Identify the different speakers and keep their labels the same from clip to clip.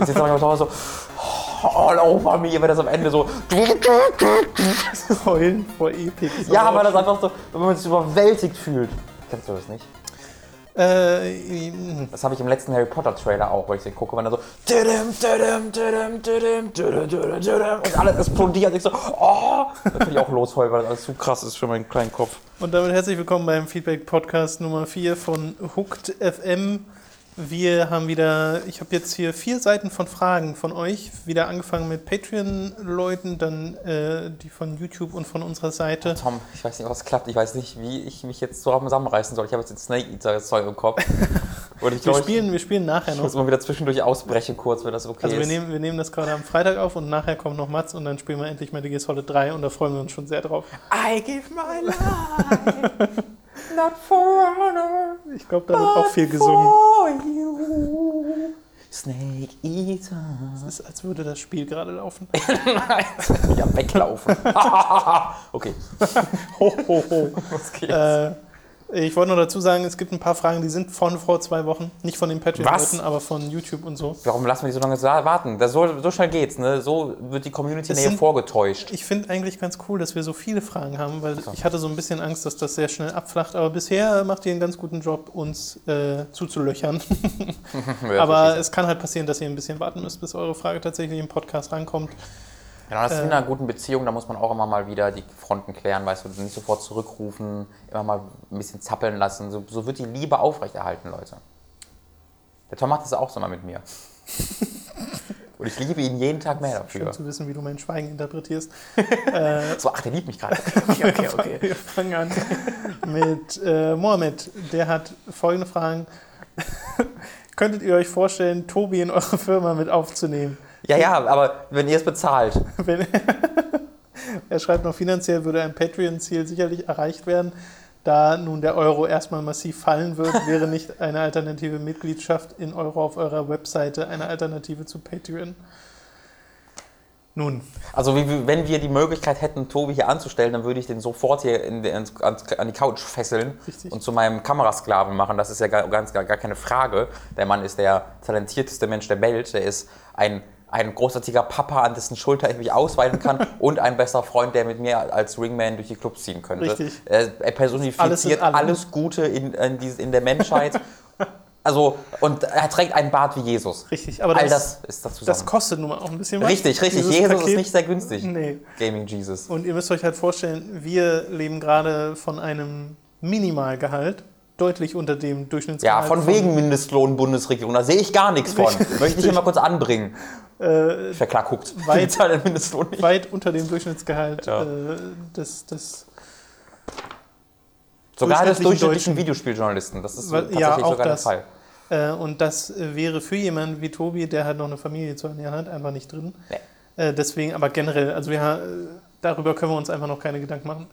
Speaker 1: Ich sitze manchmal zu so, all over me, wenn das am Ende so.
Speaker 2: Heulen vor Epic. ist
Speaker 1: Ja,
Speaker 2: aber
Speaker 1: weil das einfach so, wenn man sich überwältigt fühlt. Kennst du das nicht?
Speaker 2: Äh,
Speaker 1: Das habe ich im letzten Harry Potter Trailer auch, weil ich den gucke, wenn er so und alles explodiert. Ich so, oh, da bin ich auch losheulen, weil das alles zu krass ist für meinen kleinen Kopf.
Speaker 2: Und damit herzlich willkommen beim Feedback Podcast Nummer 4 von Hooked FM. Wir haben wieder, ich habe jetzt hier vier Seiten von Fragen von euch, wieder angefangen mit Patreon-Leuten, dann äh, die von YouTube und von unserer Seite.
Speaker 1: Tom, ich weiß nicht, was klappt. Ich weiß nicht, wie ich mich jetzt so zusammenreißen soll. Ich habe jetzt den Snake Eater Zeug im Kopf. Und ich
Speaker 2: Wir
Speaker 1: glaube, ich,
Speaker 2: spielen, wir spielen nachher
Speaker 1: ich
Speaker 2: noch.
Speaker 1: muss mal wieder zwischendurch ausbrechen kurz, wenn das okay
Speaker 2: Also wir
Speaker 1: ist.
Speaker 2: nehmen, wir nehmen das gerade am Freitag auf und nachher kommt noch Mats und dann spielen wir endlich Metal Gear Solid 3 und da freuen wir uns schon sehr drauf.
Speaker 1: I give my life, not for honor,
Speaker 2: Ich glaube, da wird auch viel gesungen.
Speaker 1: you. Snake Eater.
Speaker 2: Es ist, als würde das Spiel gerade laufen.
Speaker 1: ja, weglaufen. okay,
Speaker 2: Ho, ho, ho.
Speaker 1: was geht's?
Speaker 2: Äh, ich wollte noch dazu sagen, es gibt ein paar Fragen, die sind von vor zwei Wochen. Nicht von den Patreon-Leuten, aber von YouTube und so.
Speaker 1: Warum lassen wir die so lange warten? Das so, so schnell geht's, ne? So wird die Community
Speaker 2: Es
Speaker 1: näher
Speaker 2: sind-
Speaker 1: vorgetäuscht.
Speaker 2: Ich finde eigentlich ganz cool, dass wir so viele Fragen haben, weil ich hatte so ein bisschen Angst, dass das sehr schnell abflacht. Aber bisher macht ihr einen ganz guten Job, uns äh, zuzulöchern. Aber es kann halt passieren, dass ihr ein bisschen warten müsst, bis eure Frage tatsächlich im Podcast rankommt.
Speaker 1: Genau, das ist
Speaker 2: äh,
Speaker 1: wie in einer guten Beziehung, da muss man auch immer mal wieder die Fronten klären, weißt du, nicht sofort zurückrufen, immer mal ein bisschen zappeln lassen. So, so wird die Liebe aufrechterhalten, Leute. Der Tom macht das auch so mal mit mir. Und ich liebe ihn jeden Tag mehr
Speaker 2: Schön
Speaker 1: dafür.
Speaker 2: zu wissen, wie du mein Schweigen interpretierst.
Speaker 1: So, ach, der liebt mich gerade. Okay, okay, okay.
Speaker 2: Wir fangen an mit äh, Mohamed. Der hat folgende Fragen. Könntet ihr euch vorstellen, Tobi in eure Firma mit aufzunehmen?
Speaker 1: Ja, ja, aber wenn ihr es bezahlt.
Speaker 2: Wenn er schreibt noch, finanziell würde ein Patreon-Ziel sicherlich erreicht werden. Da nun der Euro erstmal massiv fallen wird, wäre nicht eine alternative Mitgliedschaft in Euro auf eurer Webseite eine Alternative zu Patreon. Nun,
Speaker 1: Also wie, wenn wir die Möglichkeit hätten, Tobi hier anzustellen, dann würde ich den sofort hier in, in, an, an die Couch fesseln
Speaker 2: Richtig.
Speaker 1: und zu meinem Kamerasklaven machen. Das ist ja gar, ganz, gar, gar keine Frage. Der Mann ist der talentierteste Mensch der Welt. Der ist ein, ein großartiger Papa, an dessen Schulter ich mich ausweiten kann und ein bester Freund, der mit mir als Ringman durch die Clubs ziehen könnte.
Speaker 2: Richtig.
Speaker 1: Er, er personifiziert
Speaker 2: Alles
Speaker 1: alles Gute in, in, in der Menschheit. Also, und er trägt einen Bart wie Jesus.
Speaker 2: richtig, aber
Speaker 1: All
Speaker 2: das,
Speaker 1: das ist zusammen.
Speaker 2: das kostet nun mal auch ein bisschen was.
Speaker 1: Richtig, richtig.
Speaker 2: Dieses
Speaker 1: Jesus
Speaker 2: Paket.
Speaker 1: ist nicht sehr günstig.
Speaker 2: Nee.
Speaker 1: Gaming Jesus.
Speaker 2: Und ihr müsst euch halt vorstellen, wir leben gerade von einem Minimalgehalt, deutlich unter dem
Speaker 1: Ja,
Speaker 2: Durchschnittsgehalt.
Speaker 1: von wegen Mindestlohn Bundesregierung. Da sehe ich gar nichts von. Möchte ich hier mal kurz anbringen.
Speaker 2: Äh,
Speaker 1: wäre klar guckt.
Speaker 2: Weit-
Speaker 1: Die den Mindestlohn nicht.
Speaker 2: weit unter dem Durchschnittsgehalt
Speaker 1: Ja.
Speaker 2: äh, des, des
Speaker 1: Sogar des
Speaker 2: durchschnittlichen Deutschen.
Speaker 1: Videospieljournalisten. Das ist tatsächlich
Speaker 2: ja, auch
Speaker 1: sogar
Speaker 2: das.
Speaker 1: der Fall.
Speaker 2: Äh, und das äh, wäre für jemanden wie Tobi, der halt noch eine Familie zu ernähren hat, einfach nicht drin.
Speaker 1: Nee.
Speaker 2: Äh, deswegen, aber generell, also wir, darüber können wir uns einfach noch keine Gedanken machen.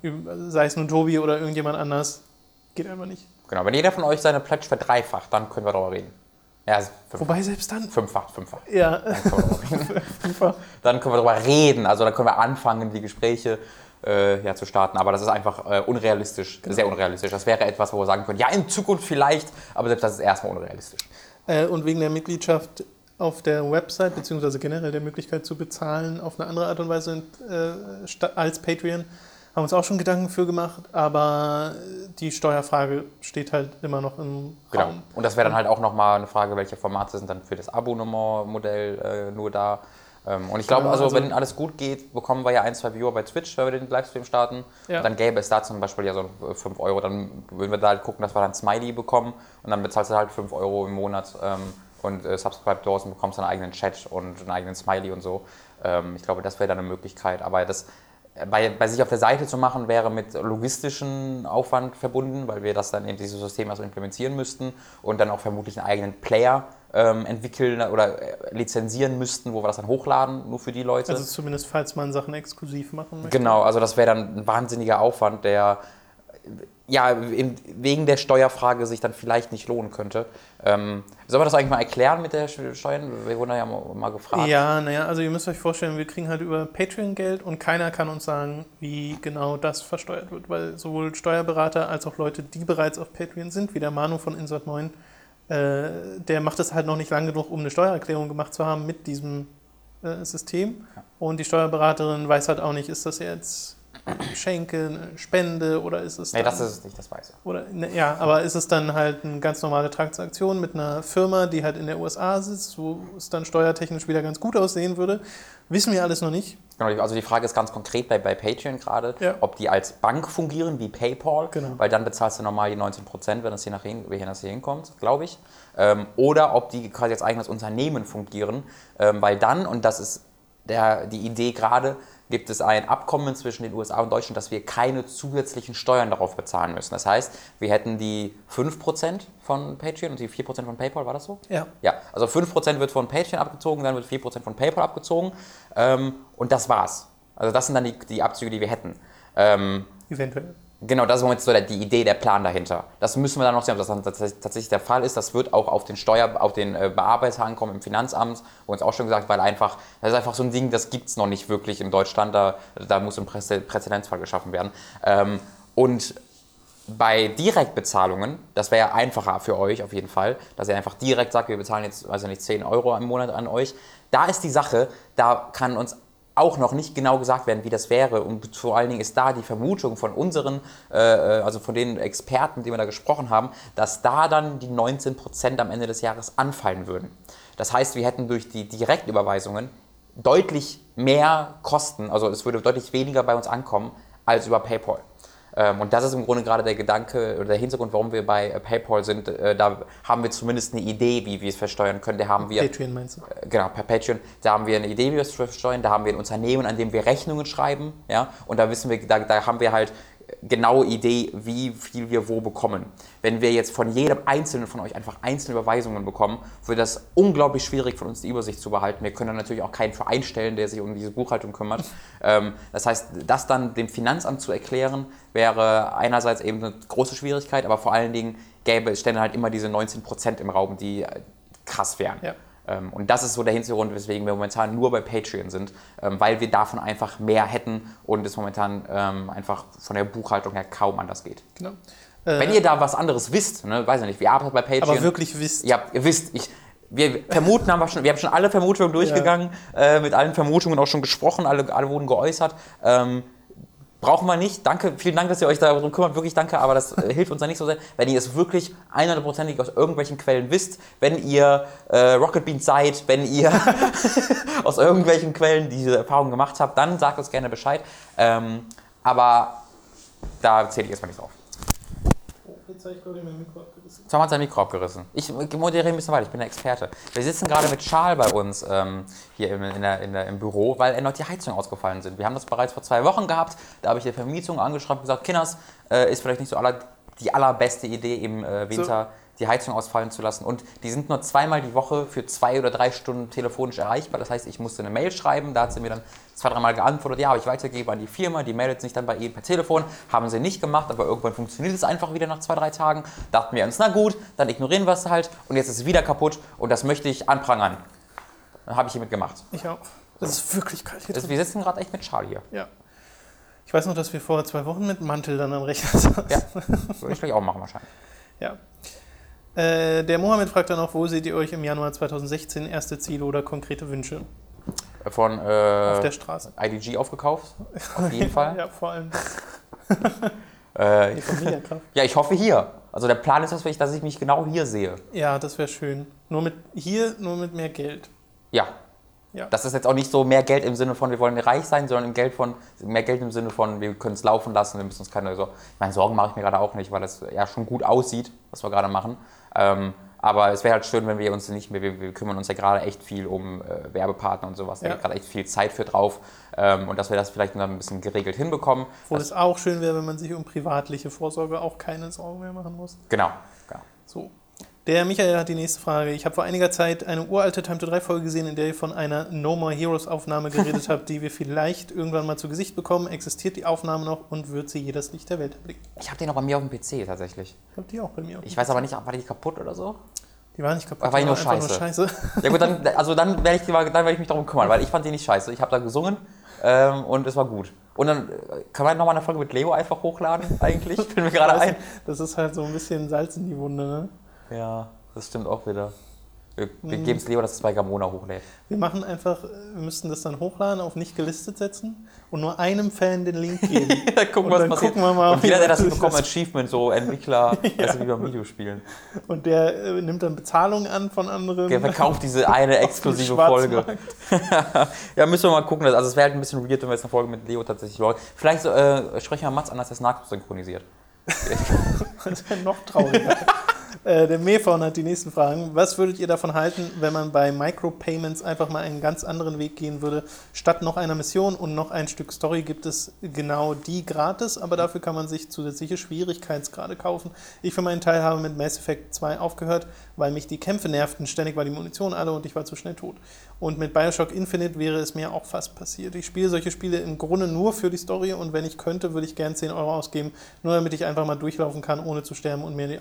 Speaker 2: Sei es nun Tobi oder irgendjemand anders, geht einfach nicht.
Speaker 1: Genau, wenn jeder von euch seine Pledge verdreifacht, dann können wir darüber reden. Ja, also fünf,
Speaker 2: Wobei selbst dann,
Speaker 1: fünffach, fünffach.
Speaker 2: ja,
Speaker 1: Dann können wir darüber reden.
Speaker 2: einfach,
Speaker 1: Dann können wir darüber reden. Also dann können wir anfangen, die Gespräche äh, ja, zu starten. Aber das ist einfach äh, unrealistisch,
Speaker 2: Genau.
Speaker 1: sehr unrealistisch. Das wäre etwas, wo wir sagen können, ja, in Zukunft vielleicht, aber selbst das ist erstmal unrealistisch.
Speaker 2: äh, und wegen der Mitgliedschaft auf der Website, beziehungsweise generell der Möglichkeit zu bezahlen auf eine andere Art und Weise äh, als Patreon, haben wir uns auch schon Gedanken für gemacht, aber die Steuerfrage steht halt immer noch im
Speaker 1: Genau.
Speaker 2: Raum.
Speaker 1: Und das wäre dann halt auch nochmal eine Frage, welche Formate sind dann für das Abo-Nummer-Modell äh, nur da. Ähm, und ich glaube,
Speaker 2: Genau,
Speaker 1: also,
Speaker 2: also-
Speaker 1: wenn alles gut geht, bekommen wir ja ein, zwei Viewer bei Twitch, wenn wir den Livestream starten.
Speaker 2: Ja.
Speaker 1: Dann gäbe es da zum Beispiel ja so 5 Euro. Dann würden wir da halt gucken, dass wir dann Smiley bekommen. Und dann bezahlst du halt 5 Euro im Monat ähm, und äh, Subscribe Doors und bekommst dann einen eigenen Chat und einen eigenen Smiley und so. Ähm, ich glaube, das wäre dann eine Möglichkeit. Aber das bei, bei sich auf der Seite zu machen, wäre mit logistischen Aufwand verbunden, weil wir das dann in dieses System erst implementieren müssten und dann auch vermutlich einen eigenen Player ähm, entwickeln oder äh, lizenzieren müssten, wo wir das dann hochladen, nur für die Leute.
Speaker 2: Also zumindest, falls man Sachen exklusiv machen möchte.
Speaker 1: Genau, also das wäre dann ein wahnsinniger Aufwand, der ja wegen der Steuerfrage sich dann vielleicht nicht lohnen könnte. Ähm, soll man das eigentlich mal erklären mit der Steuern? Wir wurden ja mal, mal gefragt.
Speaker 2: Ja, naja, also ihr müsst euch vorstellen, wir kriegen halt über Patreon Geld und keiner kann uns sagen, wie genau das versteuert wird, weil sowohl Steuerberater als auch Leute, die bereits auf Patreon sind, wie der Manu von Insert 9, äh, der macht es halt noch nicht lang genug, um eine Steuererklärung gemacht zu haben mit diesem äh, System. Und die Steuerberaterin weiß halt auch nicht, ist das jetzt Geschenke, eine Spende oder ist es.
Speaker 1: Nee,
Speaker 2: dann-
Speaker 1: das ist es nicht, das weiß er.
Speaker 2: Oder, ne, ja, aber ist es dann halt eine ganz normale Transaktion mit einer Firma, die halt in der USA sitzt, wo es dann steuertechnisch wieder ganz gut aussehen würde? Wissen wir alles noch nicht.
Speaker 1: Genau, also die Frage ist ganz konkret bei, bei Patreon gerade,
Speaker 2: Ja.
Speaker 1: ob die als Bank fungieren wie PayPal,
Speaker 2: Genau.
Speaker 1: weil dann bezahlst du normal die 19 Prozent, wenn das hier nach hin, wenn das hier hinkommt, glaube ich. Ähm, oder ob die quasi als eigenes Unternehmen fungieren, ähm, weil dann, und das ist der, die Idee gerade, gibt es ein Abkommen zwischen den USA und Deutschland, dass wir keine zusätzlichen Steuern darauf bezahlen müssen. Das heißt, wir hätten die 5% von Patreon und die 4% von PayPal, war das so?
Speaker 2: Ja.
Speaker 1: Ja, also 5% wird von Patreon abgezogen, dann wird 4% von PayPal abgezogen ähm, und das war's. Also das sind dann die, die Abzüge, die wir hätten. Ähm,
Speaker 2: Eventuell.
Speaker 1: Genau, das ist im so der, die Idee, der Plan dahinter. Das müssen wir dann noch sehen, ob das tatsächlich der Fall ist. Das wird auch auf den Steuer, auf den äh, Bearbeiter ankommen im Finanzamt, wo uns auch schon gesagt, weil einfach, das ist einfach so ein Ding, das gibt es noch nicht wirklich in Deutschland, da, da muss ein Prä- Präzedenzfall geschaffen werden. Ähm, und bei Direktbezahlungen, das wäre ja einfacher für euch auf jeden Fall, dass ihr einfach direkt sagt, wir bezahlen jetzt, weiß ich nicht, 10 Euro im Monat an euch. Da ist die Sache, da kann uns auch noch nicht genau gesagt werden, wie das wäre. Und vor allen Dingen ist da die Vermutung von unseren, äh, also von den Experten, mit denen wir da gesprochen haben, dass da dann die 19 Prozent am Ende des Jahres anfallen würden. Das heißt, wir hätten durch die Direktüberweisungen deutlich mehr Kosten, also es würde deutlich weniger bei uns ankommen als über PayPal. Ähm, Und das ist im Grunde gerade der Gedanke oder der Hintergrund, warum wir bei äh, PayPal sind. Äh, Da haben wir zumindest eine Idee, wie wir es versteuern können. Da haben wir
Speaker 2: Patreon meinst du?
Speaker 1: äh, genau, per Patreon, da haben wir eine Idee, wie wir es versteuern, da haben wir ein Unternehmen, an dem wir Rechnungen schreiben, ja, und da wissen wir, da, da haben wir halt genaue Idee, wie viel wir wo bekommen. Wenn wir jetzt von jedem einzelnen von euch einfach einzelne Überweisungen bekommen, wird das unglaublich schwierig von uns die Übersicht zu behalten. Wir können dann natürlich auch keinen Verein stellen, der sich um diese Buchhaltung kümmert. Ähm, das heißt, das dann dem Finanzamt zu erklären, wäre einerseits eben eine große Schwierigkeit, aber vor allen Dingen gäbe es stände halt immer diese 19 Prozent im Raum, die äh, krass wären.
Speaker 2: Ja.
Speaker 1: Ähm, Und das ist so der Hintergrund, weswegen wir momentan nur bei Patreon sind, ähm, weil wir davon einfach mehr hätten und es momentan ähm, einfach von der Buchhaltung her kaum anders geht.
Speaker 2: Genau.
Speaker 1: Wenn ihr da was anderes wisst, ne, weiß ich nicht, wir arbeiten bei Patreon.
Speaker 2: Aber wirklich wisst.
Speaker 1: Ja, ihr wisst, ich, wir vermuten haben wir schon, wir haben schon alle Vermutungen durchgegangen, äh, mit allen Vermutungen auch schon gesprochen, alle, alle wurden geäußert. Ähm, brauchen wir nicht. Danke, vielen Dank, dass ihr euch darum kümmert. Wirklich danke, aber das äh, hilft uns ja nicht so sehr. Wenn ihr es wirklich 100%ig aus irgendwelchen Quellen wisst, wenn ihr äh, Rocket Beans seid, wenn ihr aus irgendwelchen Quellen diese Erfahrung gemacht habt, dann sagt uns gerne Bescheid. Ähm, aber da zähle ich erstmal nicht drauf.
Speaker 2: Jetzt habe ich gerade mein Mikro abgerissen.
Speaker 1: Tom hat sein Mikro abgerissen. Ich moderiere ein bisschen weiter, ich bin der Experte. Wir sitzen gerade mit Charles bei uns ähm, hier im, in der, in der, im Büro, weil erneut die Heizungen ausgefallen sind. Wir haben das bereits vor zwei Wochen gehabt. Da habe ich die Vermietung angeschrieben und gesagt, Kinders, äh, ist vielleicht nicht so aller, die allerbeste Idee im äh, Winter die Heizung ausfallen zu lassen. Und die sind nur zweimal die Woche für zwei oder drei Stunden telefonisch erreichbar. Das heißt, ich musste eine Mail schreiben, da hat sie mir dann zwei, dreimal geantwortet, ja, habe ich weitergegeben an die Firma, die meldet sich dann bei Ihnen per Telefon. Haben sie nicht gemacht, aber irgendwann funktioniert es einfach wieder nach zwei, drei Tagen. Dachten wir uns, na gut, dann ignorieren wir es halt und jetzt ist es wieder kaputt und das möchte ich anprangern. Dann habe ich hiermit gemacht.
Speaker 2: Ich auch. Das ist wirklich kalt hier
Speaker 1: Das, wir sitzen gerade echt mit Charlie hier.
Speaker 2: Ja. Ich weiß noch, dass wir vor zwei Wochen mit Mantel dann am Rechner saßen.
Speaker 1: Ja, würde ich gleich auch machen wahrscheinlich.
Speaker 2: Ja. Äh, der Mohammed fragt dann auch, wo seht ihr euch im Januar 2016? Erste Ziele oder konkrete Wünsche?
Speaker 1: Von
Speaker 2: Auf der
Speaker 1: äh,
Speaker 2: Straße.
Speaker 1: IDG aufgekauft, auf jeden Fall.
Speaker 2: Ja, vor allem
Speaker 1: Äh, ja, ich hoffe hier. Also der Plan ist, dass ich, dass ich mich genau hier sehe.
Speaker 2: Ja, das wäre schön. Nur mit hier, nur mit mehr Geld.
Speaker 1: Ja.
Speaker 2: Ja.
Speaker 1: Das ist jetzt auch nicht so mehr Geld im Sinne von, wir wollen reich sein, sondern im Geld von, mehr Geld im Sinne von, wir können es laufen lassen, wir müssen uns keine so. Ich meine, Sorgen mache ich mir gerade auch nicht, weil es ja schon gut aussieht, was wir gerade machen. Ähm, aber es wäre halt schön, wenn wir uns nicht mehr, wir, wir kümmern uns ja gerade echt viel um äh, Werbepartner und sowas, da
Speaker 2: Ja.
Speaker 1: geht gerade echt viel Zeit für drauf. Ähm, und dass wir das vielleicht noch ein bisschen geregelt hinbekommen. Das-
Speaker 2: es auch schön wäre, wenn man sich um privatliche Vorsorge auch keine Sorgen mehr machen muss.
Speaker 1: genau, genau.
Speaker 2: So. Der Michael hat die nächste Frage. Ich habe vor einiger Zeit eine uralte Time to 3 Folge gesehen, in der ihr von einer No More Heroes Aufnahme geredet habt, die wir vielleicht irgendwann mal zu Gesicht bekommen. Existiert die Aufnahme noch und wird sie je das Licht der Welt erblicken?
Speaker 1: Ich habe den noch bei mir auf dem PC tatsächlich.
Speaker 2: Ich habe die auch bei mir.
Speaker 1: Ich weiß aber nicht, war die kaputt oder so?
Speaker 2: Die war nicht kaputt.
Speaker 1: War die nur
Speaker 2: war einfach
Speaker 1: scheiße?
Speaker 2: scheiße.
Speaker 1: Ja gut, dann, also dann werde ich, die dann werde ich mich darum kümmern, weil ich fand die nicht scheiße. Ich habe da gesungen ähm, und es war gut. Und dann äh, kann man nochmal eine Folge mit Leo einfach hochladen, eigentlich. Fällt mir gerade ein.
Speaker 2: Das ist halt so ein bisschen Salz in die Wunde, ne?
Speaker 1: Ja. das stimmt auch wieder. Wir, wir geben es lieber, dass es bei Gamona hochlädt.
Speaker 2: Wir machen einfach, wir müssten das dann hochladen, auf nicht gelistet setzen und nur einem Fan den Link geben.
Speaker 1: Ja, gucken,
Speaker 2: Und
Speaker 1: was
Speaker 2: dann
Speaker 1: passiert.
Speaker 2: gucken wir mal,
Speaker 1: und jeder, der das bekommt, Achievement, so Entwickler, weißt du, wie beim Videospielen.
Speaker 2: Und der äh, nimmt dann Bezahlung an von anderen.
Speaker 1: Der verkauft diese eine exklusive Folge. ja, müssen wir mal gucken. Also es wäre halt ein bisschen weird, wenn wir jetzt eine Folge mit Leo tatsächlich läuft. Vielleicht äh, sprechen wir Mats an, dass er Snark synchronisiert.
Speaker 2: Das wäre noch trauriger. Äh, der Mephon hat die nächsten Fragen. Was würdet ihr davon halten, wenn man bei Micropayments einfach mal einen ganz anderen Weg gehen würde? Statt noch einer Mission und noch ein Stück Story gibt es genau die gratis, aber dafür kann man sich zusätzliche Schwierigkeitsgrade kaufen. Ich für meinen Teil habe mit Mass Effect 2 aufgehört, weil mich die Kämpfe nervten. Ständig war die Munition alle und ich war zu schnell tot. Und mit Bioshock Infinite wäre es mir auch fast passiert. Ich spiele solche Spiele im Grunde nur für die Story und wenn ich könnte, würde ich gern 10 Euro ausgeben, nur damit ich einfach mal durchlaufen kann, ohne zu sterben und mir,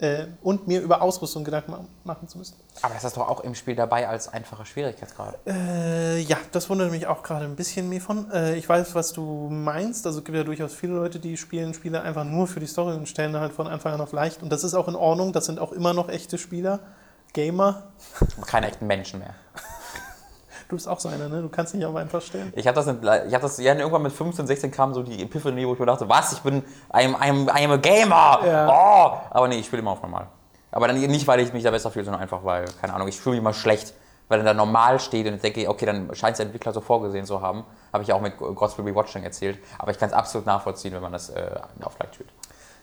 Speaker 2: äh, und mir über Ausrüstung Gedanken ma- machen zu müssen.
Speaker 1: Aber das ist doch auch im Spiel dabei als einfacher Schwierigkeitsgrad.
Speaker 2: Äh, ja, das wundert mich auch gerade ein bisschen mehr von. Äh, ich weiß, was du meinst. Also es gibt ja durchaus viele Leute, die spielen Spiele einfach nur für die Story und stellen halt von Anfang an auf leicht. Und das ist auch in Ordnung. Das sind auch immer noch echte Spieler. Gamer.
Speaker 1: Keine echten Menschen mehr.
Speaker 2: Du bist auch so einer, ne? Du kannst nicht auf einfach stellen.
Speaker 1: Ich habe das, in- ich hab das ja, irgendwann mit 15, 16 kam so die Epiphanie, wo ich mir dachte, was, ich bin I'm, I'm, I'm a Gamer.
Speaker 2: Ja.
Speaker 1: Oh! Aber nee, ich spiele immer auf normal. Aber dann nicht, weil ich mich da besser fühle, sondern einfach, weil, keine Ahnung, ich fühle mich immer schlecht. Weil dann da normal steht und ich denke, okay, dann scheint es der Entwickler so vorgesehen zu haben. Habe ich auch mit God's Will Be Watching erzählt. Aber ich kann es absolut nachvollziehen, wenn man das äh, auf leicht spielt.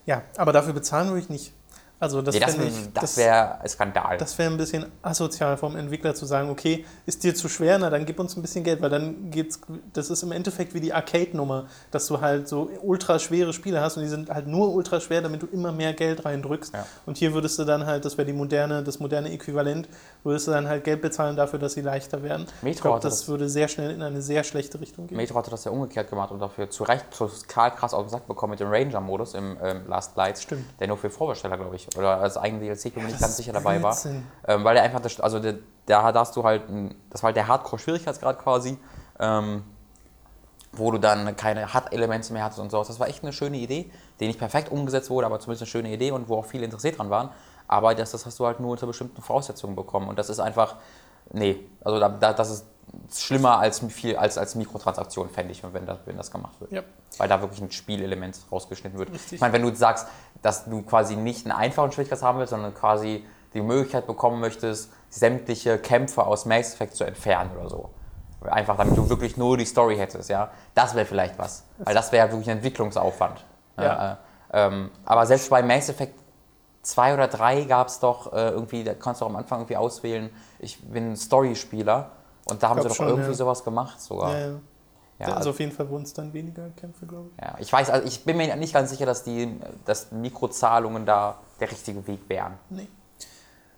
Speaker 2: Ja, aber dafür bezahlen würde ich nicht. Also das,
Speaker 1: Nee, das
Speaker 2: ich,
Speaker 1: das wäre ein Skandal.
Speaker 2: Das wäre ein bisschen asozial vom Entwickler zu sagen, okay, ist dir zu schwer, na dann gib uns ein bisschen Geld, weil dann geht's, das ist im Endeffekt wie die Arcade-Nummer, dass du halt so ultra schwere Spiele hast und die sind halt nur ultra schwer, damit du immer mehr Geld reindrückst.
Speaker 1: Ja.
Speaker 2: Und hier würdest du dann halt, das wäre die moderne, das moderne Äquivalent, würdest du dann halt Geld bezahlen dafür, dass sie leichter werden.
Speaker 1: Metro
Speaker 2: ich
Speaker 1: hatte
Speaker 2: das
Speaker 1: das-
Speaker 2: würde sehr schnell in eine sehr schlechte Richtung gehen.
Speaker 1: Metro hatte das ja umgekehrt gemacht und dafür zu Recht total krass auf den Sack bekommen mit dem Ranger-Modus im ähm, Last Light.
Speaker 2: Stimmt.
Speaker 1: Der nur für Vorbesteller, glaube ich, oder als eigene DLC, ich bin mir nicht ganz sicher dabei war. Ähm, weil der einfach, das, also der, da hast du halt, ein, das war halt der Hardcore-Schwierigkeitsgrad quasi, ähm, wo du dann keine HUD-Elemente mehr hattest und sowas. Das war echt eine schöne Idee, die nicht perfekt umgesetzt wurde, aber zumindest eine schöne Idee und wo auch viele interessiert dran waren. Aber das, das hast du halt nur unter bestimmten Voraussetzungen bekommen und das ist einfach, nee, also da, da, das ist schlimmer als, viel, als, als Mikrotransaktion, fände ich, wenn das, wenn das gemacht wird.
Speaker 2: Ja.
Speaker 1: Weil da wirklich ein Spielelement rausgeschnitten wird.
Speaker 2: Richtig.
Speaker 1: Ich meine, wenn du sagst, dass du quasi nicht einen einfachen Schwierigkeitsgrad haben willst, sondern quasi die Möglichkeit bekommen möchtest, sämtliche Kämpfe aus Mass Effect zu entfernen oder so. Einfach damit du wirklich nur die Story hättest, ja. Das wäre vielleicht was. Weil das wäre wirklich ein Entwicklungsaufwand.
Speaker 2: Ja.
Speaker 1: Äh, ähm, aber selbst bei Mass Effect 2 oder 3 gab es doch äh, irgendwie, da kannst du auch am Anfang irgendwie auswählen, ich bin Story-Spieler. Und da haben sie doch
Speaker 2: schon,
Speaker 1: irgendwie
Speaker 2: ja.
Speaker 1: sowas gemacht sogar.
Speaker 2: Ja, ja.
Speaker 1: Ja,
Speaker 2: also
Speaker 1: also,
Speaker 2: auf jeden Fall wurden es dann weniger Kämpfe, glaube ich.
Speaker 1: ja, ich weiß, also ich bin mir nicht ganz sicher, dass die dass Mikrozahlungen da der richtige Weg wären.
Speaker 2: Nee.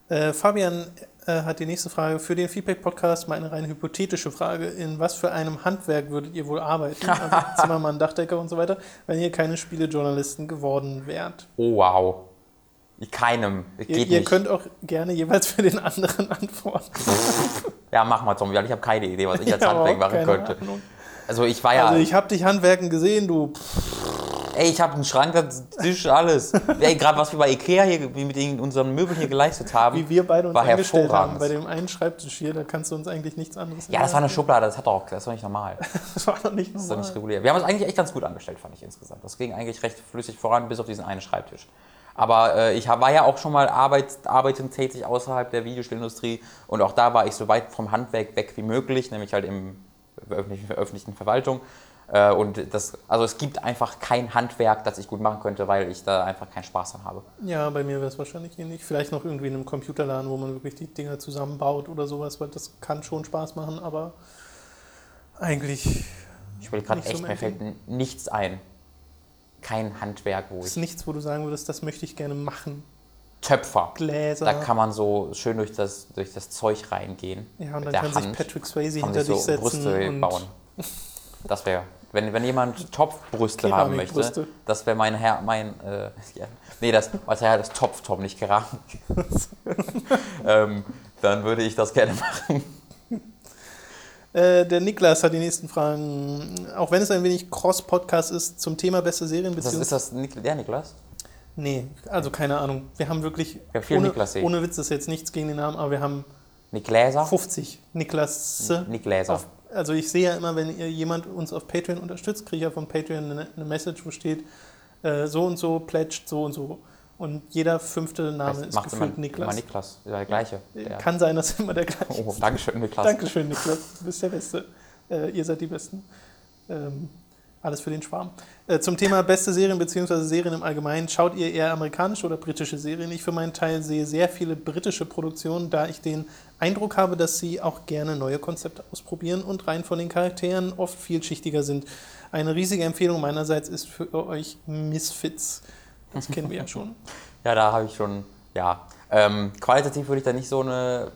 Speaker 2: Äh, Fabian äh, hat die nächste Frage. Für den Feedback-Podcast mal eine rein hypothetische Frage. In was für einem Handwerk würdet ihr wohl arbeiten? Also Zimmermann, Dachdecker und so weiter, wenn ihr keine Spielejournalisten geworden wärt.
Speaker 1: Oh wow. Keinem. Geht
Speaker 2: Ihr, ihr
Speaker 1: nicht.
Speaker 2: könnt auch gerne jeweils für den anderen antworten.
Speaker 1: ja, mach mal, weil ich habe keine Idee, was ich als
Speaker 2: habe
Speaker 1: Handwerk machen könnte.
Speaker 2: Ahnung.
Speaker 1: Also ich war ja,
Speaker 2: Also ich habe dich handwerken gesehen, du.
Speaker 1: Ey, ich habe einen Schrank, das Tisch, alles. ey, gerade was wir bei Ikea hier, wie mit unseren Möbeln hier geleistet haben.
Speaker 2: Wie wir beide uns
Speaker 1: war
Speaker 2: eingestellt haben. Bei dem einen Schreibtisch hier, da kannst du uns eigentlich nichts anderes
Speaker 1: ja, das war eine Schublade, das hat doch, das war nicht normal.
Speaker 2: Das war doch nicht
Speaker 1: Das ist doch nicht
Speaker 2: normal.
Speaker 1: regulär. Wir haben uns eigentlich echt ganz gut angestellt, fand ich insgesamt. Das ging eigentlich recht flüssig voran, bis auf diesen einen Schreibtisch. Aber äh, ich war ja auch schon mal Arbeit, arbeitend tätig außerhalb der Videospielindustrie und auch da war ich so weit vom Handwerk weg wie möglich, nämlich halt im öffentlichen, öffentlichen Verwaltung. Äh, und das, also es gibt einfach kein Handwerk, das ich gut machen könnte, weil ich da einfach keinen Spaß dran habe.
Speaker 2: Ja, bei mir wäre es wahrscheinlich ähnlich. Vielleicht noch irgendwie in einem Computerladen, wo man wirklich die Dinger zusammenbaut oder sowas, weil das kann schon Spaß machen, aber eigentlich
Speaker 1: Ich will gerade
Speaker 2: so
Speaker 1: echt,
Speaker 2: mein
Speaker 1: mir fällt nichts ein. Kein Handwerk, wo
Speaker 2: ist
Speaker 1: ich.
Speaker 2: nichts, wo du sagen würdest, das möchte ich gerne machen.
Speaker 1: Töpfer.
Speaker 2: Gläser.
Speaker 1: Da kann man so schön durch das, durch das Zeug reingehen.
Speaker 2: ja, und dann kann
Speaker 1: Hand.
Speaker 2: sich Patrick Swayze
Speaker 1: kann
Speaker 2: hinter
Speaker 1: sich
Speaker 2: dich
Speaker 1: so
Speaker 2: setzen
Speaker 1: Brüste
Speaker 2: und
Speaker 1: bauen. Das wäre, wenn, wenn jemand Topfbrüste haben möchte, das wäre mein Herr, mein, äh, ja, nee, das, was er das Topftop, nicht Keramik. ähm, dann würde ich das gerne machen.
Speaker 2: Äh, der Niklas hat die nächsten Fragen. Auch wenn es ein wenig Cross-Podcast ist zum Thema beste Serien,
Speaker 1: Ist das, ist das der Niklas?
Speaker 2: Nee, also keine Ahnung. Wir haben wirklich,
Speaker 1: Wir haben viel
Speaker 2: ohne,
Speaker 1: Niklas
Speaker 2: ohne Witz, ist jetzt nichts gegen den Namen, aber wir haben
Speaker 1: Nick Gläser?
Speaker 2: 50 Niklas.
Speaker 1: Nick Gläser.
Speaker 2: Auf, also ich sehe ja immer, wenn ihr jemand uns auf Patreon unterstützt, kriege ich ja von Patreon eine, eine Message, wo steht, äh, so und so, pledged so und so. Und jeder fünfte Name ist
Speaker 1: Macht immer,
Speaker 2: gefühlt Niklas.
Speaker 1: immer Niklas. Der gleiche. Der,
Speaker 2: Kann sein, dass immer der gleiche
Speaker 1: oh,
Speaker 2: ist.
Speaker 1: Dankeschön, Niklas.
Speaker 2: Dankeschön, Niklas. Du bist der Beste. Äh, ihr seid die Besten. Ähm, alles für den Schwarm. Äh, zum Thema beste Serien bzw. Serien im Allgemeinen. Schaut ihr eher amerikanische oder britische Serien? Ich für meinen Teil sehe sehr viele britische Produktionen, da ich den Eindruck habe, dass sie auch gerne neue Konzepte ausprobieren und rein von den Charakteren oft vielschichtiger sind. Eine riesige Empfehlung meinerseits ist für euch Misfits. Das kennen wir ja schon.
Speaker 1: Ja, da habe ich schon, ja. Ähm, qualitativ würde ich da nicht so eine,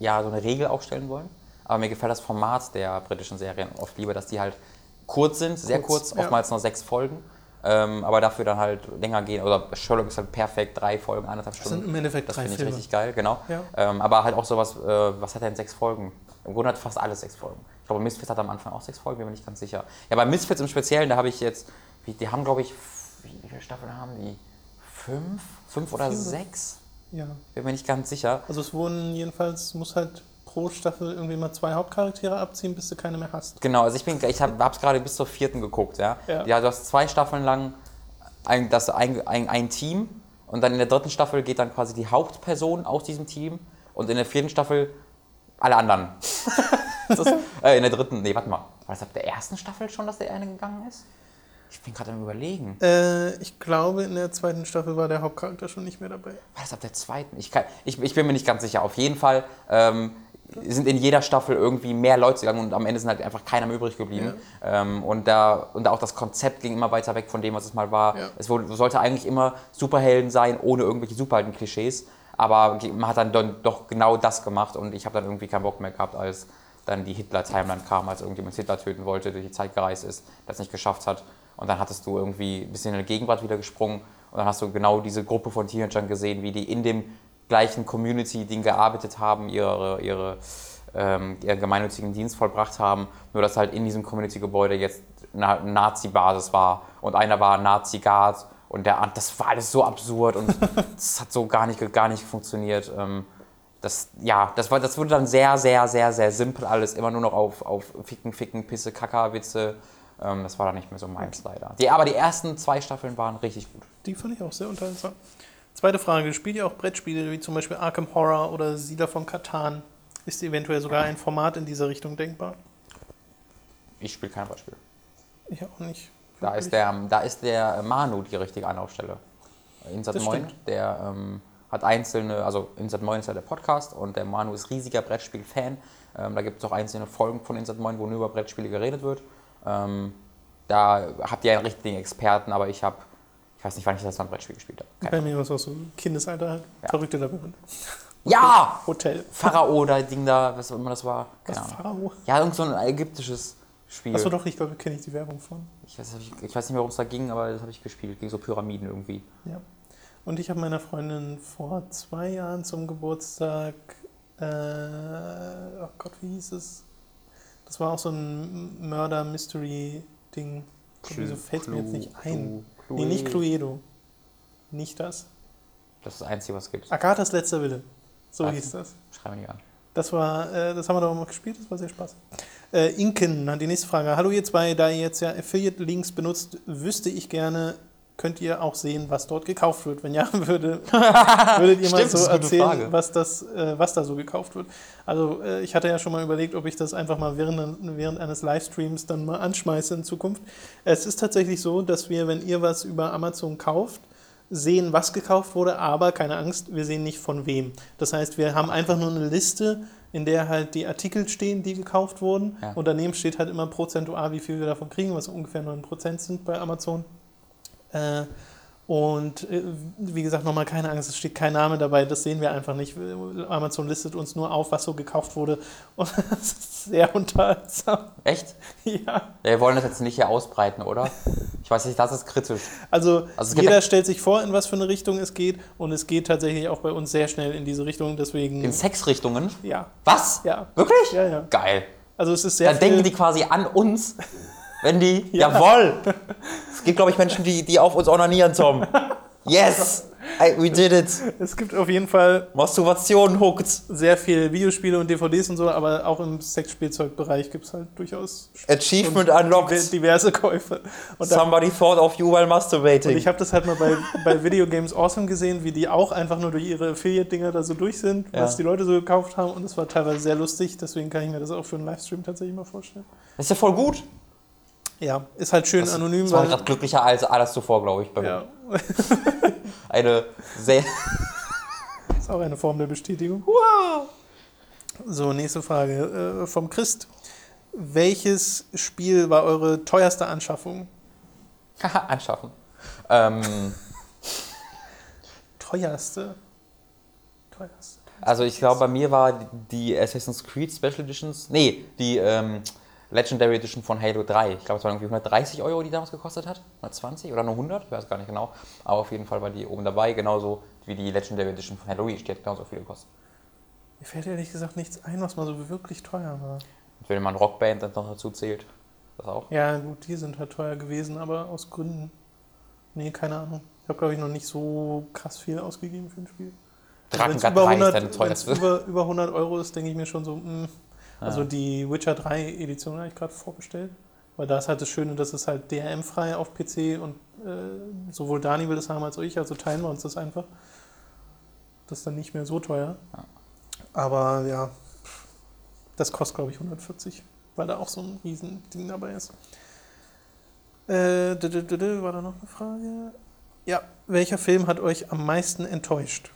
Speaker 1: ja, so eine Regel aufstellen wollen. Aber mir gefällt das Format der britischen Serien oft lieber, dass die halt kurz sind, sehr
Speaker 2: Kurz,
Speaker 1: kurz,
Speaker 2: ja.
Speaker 1: oftmals nur sechs Folgen. Ähm, aber dafür dann halt länger gehen. Oder Sherlock ist halt perfekt, drei Folgen, eineinhalb
Speaker 2: Das
Speaker 1: Stunden.
Speaker 2: sind im Endeffekt
Speaker 1: Das
Speaker 2: drei
Speaker 1: finde ich richtig geil, genau.
Speaker 2: Ja.
Speaker 1: Ähm, aber halt auch sowas, äh, was hat er in sechs Folgen? Im Grunde hat fast alles sechs Folgen. Ich glaube, Misfits hat am Anfang auch sechs Folgen, bin mir nicht ganz sicher. Ja, bei Misfits im Speziellen, da habe ich jetzt, die haben glaube ich, wie, viele Staffeln haben die? Fünf? Fünf oder
Speaker 2: Vier.
Speaker 1: sechs?
Speaker 2: Ja.
Speaker 1: Bin mir nicht ganz sicher.
Speaker 2: Also es wurden jedenfalls, muss halt pro Staffel irgendwie mal zwei Hauptcharaktere abziehen, bis du keine mehr hast.
Speaker 1: Genau, also ich bin, ich habe es gerade bis zur vierten geguckt, ja.
Speaker 2: Ja.
Speaker 1: Ja, du hast zwei Staffeln lang ein, das, ein, ein, ein Team und dann in der dritten Staffel geht dann quasi die Hauptperson aus diesem Team und in der vierten Staffel alle anderen. ist, äh, in der dritten, nee, warte mal, war das ab der ersten Staffel schon, dass der eine gegangen ist? Ich bin gerade am überlegen.
Speaker 2: Äh, ich glaube, in der zweiten Staffel war der Hauptcharakter schon nicht mehr dabei.
Speaker 1: War das ab der zweiten? Ich, kann, ich, ich bin mir nicht ganz sicher. Auf jeden Fall ähm, sind in jeder Staffel irgendwie mehr Leute gegangen und am Ende sind halt einfach keiner mehr übrig geblieben. Ähm, und, da, und auch das Konzept ging immer weiter weg von dem, was es mal war.
Speaker 2: Ja.
Speaker 1: Es wurde, sollte eigentlich immer Superhelden sein, ohne irgendwelche Superhelden-Klischees. Aber man hat dann don- doch genau das gemacht und ich habe dann irgendwie keinen Bock mehr gehabt, als dann die Hitler-Timeline kam, als irgendjemand Hitler töten wollte, durch die Zeit gereist ist, das nicht geschafft hat. Und dann hattest du irgendwie ein bisschen in die Gegenwart wieder gesprungen und dann hast du genau diese Gruppe von Teenagern gesehen, wie die in dem gleichen Community-Ding gearbeitet haben, ihre, ihre, ähm, ihren gemeinnützigen Dienst vollbracht haben, nur dass halt in diesem Community-Gebäude jetzt eine Nazi-Basis war und einer war Nazi-Guard und der, das war alles so absurd und das hat so gar nicht, gar nicht funktioniert. Ähm, das, ja, das, war, das wurde dann sehr, sehr, sehr, sehr simpel alles, immer nur noch auf, auf Ficken, Ficken, Pisse, Kaka, Witze. Ähm, das war dann nicht mehr so meins leider. Die, aber die ersten zwei Staffeln waren richtig gut.
Speaker 2: Die fand ich auch sehr unterhaltsam. Zweite Frage: Spielt ihr auch Brettspiele wie zum Beispiel Arkham Horror oder Siedler von Katan? Ist eventuell sogar ein Format in dieser Richtung denkbar?
Speaker 1: Ich spiele kein Beispiel.
Speaker 2: Ich auch nicht.
Speaker 1: Da ist, der, da ist der Manu die richtige Anlaufstelle. Insat
Speaker 2: Das
Speaker 1: Moin, der ähm, hat einzelne, also Insat Moin ist ja der Podcast und der Manu ist riesiger Brettspiel-Fan. Ähm, da gibt es auch einzelne Folgen von Insat Moin, wo nur über Brettspiele geredet wird. Ähm, da habt ihr einen richtigen Experten, aber ich habe, ich weiß nicht, wann ich das mal ein Brettspiel gespielt habe. Keine
Speaker 2: Bei mir war es auch so Kindesalter halt.
Speaker 1: Ja.
Speaker 2: Verrückte Labyrinth.
Speaker 1: Ja!
Speaker 2: Hotel.
Speaker 1: Pharao oder Ding da, was auch immer das war.
Speaker 2: Was?
Speaker 1: Keine Ahnung.
Speaker 2: Pharao?
Speaker 1: Ja, irgend so ein ägyptisches Spiel.
Speaker 2: Achso, doch, ich glaube, da kenne ich die Werbung von.
Speaker 1: Ich, weiß, ich, ich weiß nicht mehr, worum es da ging, aber das habe ich gespielt. Gegen so Pyramiden irgendwie.
Speaker 2: Ja. Und ich habe meiner Freundin vor zwei Jahren zum Geburtstag, äh, oh Gott, wie hieß es? Das war auch so ein Mörder-Mystery-Ding. Wieso fällt mir jetzt nicht ein?
Speaker 1: Clu-
Speaker 2: Nee, nicht
Speaker 1: Clue-
Speaker 2: Cluedo. Nicht das.
Speaker 1: Das ist das Einzige, was es gibt.
Speaker 2: Agathas letzter Wille. So
Speaker 1: Ah.
Speaker 2: hieß das.
Speaker 1: Schreib mir nicht an.
Speaker 2: Das war, äh, das haben wir doch mal gespielt, das war sehr spaßig. Äh, Inken hat die nächste Frage. Hallo ihr zwei, da ihr jetzt ja Affiliate-Links benutzt, wüsste ich gerne, könnt ihr auch sehen, was dort gekauft wird? Wenn ja, würde, würdet ihr mal
Speaker 1: Stimmt,
Speaker 2: so erzählen, was, das, äh, was da so gekauft wird? Also äh, ich hatte ja schon mal überlegt, ob ich das einfach mal während, während eines Livestreams dann mal anschmeiße in Zukunft. Es ist tatsächlich so, dass wir, wenn ihr was über Amazon kauft, sehen, was gekauft wurde, aber keine Angst, wir sehen nicht von wem. Das heißt, wir haben einfach nur eine Liste, in der halt die Artikel stehen, die gekauft wurden.
Speaker 1: Ja.
Speaker 2: Und daneben steht halt immer prozentual, wie viel wir davon kriegen, was ungefähr 9% sind bei Amazon. Äh, und äh, wie gesagt, nochmal keine Angst, es steht kein Name dabei, das sehen wir einfach nicht. Amazon listet uns nur auf, was so gekauft wurde. Und das ist sehr unterhaltsam.
Speaker 1: Echt?
Speaker 2: Ja.
Speaker 1: Wir wollen das jetzt nicht hier ausbreiten, oder? Ich weiß nicht, das ist kritisch.
Speaker 2: Also,
Speaker 1: Also
Speaker 2: jeder stellt sich vor, in was für eine Richtung es geht. Und es geht tatsächlich auch bei uns sehr schnell in diese Richtung. Deswegen.
Speaker 1: In Sexrichtungen?
Speaker 2: ja.
Speaker 1: Was?
Speaker 2: Ja.
Speaker 1: Wirklich?
Speaker 2: Ja, ja.
Speaker 1: Geil.
Speaker 2: Also es ist sehr
Speaker 1: Dann denken die quasi an uns, wenn die.
Speaker 2: Ja.
Speaker 1: Jawoll! Es gibt, glaube ich, Menschen, die, die auf uns onanieren, Tom. Yes! I, we did it!
Speaker 2: Es gibt auf jeden Fall
Speaker 1: Masturbation hooked.
Speaker 2: sehr viel Videospiele und DVDs und so, aber auch im Sexspielzeugbereich gibt es halt durchaus
Speaker 1: Achievement unlocked.
Speaker 2: diverse Käufe. Und,
Speaker 1: Somebody thought of you while
Speaker 2: und
Speaker 1: masturbating.
Speaker 2: ich habe das halt mal bei, bei Video Games Awesome gesehen, wie die auch einfach nur durch ihre Affiliate-Dinger da so durch sind,
Speaker 1: Ja.
Speaker 2: was die Leute so gekauft haben und es war teilweise sehr lustig, deswegen kann ich mir das auch für einen Livestream tatsächlich mal vorstellen.
Speaker 1: Das ist ja voll gut.
Speaker 2: Ja, ist halt schön anonym,
Speaker 1: Das war
Speaker 2: weil...
Speaker 1: gerade glücklicher als alles zuvor, glaube ich. Bei mir.
Speaker 2: Ja,
Speaker 1: Eine sehr.
Speaker 2: ist auch eine Form der Bestätigung. Wow! So, nächste Frage äh, vom Christ. Welches Spiel war eure teuerste Anschaffung?
Speaker 1: Haha, anschaffen. Ähm,
Speaker 2: Teuerste? Teuerste.
Speaker 1: also ich glaube, bei mir war die Assassin's Creed Special Editions. Nee, die ähm, Legendary Edition von Halo 3. Ich glaube, es waren irgendwie 130 Euro, die damals gekostet hat. 120 oder nur 100? Ich weiß gar nicht genau. Aber auf jeden Fall war die oben dabei. Genauso wie die Legendary Edition von Halo Reach. Die hat genauso viel gekostet.
Speaker 2: Mir fällt ehrlich gesagt nichts ein, was mal so wirklich teuer war.
Speaker 1: Und wenn man Rockband dann noch dazu zählt, das auch.
Speaker 2: Ja, gut, die sind halt teuer gewesen, aber aus Gründen. Nee, keine Ahnung. Ich habe, glaube ich, noch nicht so krass viel ausgegeben für ein Spiel. Wenn's
Speaker 1: Drakengard 3 ist deine teuerste.
Speaker 2: über, über 100 Euro ist, denke ich mir schon so, mh. Also
Speaker 1: Ja.
Speaker 2: die Witcher 3 Edition habe ich gerade vorbestellt. Weil da ist halt das Schöne, dass es halt DRM-frei auf PC und äh, sowohl Dani will das haben als auch ich, also teilen wir uns das einfach. Das ist dann nicht mehr so teuer.
Speaker 1: Ja.
Speaker 2: Aber ja, das kostet glaube ich 140, weil da auch so ein riesen Ding dabei ist. Äh, war da noch eine Frage? Ja, welcher Film hat euch am meisten enttäuscht?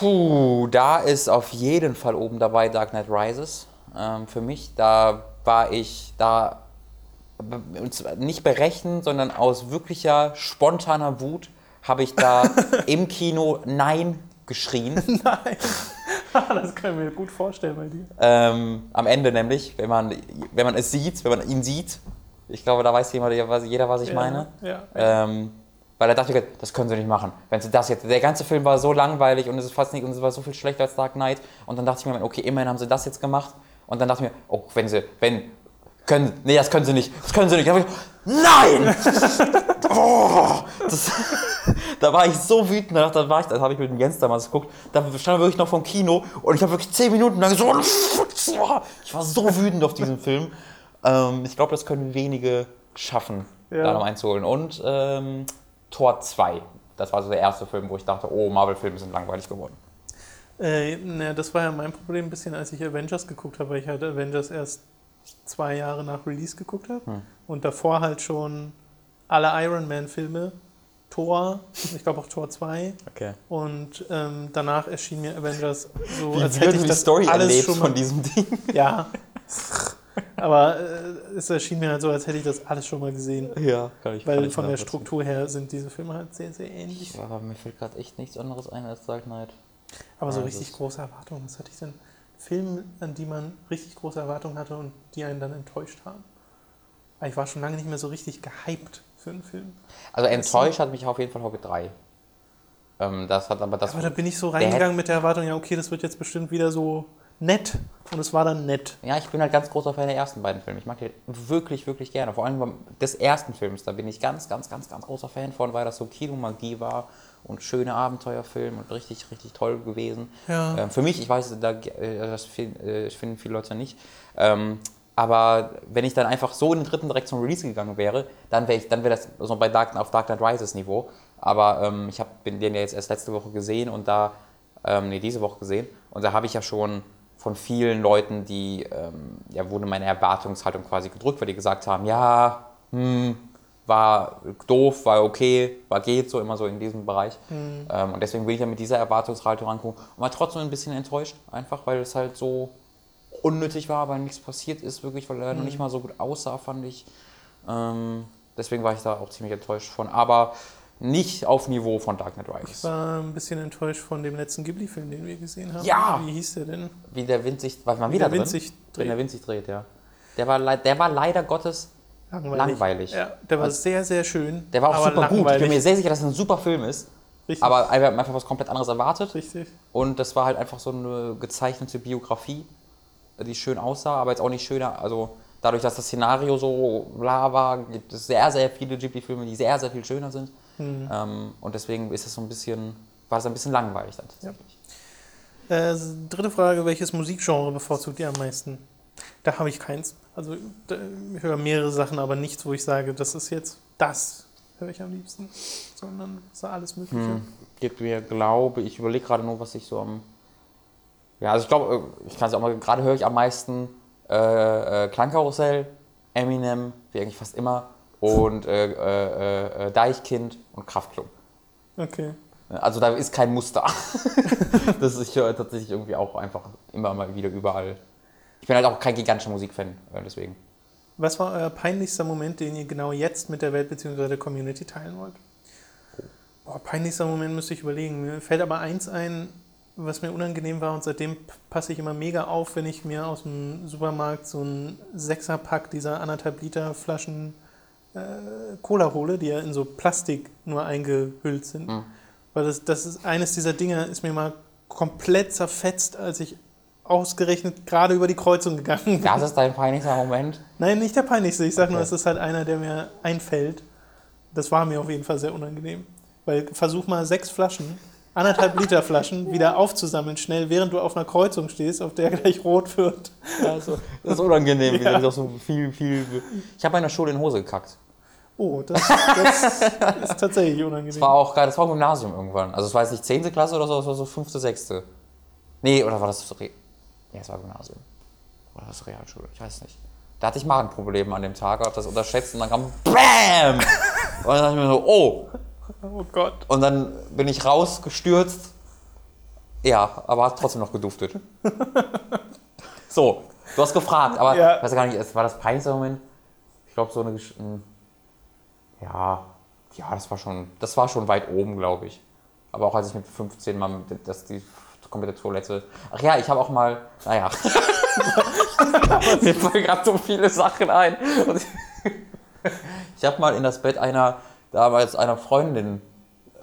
Speaker 1: Puh, da ist auf jeden Fall oben dabei Dark Knight Rises. Ähm, für mich, da war ich da nicht berechnen, sondern aus wirklicher spontaner Wut habe ich da im Kino Nein geschrien.
Speaker 2: Nein, das kann ich mir gut vorstellen bei dir.
Speaker 1: Ähm, am Ende nämlich, wenn man, wenn man es sieht, wenn man ihn sieht. Ich glaube, da weiß jeder, jeder was ich meine.
Speaker 2: Ja,
Speaker 1: Ähm, weil er dachte, das können sie nicht machen. Wenn sie das jetzt, der ganze Film war so langweilig und es ist fast nicht, und es war so viel schlechter als Dark Knight. Und dann dachte ich mir, okay, immerhin haben sie das jetzt gemacht. Und dann dachte ich mir, oh, wenn sie, wenn, können, nee, das können sie nicht, das können sie nicht. Ich, Nein! oh, das, da war ich so wütend, da, da war ich, das habe ich mit dem Jens damals geguckt, da stand wirklich noch vom Kino und ich habe wirklich zehn Minuten lang so, ich war so wütend auf diesen Film. Ähm, ich glaube, das können wenige schaffen,
Speaker 2: Ja.
Speaker 1: da noch einzuholen. Und ähm, Tor 2. Das war so der erste Film, wo ich dachte, oh, Marvel-Filme sind langweilig geworden.
Speaker 2: Äh, ne, das war ja mein Problem ein bisschen, als ich Avengers geguckt habe, weil ich halt Avengers erst zwei Jahre nach Release geguckt habe.
Speaker 1: Hm.
Speaker 2: Und davor halt schon alle Iron Man-Filme, Thor, ich glaube auch Tor 2.
Speaker 1: Okay.
Speaker 2: Und ähm, danach erschien mir Avengers so,
Speaker 1: Wie
Speaker 2: als hätte ich
Speaker 1: die
Speaker 2: das
Speaker 1: Story
Speaker 2: alles
Speaker 1: erlebt
Speaker 2: schon mal
Speaker 1: von diesem Ding?
Speaker 2: Ja. Aber äh, es erschien mir halt so, als hätte ich das alles schon mal gesehen.
Speaker 1: Ja, kann ich
Speaker 2: Weil
Speaker 1: kann ich
Speaker 2: von der
Speaker 1: nachvollziehen.
Speaker 2: Struktur her sind diese Filme halt sehr, sehr ähnlich.
Speaker 1: Ja, aber mir fällt gerade echt nichts anderes ein als Dark Knight.
Speaker 2: Aber so
Speaker 1: Ja,
Speaker 2: richtig große Erwartungen, was hatte ich denn? Filme, an die man richtig große Erwartungen hatte und die einen dann enttäuscht haben. Aber ich war schon lange nicht mehr so richtig gehypt für einen Film.
Speaker 1: Also enttäuscht hat mich auf jeden Fall Hobbit 3. Ähm, das hat aber das.
Speaker 2: Aber da bin ich so
Speaker 1: Der
Speaker 2: reingegangen mit der Erwartung, ja okay, das wird jetzt bestimmt wieder so nett. Und es war dann nett.
Speaker 1: ja, ich bin halt ganz großer Fan der ersten beiden Filme. Ich mag die wirklich, wirklich gerne. Vor allem des ersten Films, da bin ich ganz, ganz, ganz, ganz großer Fan von, weil das so Kinomagie war und schöne Abenteuerfilm und richtig, richtig toll gewesen.
Speaker 2: Ja.
Speaker 1: Ähm, für mich, ich weiß, da, äh, das äh, finden viele Leute nicht. Ähm, aber wenn ich dann einfach so in den dritten direkt zum Release gegangen wäre, dann wäre dann wär das so bei Dark, auf Dark Knight Rises Niveau. Aber ähm, ich hab, bin den ja jetzt erst letzte Woche gesehen und da, ähm, nee, diese Woche gesehen. Und da habe ich ja schon von vielen Leuten, die, ähm, ja, wurde meine Erwartungshaltung quasi gedrückt, weil die gesagt haben, ja, hm, war doof, war okay, war geht, so immer so in diesem Bereich. Ähm, und deswegen will ich ja mit dieser Erwartungshaltung rangucken und war trotzdem ein bisschen enttäuscht, einfach weil es halt so unnötig war, weil nichts passiert ist, wirklich, weil er noch nicht mal so gut aussah, fand ich. Ähm, deswegen war ich da auch ziemlich enttäuscht von, aber nicht auf Niveau von Dark Knight
Speaker 2: Ich
Speaker 1: Rises.
Speaker 2: war ein bisschen enttäuscht von dem letzten Ghibli-Film, den wir gesehen haben.
Speaker 1: Ja!
Speaker 2: Wie hieß der denn?
Speaker 1: Wie der Wind sich, war man
Speaker 2: Wie
Speaker 1: wieder
Speaker 2: der Wind
Speaker 1: drin?
Speaker 2: sich
Speaker 1: Wenn der
Speaker 2: dreht.
Speaker 1: Wind sich dreht, ja. Der war, der war leider Gottes, Langweilig.
Speaker 2: Ja, der war
Speaker 1: Also-
Speaker 2: sehr, sehr schön.
Speaker 1: der war auch super gut. Ich bin
Speaker 2: langweilig.
Speaker 1: mir sehr sicher, dass es ein super Film ist.
Speaker 2: Richtig,
Speaker 1: Aber wir haben einfach was komplett anderes erwartet.
Speaker 2: richtig.
Speaker 1: Und das war halt einfach so eine gezeichnete Biografie, die schön aussah, aber jetzt auch nicht schöner. Also dadurch, dass das Szenario so bla war, gibt es sehr, sehr viele Ghibli-Filme, die sehr, sehr viel schöner sind. Ähm, und deswegen ist es so ein bisschen, war es ein bisschen langweilig dann tatsächlich.
Speaker 2: Äh, dritte Frage, welches Musikgenre bevorzugt ihr am meisten? Da habe ich keins. Also ich höre mehrere Sachen, aber nichts, wo ich sage, das ist jetzt das, höre ich am liebsten. Sondern ist alles Mögliche.
Speaker 1: Hm. Gibt mir, glaube ich, überlege gerade nur, was ich so am. Ja, also ich glaube, ich kann es auch mal, gerade höre ich am meisten äh, äh, Klangkarussell, Eminem, wie eigentlich fast immer, und äh, äh, äh, Deichkind und Kraftklub.
Speaker 2: Okay.
Speaker 1: Also da ist kein Muster. das ist höre tatsächlich irgendwie auch einfach immer mal wieder überall. Ich bin halt auch kein gigantischer Musikfan, äh, deswegen.
Speaker 2: Was war euer peinlichster Moment, den ihr genau jetzt mit der Welt bzw. der Community teilen wollt? Boah, peinlichster Moment müsste ich überlegen. Mir fällt aber eins ein, was mir unangenehm war und seitdem passe ich immer mega auf, wenn ich mir aus dem Supermarkt so einen Sechserpack dieser anderthalb Liter Flaschen äh, Cola hole, die ja in so Plastik nur eingehüllt sind.
Speaker 1: Mhm.
Speaker 2: Weil das, das ist eines dieser Dinge, ist mir mal komplett zerfetzt, als ich ausgerechnet gerade über die Kreuzung gegangen bin.
Speaker 1: Das ist dein peinlichster Moment.
Speaker 2: Nein, nicht der peinlichste. Ich sage nur,
Speaker 1: Okay.
Speaker 2: es ist halt einer, der mir einfällt. Das war mir auf jeden Fall sehr unangenehm. Weil versuch mal sechs Flaschen, anderthalb Liter Flaschen wieder aufzusammeln, schnell, während du auf einer Kreuzung stehst, auf der gleich rot wird.
Speaker 1: Also, das ist unangenehm.
Speaker 2: Ja.
Speaker 1: Auch so viel, viel. Ich habe in der Schule in Hose gekackt.
Speaker 2: Oh, das, das ist tatsächlich unangenehm.
Speaker 1: Das war auch geil, das war im Gymnasium irgendwann. Also es war jetzt nicht 10. Klasse oder so, das war so 5., 6. Nee, oder war das so Re Ja, es war Gymnasium. Oder war das Realschule? Ich weiß nicht. Da hatte ich Magenprobleme an dem Tag, hab das unterschätzt und dann kam BAM! Und dann dachte ich mir so, oh!
Speaker 2: Oh Gott.
Speaker 1: Und dann bin ich rausgestürzt. Ja, aber hat trotzdem noch geduftet. So, du hast gefragt, aber
Speaker 2: Ja.
Speaker 1: ich weiß gar nicht, war das peinlichste Moment. Ich glaube, so eine Gesch m, Ja, ja, das war schon, das war schon weit oben, glaube ich. Aber auch als ich mit 15 mal das die komplette Toilette. Ach ja, ich habe auch mal, naja. Mir fallen gerade so viele Sachen ein. Ich habe mal in das Bett einer, damals einer Freundin äh,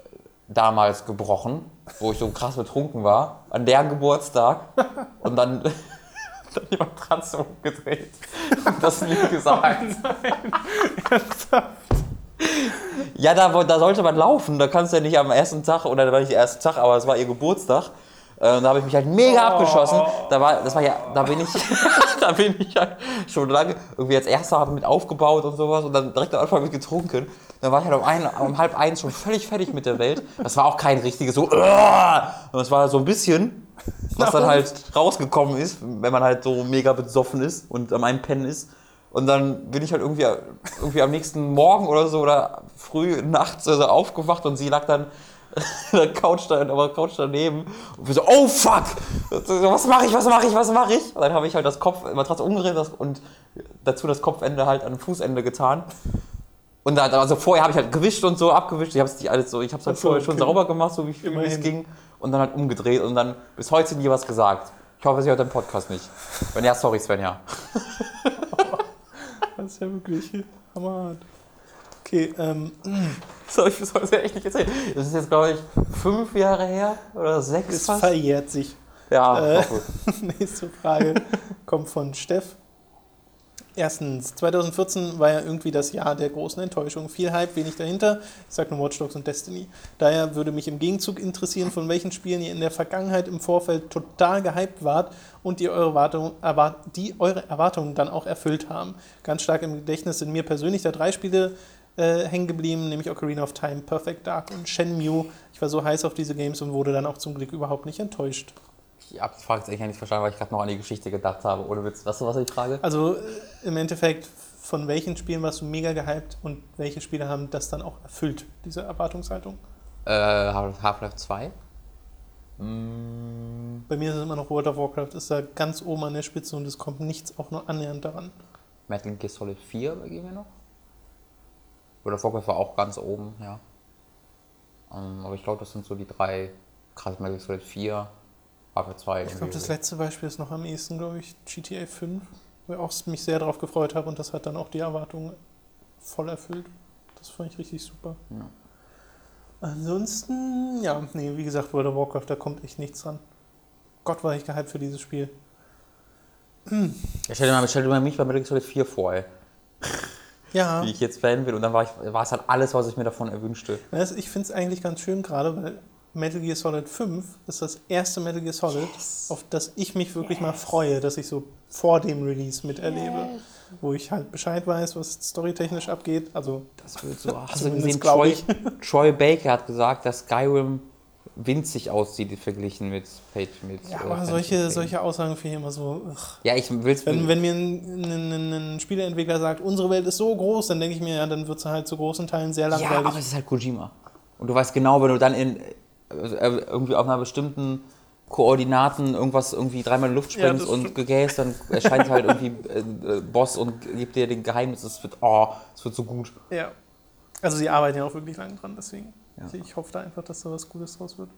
Speaker 1: damals gebrochen, wo ich so krass betrunken war, an deren Geburtstag und dann, dann die Matratze umgedreht und das nie gesagt. Ja, da, da sollte man laufen, da kannst du ja nicht am ersten Tag, oder da war nicht der erste Tag, aber es war ihr Geburtstag. Und da habe ich mich halt mega abgeschossen. Da war, das war ja, da bin ich, da bin ich halt schon lange irgendwie als erster mit aufgebaut und sowas und dann direkt am Anfang mit getrunken. Dann war ich halt um, ein, um halb eins schon völlig fertig mit der Welt. Das war auch kein richtiges so, es war so ein bisschen, was dann halt rausgekommen ist, wenn man halt so mega besoffen ist und am Einpennen ist. Und dann bin ich halt irgendwie, irgendwie am nächsten Morgen oder so oder früh nachts also aufgewacht und sie lag dann in der Couch, da, der Couch daneben und wir so, oh fuck! Was mache ich, was mache ich, was mache ich? Und dann habe ich halt das Kopf, Matratze das- und dazu das Kopfende halt an Fußende getan. Und dann, also vorher habe ich halt gewischt und so, abgewischt. Ich habe es nicht alles so, ich habe es halt
Speaker 2: so,
Speaker 1: vorher schon
Speaker 2: okay.
Speaker 1: sauber gemacht, so wie es ging. Und dann halt umgedreht und dann bis heute nie was gesagt. Ich hoffe, sie hört den Podcast nicht. Wenn ja, sorry Svenja.
Speaker 2: Das ist ja wirklich hammerhart. Okay, ähm,
Speaker 1: So, ich soll es ja echt nicht erzählen. Das ist jetzt, glaube ich, fünf Jahre her oder sechs
Speaker 2: es
Speaker 1: fast.
Speaker 2: verjährt sich.
Speaker 1: Ja,
Speaker 2: Äh. Nächste Frage kommt von Steff. Erstens, 2014 war ja irgendwie das Jahr der großen Enttäuschung. Viel Hype, wenig dahinter. Ich sag nur Watch Dogs und Destiny. Daher würde mich im Gegenzug interessieren, von welchen Spielen ihr in der Vergangenheit im Vorfeld total gehypt wart und die eure, Erwartung, erwart, die eure Erwartungen dann auch erfüllt haben. Ganz stark im Gedächtnis sind mir persönlich da drei Spiele äh, hängen geblieben, nämlich Ocarina of Time, Perfect Dark und Shenmue. Ich war so heiß auf diese Games und wurde dann auch zum Glück überhaupt nicht enttäuscht.
Speaker 1: Ich habe die Frage jetzt eigentlich nicht verstanden, weil ich gerade noch an die Geschichte gedacht habe. Ohne Witz. Weißt du, was ich frage?
Speaker 2: Also im Endeffekt, von welchen Spielen warst du mega gehypt und welche Spiele haben das dann auch erfüllt, diese Erwartungshaltung?
Speaker 1: Äh, Half-Life 2. Mm,
Speaker 2: Bei mir ist es immer noch World of Warcraft, ist da ganz oben an der Spitze und es kommt nichts auch nur annähernd daran.
Speaker 1: Metal Gear Solid 4 gehen wir noch. Oder Warcraft war auch ganz oben, ja. Ähm, aber ich glaube, das sind so die drei. Krass, Metal Gear Solid 4, Half-Life 2.
Speaker 2: Ich glaube, das letzte Beispiel ist noch am ehesten, glaube ich, GTA 5, wo ich auch mich sehr darauf gefreut habe und das hat dann auch die Erwartungen voll erfüllt. Das fand ich richtig super.
Speaker 1: Ja.
Speaker 2: Ansonsten, ja, nee, wie gesagt, World of Warcraft, da kommt echt nichts dran. Gott, war ich gehypt für dieses Spiel.
Speaker 1: Ja, stell, dir mal, stell dir mal mich bei Metal Gear Solid 4 vor, ey.
Speaker 2: Ja,
Speaker 1: Wie ich jetzt Fan bin und dann war, ich, war es halt alles, was ich mir davon erwünschte.
Speaker 2: ich finde es eigentlich ganz schön gerade, weil Metal Gear Solid 5 ist das erste Metal Gear Solid, auf das ich mich wirklich mal freue, dass ich so vor dem Release miterlebe. Wo ich halt Bescheid weiß, was storytechnisch abgeht. Also,
Speaker 1: Das wird so. Hast du gesehen, Troy. Troy Baker hat gesagt, dass Skyrim winzig aussieht verglichen mit Page mit.
Speaker 2: ja,
Speaker 1: äh,
Speaker 2: aber solche, solche Aussagen finde ich immer so. ugh.
Speaker 1: Ja, ich will's.
Speaker 2: Wenn, wenn mir ein, ein, ein, ein Spieleentwickler sagt, unsere Welt ist so groß, dann denke ich mir, ja, dann wird sie halt zu großen Teilen sehr
Speaker 1: ja,
Speaker 2: langweilig.
Speaker 1: aber es ist halt Kojima. Und du weißt genau, wenn du dann in irgendwie auf einer bestimmten Koordinaten irgendwas irgendwie dreimal in die Luft
Speaker 2: Ja,
Speaker 1: springst
Speaker 2: das
Speaker 1: und gegäst, dann erscheint halt irgendwie äh, äh, Boss und gibt dir den Geheimnis. Es wird, oh, es wird so gut.
Speaker 2: Ja. Also sie arbeiten ja auch wirklich lange dran, deswegen.
Speaker 1: Ja.
Speaker 2: Ich, ich hoffe da einfach, dass da was Gutes draus wird.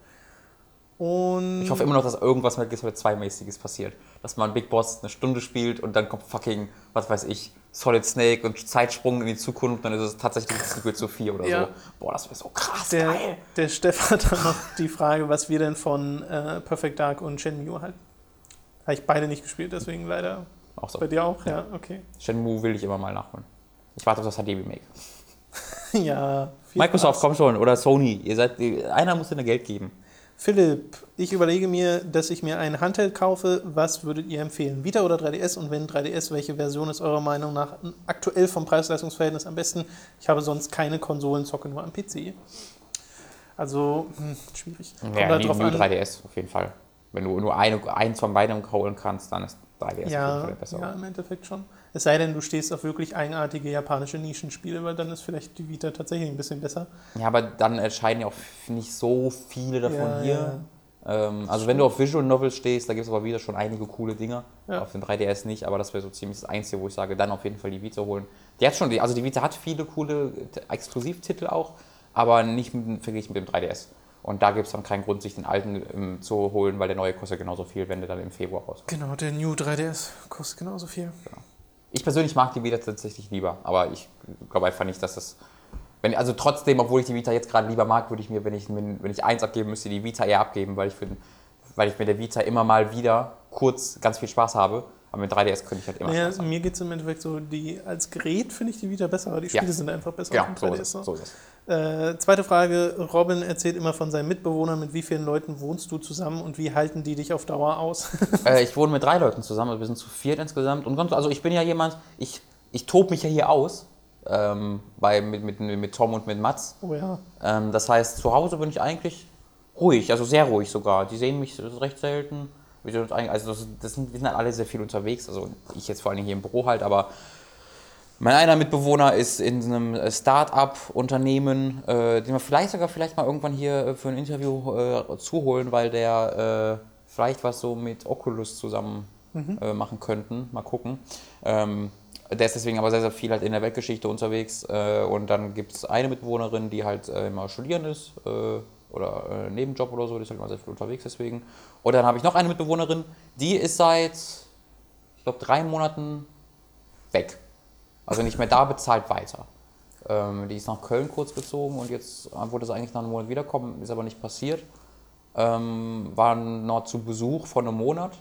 Speaker 2: Und
Speaker 1: Ich hoffe immer noch, dass irgendwas mit Gear Solid 2 mäßiges passiert. Dass man Big Boss eine Stunde spielt und dann kommt fucking, was weiß ich, Solid Snake und Zeitsprung in die Zukunft, dann ist es tatsächlich Sequel zu 4 oder
Speaker 2: Ja.
Speaker 1: so. Boah, das wäre so krass
Speaker 2: der,
Speaker 1: geil.
Speaker 2: der Steff hat dann noch die Frage, was wir denn von äh, Perfect Dark und Shenmue halten. Habe ich beide nicht gespielt, deswegen leider.
Speaker 1: Auch so.
Speaker 2: Bei dir auch? Ja, okay.
Speaker 1: Shenmue will ich immer mal nachholen. Ich warte auf das HD-Remake.
Speaker 2: ja. viel
Speaker 1: Microsoft,
Speaker 2: Spaß.
Speaker 1: komm schon, oder Sony. Ihr seid, einer muss dir Geld geben.
Speaker 2: Philipp, ich überlege mir, dass ich mir ein Handheld kaufe. Was würdet ihr empfehlen? Vita oder 3DS? Und wenn 3DS, welche Version ist eurer Meinung nach aktuell vom Preis-Leistungs-Verhältnis am besten? Ich habe sonst keine Konsolen, zocke nur am PC. Also, hm, schwierig. Kommt
Speaker 1: Ja,
Speaker 2: halt
Speaker 1: nie,
Speaker 2: drauf
Speaker 1: nur
Speaker 2: an.
Speaker 1: 3DS auf jeden Fall. Wenn du nur eine, eins von beiden holen kannst, dann ist 3DS auf jeden
Speaker 2: Ja,
Speaker 1: Fall besser.
Speaker 2: ja, im Endeffekt schon. Es sei denn, du stehst auf wirklich eigenartige japanische Nischenspiele, weil dann ist vielleicht die Vita tatsächlich ein bisschen besser.
Speaker 1: Ja, aber dann erscheinen ja auch nicht so viele davon
Speaker 2: Ja,
Speaker 1: hier. Ähm, also wenn du auf Visual Novels stehst, da gibt es aber wieder schon einige coole Dinger.
Speaker 2: Ja.
Speaker 1: Auf dem 3DS nicht, aber das wäre so ziemlich das Einzige, wo ich sage, dann auf jeden Fall die Vita holen. Die hat schon, also die Vita hat viele coole T- Exklusivtitel auch, aber nicht mit, verglichen mit dem 3DS. Und da gibt es dann keinen Grund, sich den alten ähm, zu holen, weil der neue kostet genauso viel, wenn der dann im Februar rauskommt.
Speaker 2: Genau, der New 3DS kostet genauso viel.
Speaker 1: Ich persönlich mag die Vita tatsächlich lieber, aber ich glaube einfach nicht, dass das. Wenn, also trotzdem, obwohl ich die Vita jetzt gerade lieber mag, würde ich mir, wenn ich, wenn ich eins abgeben müsste, die Vita eher abgeben, weil ich, find, weil ich mit der Vita immer mal wieder kurz ganz viel Spaß habe. Aber mit 3DS könnte ich halt immer
Speaker 2: Naja,
Speaker 1: Spaß haben.
Speaker 2: mir geht es im Endeffekt so, die, als Gerät finde ich die Vita besser, aber die
Speaker 1: Ja.
Speaker 2: Spiele sind einfach besser
Speaker 1: Ja,
Speaker 2: auf
Speaker 1: so
Speaker 2: dem
Speaker 1: ist,
Speaker 2: 3DS.
Speaker 1: es, so ist es.
Speaker 2: Äh, zweite Frage, Robin erzählt immer von seinen Mitbewohnern, mit wie vielen Leuten wohnst du zusammen und wie halten die dich auf Dauer aus?
Speaker 1: äh, ich wohne mit drei Leuten zusammen, also wir sind zu viert insgesamt. Und sonst, also ich bin ja jemand, ich, ich tobe mich ja hier aus. Ähm, bei, mit, mit, mit Tom und mit Mats.
Speaker 2: oh ja.
Speaker 1: Ähm, das heißt, zu Hause bin ich eigentlich ruhig, also sehr ruhig sogar. Die sehen mich recht selten. Wir sind Also das, das sind, wir sind halt alle sehr viel unterwegs. Also ich jetzt vor allem hier im Büro halt, aber mein einer Mitbewohner ist in einem Start-up-Unternehmen, äh, den wir vielleicht sogar vielleicht mal irgendwann hier äh, für ein Interview äh, zuholen, weil der äh, vielleicht was so mit Oculus zusammen äh, machen könnten. Mal gucken. Ähm, der ist deswegen aber sehr, sehr viel halt in der Weltgeschichte unterwegs. Äh, und dann gibt es eine Mitbewohnerin, die halt äh, immer studieren ist äh, oder äh, Nebenjob oder so, die ist halt immer sehr viel unterwegs deswegen. Und dann habe ich noch eine Mitbewohnerin, die ist seit, ich glaube, drei Monaten weg. Also nicht mehr da, bezahlt weiter. Ähm, die ist nach Köln kurz gezogen und jetzt wollte sie eigentlich nach einem Monat wiederkommen, ist aber nicht passiert. Ähm, war noch zu Besuch vor einem Monat,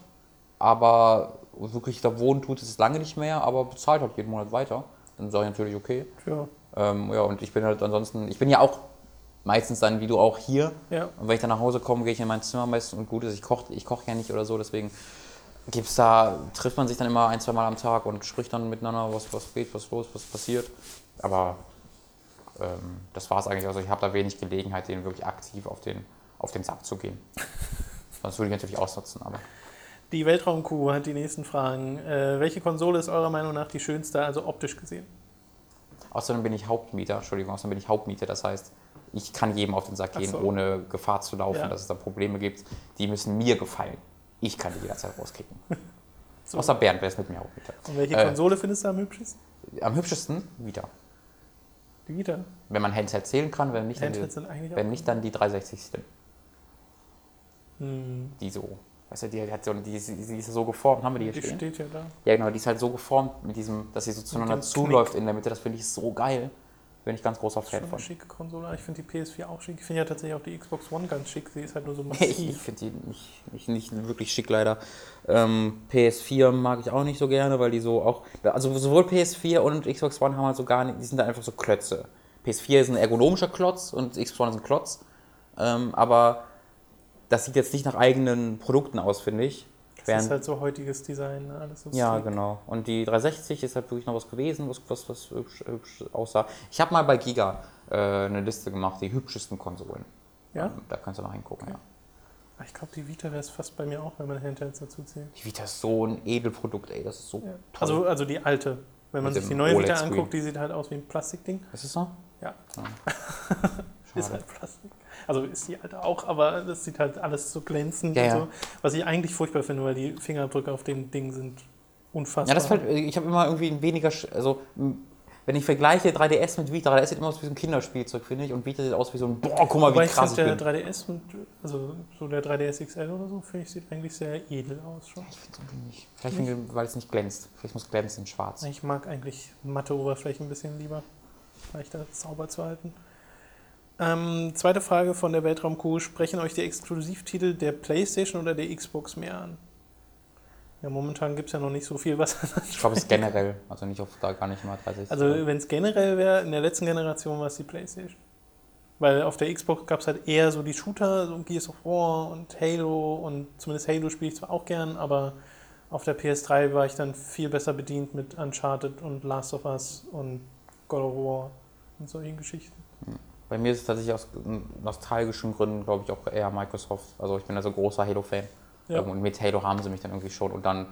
Speaker 1: aber wirklich da wohnen tut es lange nicht mehr, aber bezahlt halt jeden Monat weiter. Dann sage ich natürlich okay.
Speaker 2: Ja.
Speaker 1: Ähm, ja, und ich bin halt ansonsten, ich bin ja auch meistens dann, wie du auch hier.
Speaker 2: Ja.
Speaker 1: Und wenn ich dann nach Hause komme, gehe ich in mein Zimmer meistens und gut ist, ich koche ich koch ja nicht oder so, deswegen gibt's da, trifft man sich dann immer ein, zwei Mal am Tag und spricht dann miteinander, was, was geht, was los, was passiert. Aber ähm, das war es eigentlich. Also ich habe da wenig Gelegenheit, denen wirklich aktiv auf den, auf den Sack zu gehen. Sonst würde ich natürlich ausnutzen, aber.
Speaker 2: Die Weltraumkuh hat die nächsten Fragen. Äh, welche Konsole ist eurer Meinung nach die schönste, also optisch gesehen?
Speaker 1: Außerdem bin ich Hauptmieter, Entschuldigung, außerdem bin ich Hauptmieter, das heißt, ich kann jedem auf den Sack gehen,
Speaker 2: so.
Speaker 1: ohne Gefahr zu laufen,
Speaker 2: Ja.
Speaker 1: dass es da Probleme gibt. Die müssen mir gefallen. Ich kann die jederzeit rauskicken.
Speaker 2: So.
Speaker 1: Außer Bernd, wer ist mit mir Hauptmieter.
Speaker 2: Und welche
Speaker 1: Äh.
Speaker 2: Konsole findest du am hübschesten?
Speaker 1: Am hübschesten wieder.
Speaker 2: Die Vita.
Speaker 1: Wenn man Handheld zählen kann, wenn nicht, dann die,
Speaker 2: Handsets
Speaker 1: wenn
Speaker 2: auch.
Speaker 1: nicht, dann die 360 Slim.
Speaker 2: Hm,
Speaker 1: Die so. Weißt du, die, hat so, die, ist- die ist so geformt, haben wir die hier
Speaker 2: die
Speaker 1: stehen?
Speaker 2: steht ja da.
Speaker 1: Ja, genau, die ist halt so geformt, mit diesem, dass sie so zueinander zuläuft in der Mitte. Das finde ich so geil. Bin ich ganz großer Fan von.
Speaker 2: schicke Konsole. Ich finde die PS4 auch schick. Ich finde ja tatsächlich auch die Xbox One ganz schick. Sie ist halt nur so
Speaker 1: Ich, ich
Speaker 2: massiv.
Speaker 1: finde die nicht, nicht, nicht wirklich schick leider. Ähm, PS4 mag ich auch nicht so gerne, weil die so auch. Also sowohl PS4 und Xbox One haben halt so gar nicht, die sind da einfach so Klötze. PS4 ist ein ergonomischer Klotz und Xbox One ist ein Klotz. Ähm, aber das sieht jetzt nicht nach eigenen Produkten aus, finde ich.
Speaker 2: Das ist
Speaker 1: Während-
Speaker 2: halt so heutiges Design. ne? Alles so
Speaker 1: ja,
Speaker 2: sleek.
Speaker 1: genau. Und die 360 ist halt wirklich noch was gewesen, was, was, was hübsch, hübsch aussah. Ich habe mal bei Giga äh, eine Liste gemacht, die hübschesten Konsolen.
Speaker 2: Ja?
Speaker 1: Ähm, Da kannst du noch hingucken, ja.
Speaker 2: Ah, Ich glaube, die Vita wäre es fast bei mir auch, wenn man Handhelds dazu zählt.
Speaker 1: Die Vita ist so ein Edelprodukt, ey. Das ist so
Speaker 2: Ja.
Speaker 1: toll.
Speaker 2: Also, also die alte. Wenn man
Speaker 1: Mit
Speaker 2: sich die neue Vita anguckt, die sieht halt aus wie ein Plastikding.
Speaker 1: ist es so?
Speaker 2: Ja.
Speaker 1: Ja.
Speaker 2: Ist halt Plastik. Also ist die alte auch, aber das sieht halt alles so glänzend
Speaker 1: Ja,
Speaker 2: und so. Was ich eigentlich furchtbar finde, weil die Fingerabdrücke auf dem Ding sind unfassbar.
Speaker 1: Ja, das fällt, ich habe immer irgendwie ein weniger, also wenn ich vergleiche 3DS mit Vita, 3DS sieht immer aus wie so ein Kinderspielzeug, finde ich, und Vita sieht aus wie so ein, boah, guck mal,
Speaker 2: Wobei
Speaker 1: wie
Speaker 2: ich
Speaker 1: krass ich
Speaker 2: finde,
Speaker 1: bin.
Speaker 2: der 3DS und also so der 3DS XL oder so, finde ich, sieht eigentlich sehr edel aus schon.
Speaker 1: Ich finde es nicht. Vielleicht, wegen- weil es nicht glänzt. Vielleicht muss glänzen in schwarz.
Speaker 2: Ich mag eigentlich matte Oberflächen ein bisschen lieber, leichter sauber zu halten. Ähm, zweite Frage von der Weltraumkuh. Sprechen euch die Exklusivtitel der PlayStation oder der Xbox mehr an? Ja, momentan gibt es ja noch nicht so viel, was.
Speaker 1: Ich glaube, es ist generell, also nicht auf da gar nicht mal 30.
Speaker 2: Also, wenn es generell wäre, in der letzten Generation war es die PlayStation. Weil auf der Xbox gab es halt eher so die Shooter, so Gears of War und Halo und zumindest Halo spiele ich zwar auch gern, aber auf der PS3 war ich dann viel besser bedient mit Uncharted und Last of Us und God of War und solchen Geschichten.
Speaker 1: Bei mir ist es tatsächlich aus nostalgischen Gründen, glaube ich, auch eher Microsoft. Also ich bin also großer Halo-Fan.
Speaker 2: Ja.
Speaker 1: Ähm, Und mit Halo haben sie mich dann irgendwie schon. Und dann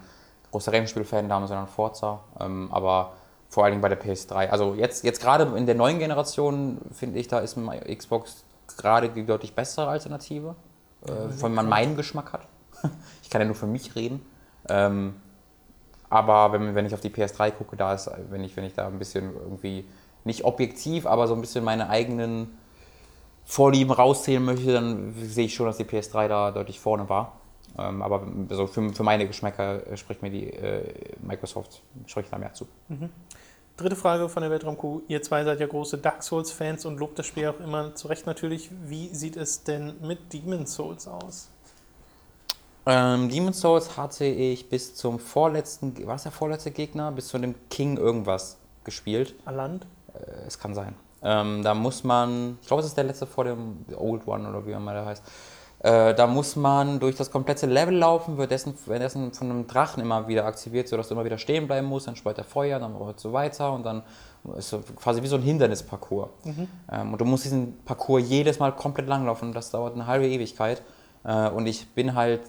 Speaker 1: großer Rennspiel-Fan, da haben sie dann Forza. Ähm, aber vor allen Dingen bei der PS3. Also jetzt, jetzt gerade in der neuen Generation, finde ich, da ist Xbox gerade die deutlich bessere Alternative. Äh, von man meinen Geschmack hat. ich kann ja nur für mich reden. Ähm, aber wenn, wenn ich auf die PS3 gucke, da ist, wenn ich, wenn ich da ein bisschen irgendwie nicht objektiv, aber so ein bisschen meine eigenen Vorlieben rauszählen möchte, dann sehe ich schon, dass die PS3 da deutlich vorne war. Ähm, aber so für, für meine Geschmäcker äh, spricht mir die äh, Microsoft spricht da mehr zu.
Speaker 2: Dritte Frage von der Weltraumkuh. Ihr zwei seid ja große Dark Souls-Fans und lobt das Spiel auch immer zu Recht natürlich. Wie sieht es denn mit Demon's Souls aus?
Speaker 1: Ähm, Demon's Souls hatte ich bis zum vorletzten, war es der vorletzte Gegner, bis zu dem King irgendwas gespielt.
Speaker 2: Aland?
Speaker 1: Äh, Es kann sein. Ähm, da muss man, ich glaube, es ist der letzte vor dem Old One oder wie immer der heißt. Äh, da muss man durch das komplette Level laufen, wird dessen, wird dessen von einem Drachen immer wieder aktiviert, sodass du immer wieder stehen bleiben musst, dann speut er Feuer, dann rollt so weiter und dann ist so quasi wie so ein Hindernisparcours. Ähm, und du musst diesen Parcours jedes Mal komplett langlaufen und das dauert eine halbe Ewigkeit. Äh, und ich bin halt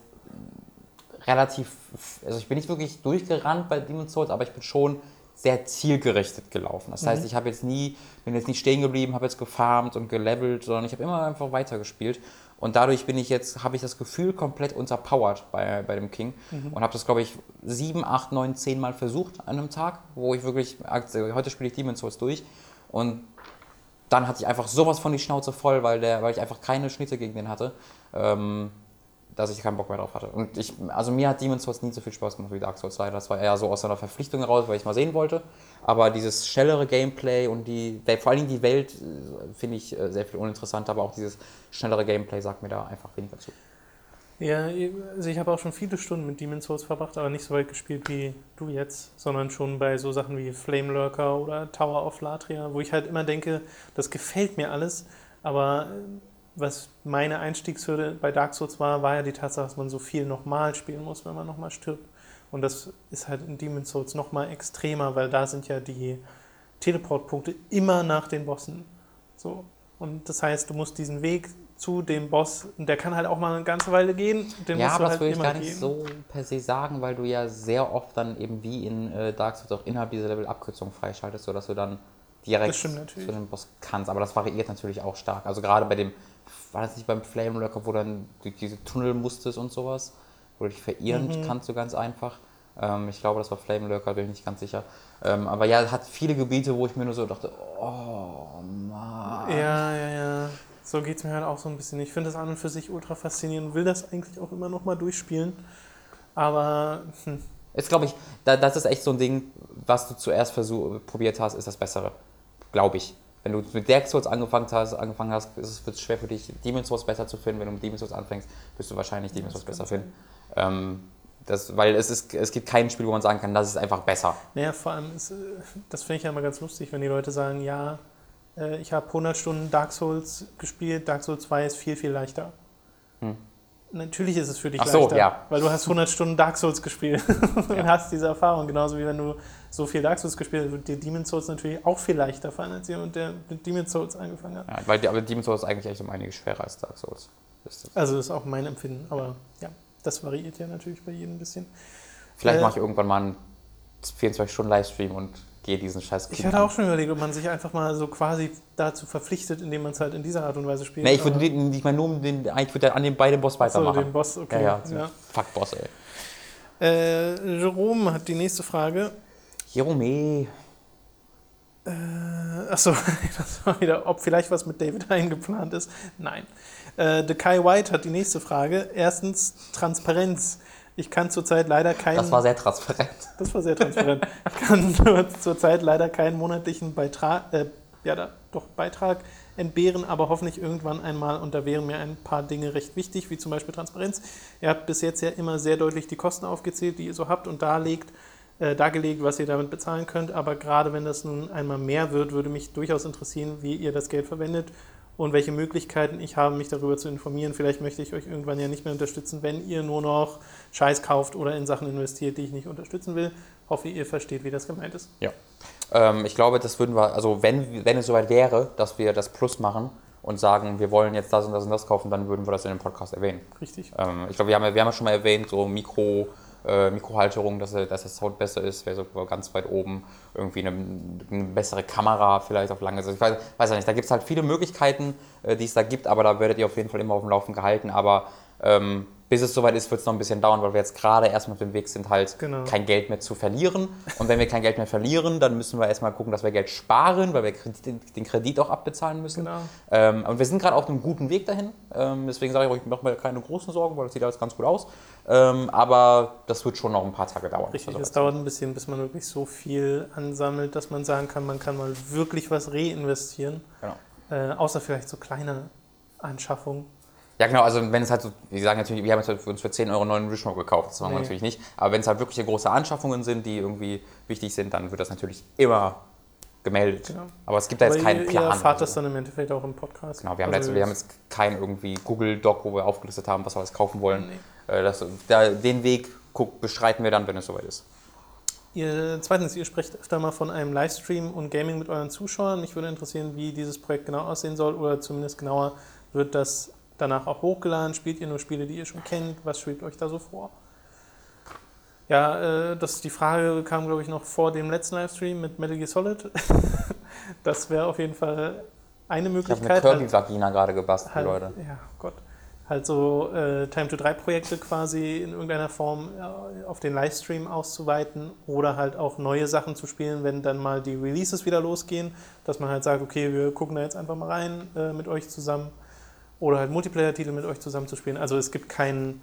Speaker 1: relativ, also ich bin nicht wirklich durchgerannt bei Demon's Souls, aber ich bin schon sehr zielgerichtet gelaufen. Das heißt, ich habe jetzt nie, bin jetzt nicht stehen geblieben, habe jetzt gefarmt und gelevelt, sondern ich habe immer einfach weitergespielt. Und dadurch bin ich jetzt, habe ich das Gefühl komplett unterpowered bei, bei dem King und habe das, glaube ich, sieben, acht, neun, zehn Mal versucht an einem Tag, wo ich wirklich, heute spiele ich Demon's Souls durch und dann hatte ich einfach sowas von die Schnauze voll, weil, der, weil ich einfach keine Schnitte gegen den hatte. Ähm, dass ich keinen Bock mehr drauf hatte. Und ich, also mir hat Demon's Souls nie so viel Spaß gemacht wie Dark Souls 2. Das war eher so aus einer Verpflichtung heraus, weil ich es mal sehen wollte. Aber dieses schnellere Gameplay und die, vor Dingen die Welt äh, finde ich äh, sehr viel uninteressanter, aber auch dieses schnellere Gameplay sagt mir da einfach weniger zu.
Speaker 2: Ja, also ich habe auch schon viele Stunden mit Demon's Souls verbracht, aber nicht so weit gespielt wie du jetzt, sondern schon bei so Sachen wie Flame Lurker oder Tower of Latria, wo ich halt immer denke, das gefällt mir alles, aber äh, was meine Einstiegshürde bei Dark Souls war, war ja die Tatsache, dass man so viel nochmal spielen muss, wenn man nochmal stirbt. Und das ist halt in Demon's Souls nochmal extremer, weil da sind ja die Teleportpunkte immer nach den Bossen. So. Und das heißt, du musst diesen Weg zu dem Boss, und der kann halt auch mal eine ganze Weile gehen, den
Speaker 1: ja, aber das
Speaker 2: halt
Speaker 1: würde ich gar nicht
Speaker 2: gehen.
Speaker 1: so per se sagen, weil du ja sehr oft dann eben wie in äh, Dark Souls auch innerhalb dieser Level Abkürzungen freischaltest, sodass du dann direkt zu dem Boss kannst. Aber das variiert natürlich auch stark. Also gerade bei dem, war das nicht beim Flame Lurker, wo dann durch diese Tunnel musstest und sowas, wo du dich verirren
Speaker 2: Mhm.
Speaker 1: kannst du ganz einfach. Ähm, ich glaube, das war Flame Lurker, bin ich nicht ganz sicher. Ähm, aber ja, es hat viele Gebiete, wo ich mir nur so dachte, oh Mann.
Speaker 2: Ja, ja, ja. So geht es mir halt auch so ein bisschen. Ich finde das an und für sich ultra faszinierend und will das eigentlich auch immer noch mal durchspielen. Aber hm,
Speaker 1: Ist, glaube ich, da, das ist echt so ein Ding, was du zuerst versuch, probiert hast, ist das Bessere. Glaube ich. Wenn du mit Dark Souls angefangen hast, angefangen hast wird es schwer für dich, Demon's Souls besser zu finden. Wenn du mit Demon's Souls anfängst, wirst du wahrscheinlich Demon's Souls besser finden. Ähm, das, weil es, ist, es gibt kein Spiel, wo man sagen kann, das ist einfach besser.
Speaker 2: Naja, vor allem, ist, das finde ich ja immer ganz lustig, wenn die Leute sagen, ja, äh, ich habe 100 Stunden Dark Souls gespielt, Dark Souls 2 ist viel, viel leichter. Hm. Natürlich ist es für dich
Speaker 1: Ach so,
Speaker 2: leichter,
Speaker 1: ja.
Speaker 2: weil du hast 100 Stunden Dark Souls gespielt und ja. hast diese Erfahrung. Genauso wie wenn du so viel Dark Souls gespielt hast, wird dir Demon's Souls natürlich auch viel leichter fallen, als jemand, der mit Demon's Souls angefangen hat.
Speaker 1: Ja, weil aber Demon's Souls ist eigentlich echt um einiges schwerer als Dark Souls.
Speaker 2: Das also das ist auch mein Empfinden, aber ja, das variiert ja natürlich bei jedem ein bisschen.
Speaker 1: Vielleicht äh, mache ich irgendwann mal einen 24 Stunden Livestream und gehe diesen Scheiß
Speaker 2: Ich hatte auch schon überlegt, ob man sich einfach mal so quasi dazu verpflichtet, indem man es halt in dieser Art und Weise spielt.
Speaker 1: Nee, ich würde ich meine nur den, ich würde an dem beiden Boss weitermachen.
Speaker 2: So, den Boss, okay.
Speaker 1: Ja, ja, ja. Fuck Boss, ey.
Speaker 2: Äh, Jerome hat die nächste Frage.
Speaker 1: Jerome.
Speaker 2: Äh, achso, das war wieder, ob vielleicht was mit David eingeplant ist. Nein. Äh, The Kai White hat die nächste Frage. Erstens Transparenz. Ich kann zurzeit leider keinen.
Speaker 1: Das war sehr transparent.
Speaker 2: Das war sehr transparent. ich kann zurzeit leider keinen monatlichen Beitrag, äh, ja, da, doch Beitrag entbehren, aber hoffentlich irgendwann einmal. Und da wären mir ein paar Dinge recht wichtig, wie zum Beispiel Transparenz. Ihr habt bis jetzt ja immer sehr deutlich die Kosten aufgezählt, die ihr so habt und darlegt, äh, dargelegt, was ihr damit bezahlen könnt. Aber gerade wenn das nun einmal mehr wird, würde mich durchaus interessieren, wie ihr das Geld verwendet und welche Möglichkeiten ich habe, mich darüber zu informieren. Vielleicht möchte ich euch irgendwann ja nicht mehr unterstützen, wenn ihr nur noch Scheiß kauft oder in Sachen investiert, die ich nicht unterstützen will. Hoffe, ihr versteht, wie das gemeint ist.
Speaker 1: Ja. Ähm, ich glaube, das würden wir, also wenn, wenn es soweit wäre, dass wir das Plus machen und sagen, wir wollen jetzt das und das und das kaufen, dann würden wir das in dem Podcast erwähnen.
Speaker 2: Richtig.
Speaker 1: Ähm, ich glaube, wir haben, wir haben ja schon mal erwähnt, so Mikro- äh, Mikrohalterung, dass, dass der Sound besser ist, wäre so ganz weit oben. Irgendwie eine, eine, bessere Kamera vielleicht auf lange Sicht. Ich weiß, weiß ja nicht, da gibt es halt viele Möglichkeiten, äh, die es da gibt, aber da werdet ihr auf jeden Fall immer auf dem Laufen gehalten. Aber ähm, bis es soweit ist, wird es noch ein bisschen dauern, weil wir jetzt gerade erstmal auf dem Weg sind, halt genau. kein Geld mehr zu verlieren. Und wenn wir kein Geld mehr verlieren, dann müssen wir erstmal gucken, dass wir Geld sparen, weil wir den Kredit auch abbezahlen müssen.
Speaker 2: Genau.
Speaker 1: Ähm, und wir sind gerade auf einem guten Weg dahin. Ähm, deswegen sage ich euch, ich mache mir keine großen Sorgen, weil das sieht alles ganz gut aus. Ähm, aber das wird schon noch ein paar Tage dauern.
Speaker 2: Richtig, es dauert ein bisschen, bis man wirklich so viel ansammelt, dass man sagen kann, man kann mal wirklich was reinvestieren.
Speaker 1: Genau.
Speaker 2: Äh, außer vielleicht so kleine Anschaffungen
Speaker 1: ja, genau, also wenn es halt so, wir sagen natürlich, wir haben jetzt uns für 10 Euro einen neuen Rishmo gekauft, das machen nee. wir natürlich nicht. Aber wenn es halt wirklich große Anschaffungen sind, die irgendwie wichtig sind, dann wird das natürlich immer gemeldet. Genau. Aber es gibt da jetzt keinen
Speaker 2: ihr,
Speaker 1: Plan. Ihr
Speaker 2: erfahrt das dann im Endeffekt auch im Podcast.
Speaker 1: Genau, wir haben, also jetzt, wir haben jetzt keinen irgendwie Google-Doc, wo wir aufgelistet haben, was wir alles kaufen wollen. Nee. Äh, das, da, den Weg guck, beschreiten wir dann, wenn es soweit ist.
Speaker 2: Ihr, zweitens, ihr sprecht öfter mal von einem Livestream und Gaming mit euren Zuschauern. Mich würde interessieren, wie dieses Projekt genau aussehen soll oder zumindest genauer wird das danach auch hochgeladen? Spielt ihr nur Spiele, die ihr schon kennt? Was schwebt euch da so vor? Ja, äh, das, die Frage kam, glaube ich, noch vor dem letzten Livestream mit Metal Gear Solid. das wäre auf jeden Fall eine Möglichkeit. Ich
Speaker 1: habe eine Kirby-Vagina gerade gebastelt,
Speaker 2: halt,
Speaker 1: Leute.
Speaker 2: Ja, Gott. Halt so äh, Time-to-3-Projekte quasi in irgendeiner Form äh, auf den Livestream auszuweiten oder halt auch neue Sachen zu spielen, wenn dann mal die Releases wieder losgehen, dass man halt sagt, okay, wir gucken da jetzt einfach mal rein äh, mit euch zusammen oder halt Multiplayer-Titel mit euch zusammenzuspielen. Also es gibt keinen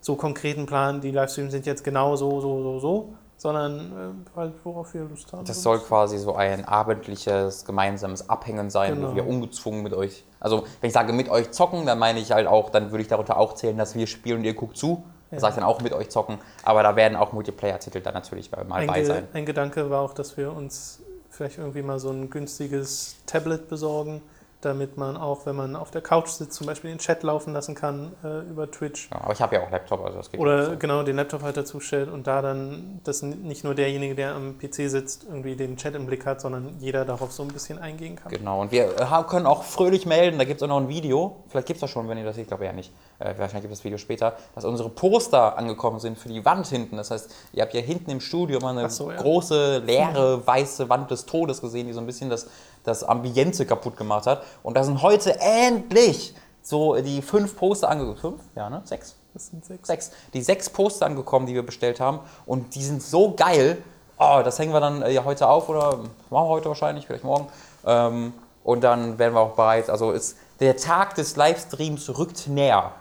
Speaker 2: so konkreten Plan, die Livestreams sind jetzt genau so, so, so, so, sondern äh, halt worauf wir Lust haben.
Speaker 1: Das soll quasi so ein abendliches, gemeinsames Abhängen sein, genau. wo wir ungezwungen mit euch, also wenn ich sage mit euch zocken, dann meine ich halt auch, dann würde ich darunter auch zählen, dass wir spielen und ihr guckt zu. Ja. Das sage ich dann auch mit euch zocken, aber da werden auch Multiplayer-Titel dann natürlich mal ein bei sein.
Speaker 2: Ein Gedanke war auch, dass wir uns vielleicht irgendwie mal so ein günstiges Tablet besorgen, damit man auch, wenn man auf der Couch sitzt, zum Beispiel den Chat laufen lassen kann äh, über Twitch.
Speaker 1: Ja, aber ich habe ja auch Laptop, also das geht.
Speaker 2: Oder genau, den Laptop halt dazu stellt und da dann, dass nicht nur derjenige, der am PC sitzt, irgendwie den Chat im Blick hat, sondern jeder darauf so ein bisschen eingehen kann.
Speaker 1: Genau, und wir äh, können auch fröhlich melden, da gibt es auch noch ein Video, vielleicht gibt es das schon, wenn ihr das seht, glaube ich ja nicht, äh, wahrscheinlich gibt es das Video später, dass unsere Poster angekommen sind für die Wand hinten. Das heißt, ihr habt hier hinten im Studio mal eine so, ja. große, leere, weiße Wand des Todes gesehen, die so ein bisschen das das Ambiente kaputt gemacht hat. Und da sind heute endlich so die fünf Poster angekommen. Fünf? Ja, ne? Sechs?
Speaker 2: Das sind sechs.
Speaker 1: Sechs. Die sechs Poster angekommen, die wir bestellt haben. Und die sind so geil. Oh, das hängen wir dann äh, ja heute auf oder machen wir heute wahrscheinlich, vielleicht morgen. Ähm, und dann werden wir auch bereit. Also ist, der Tag des Livestreams rückt näher.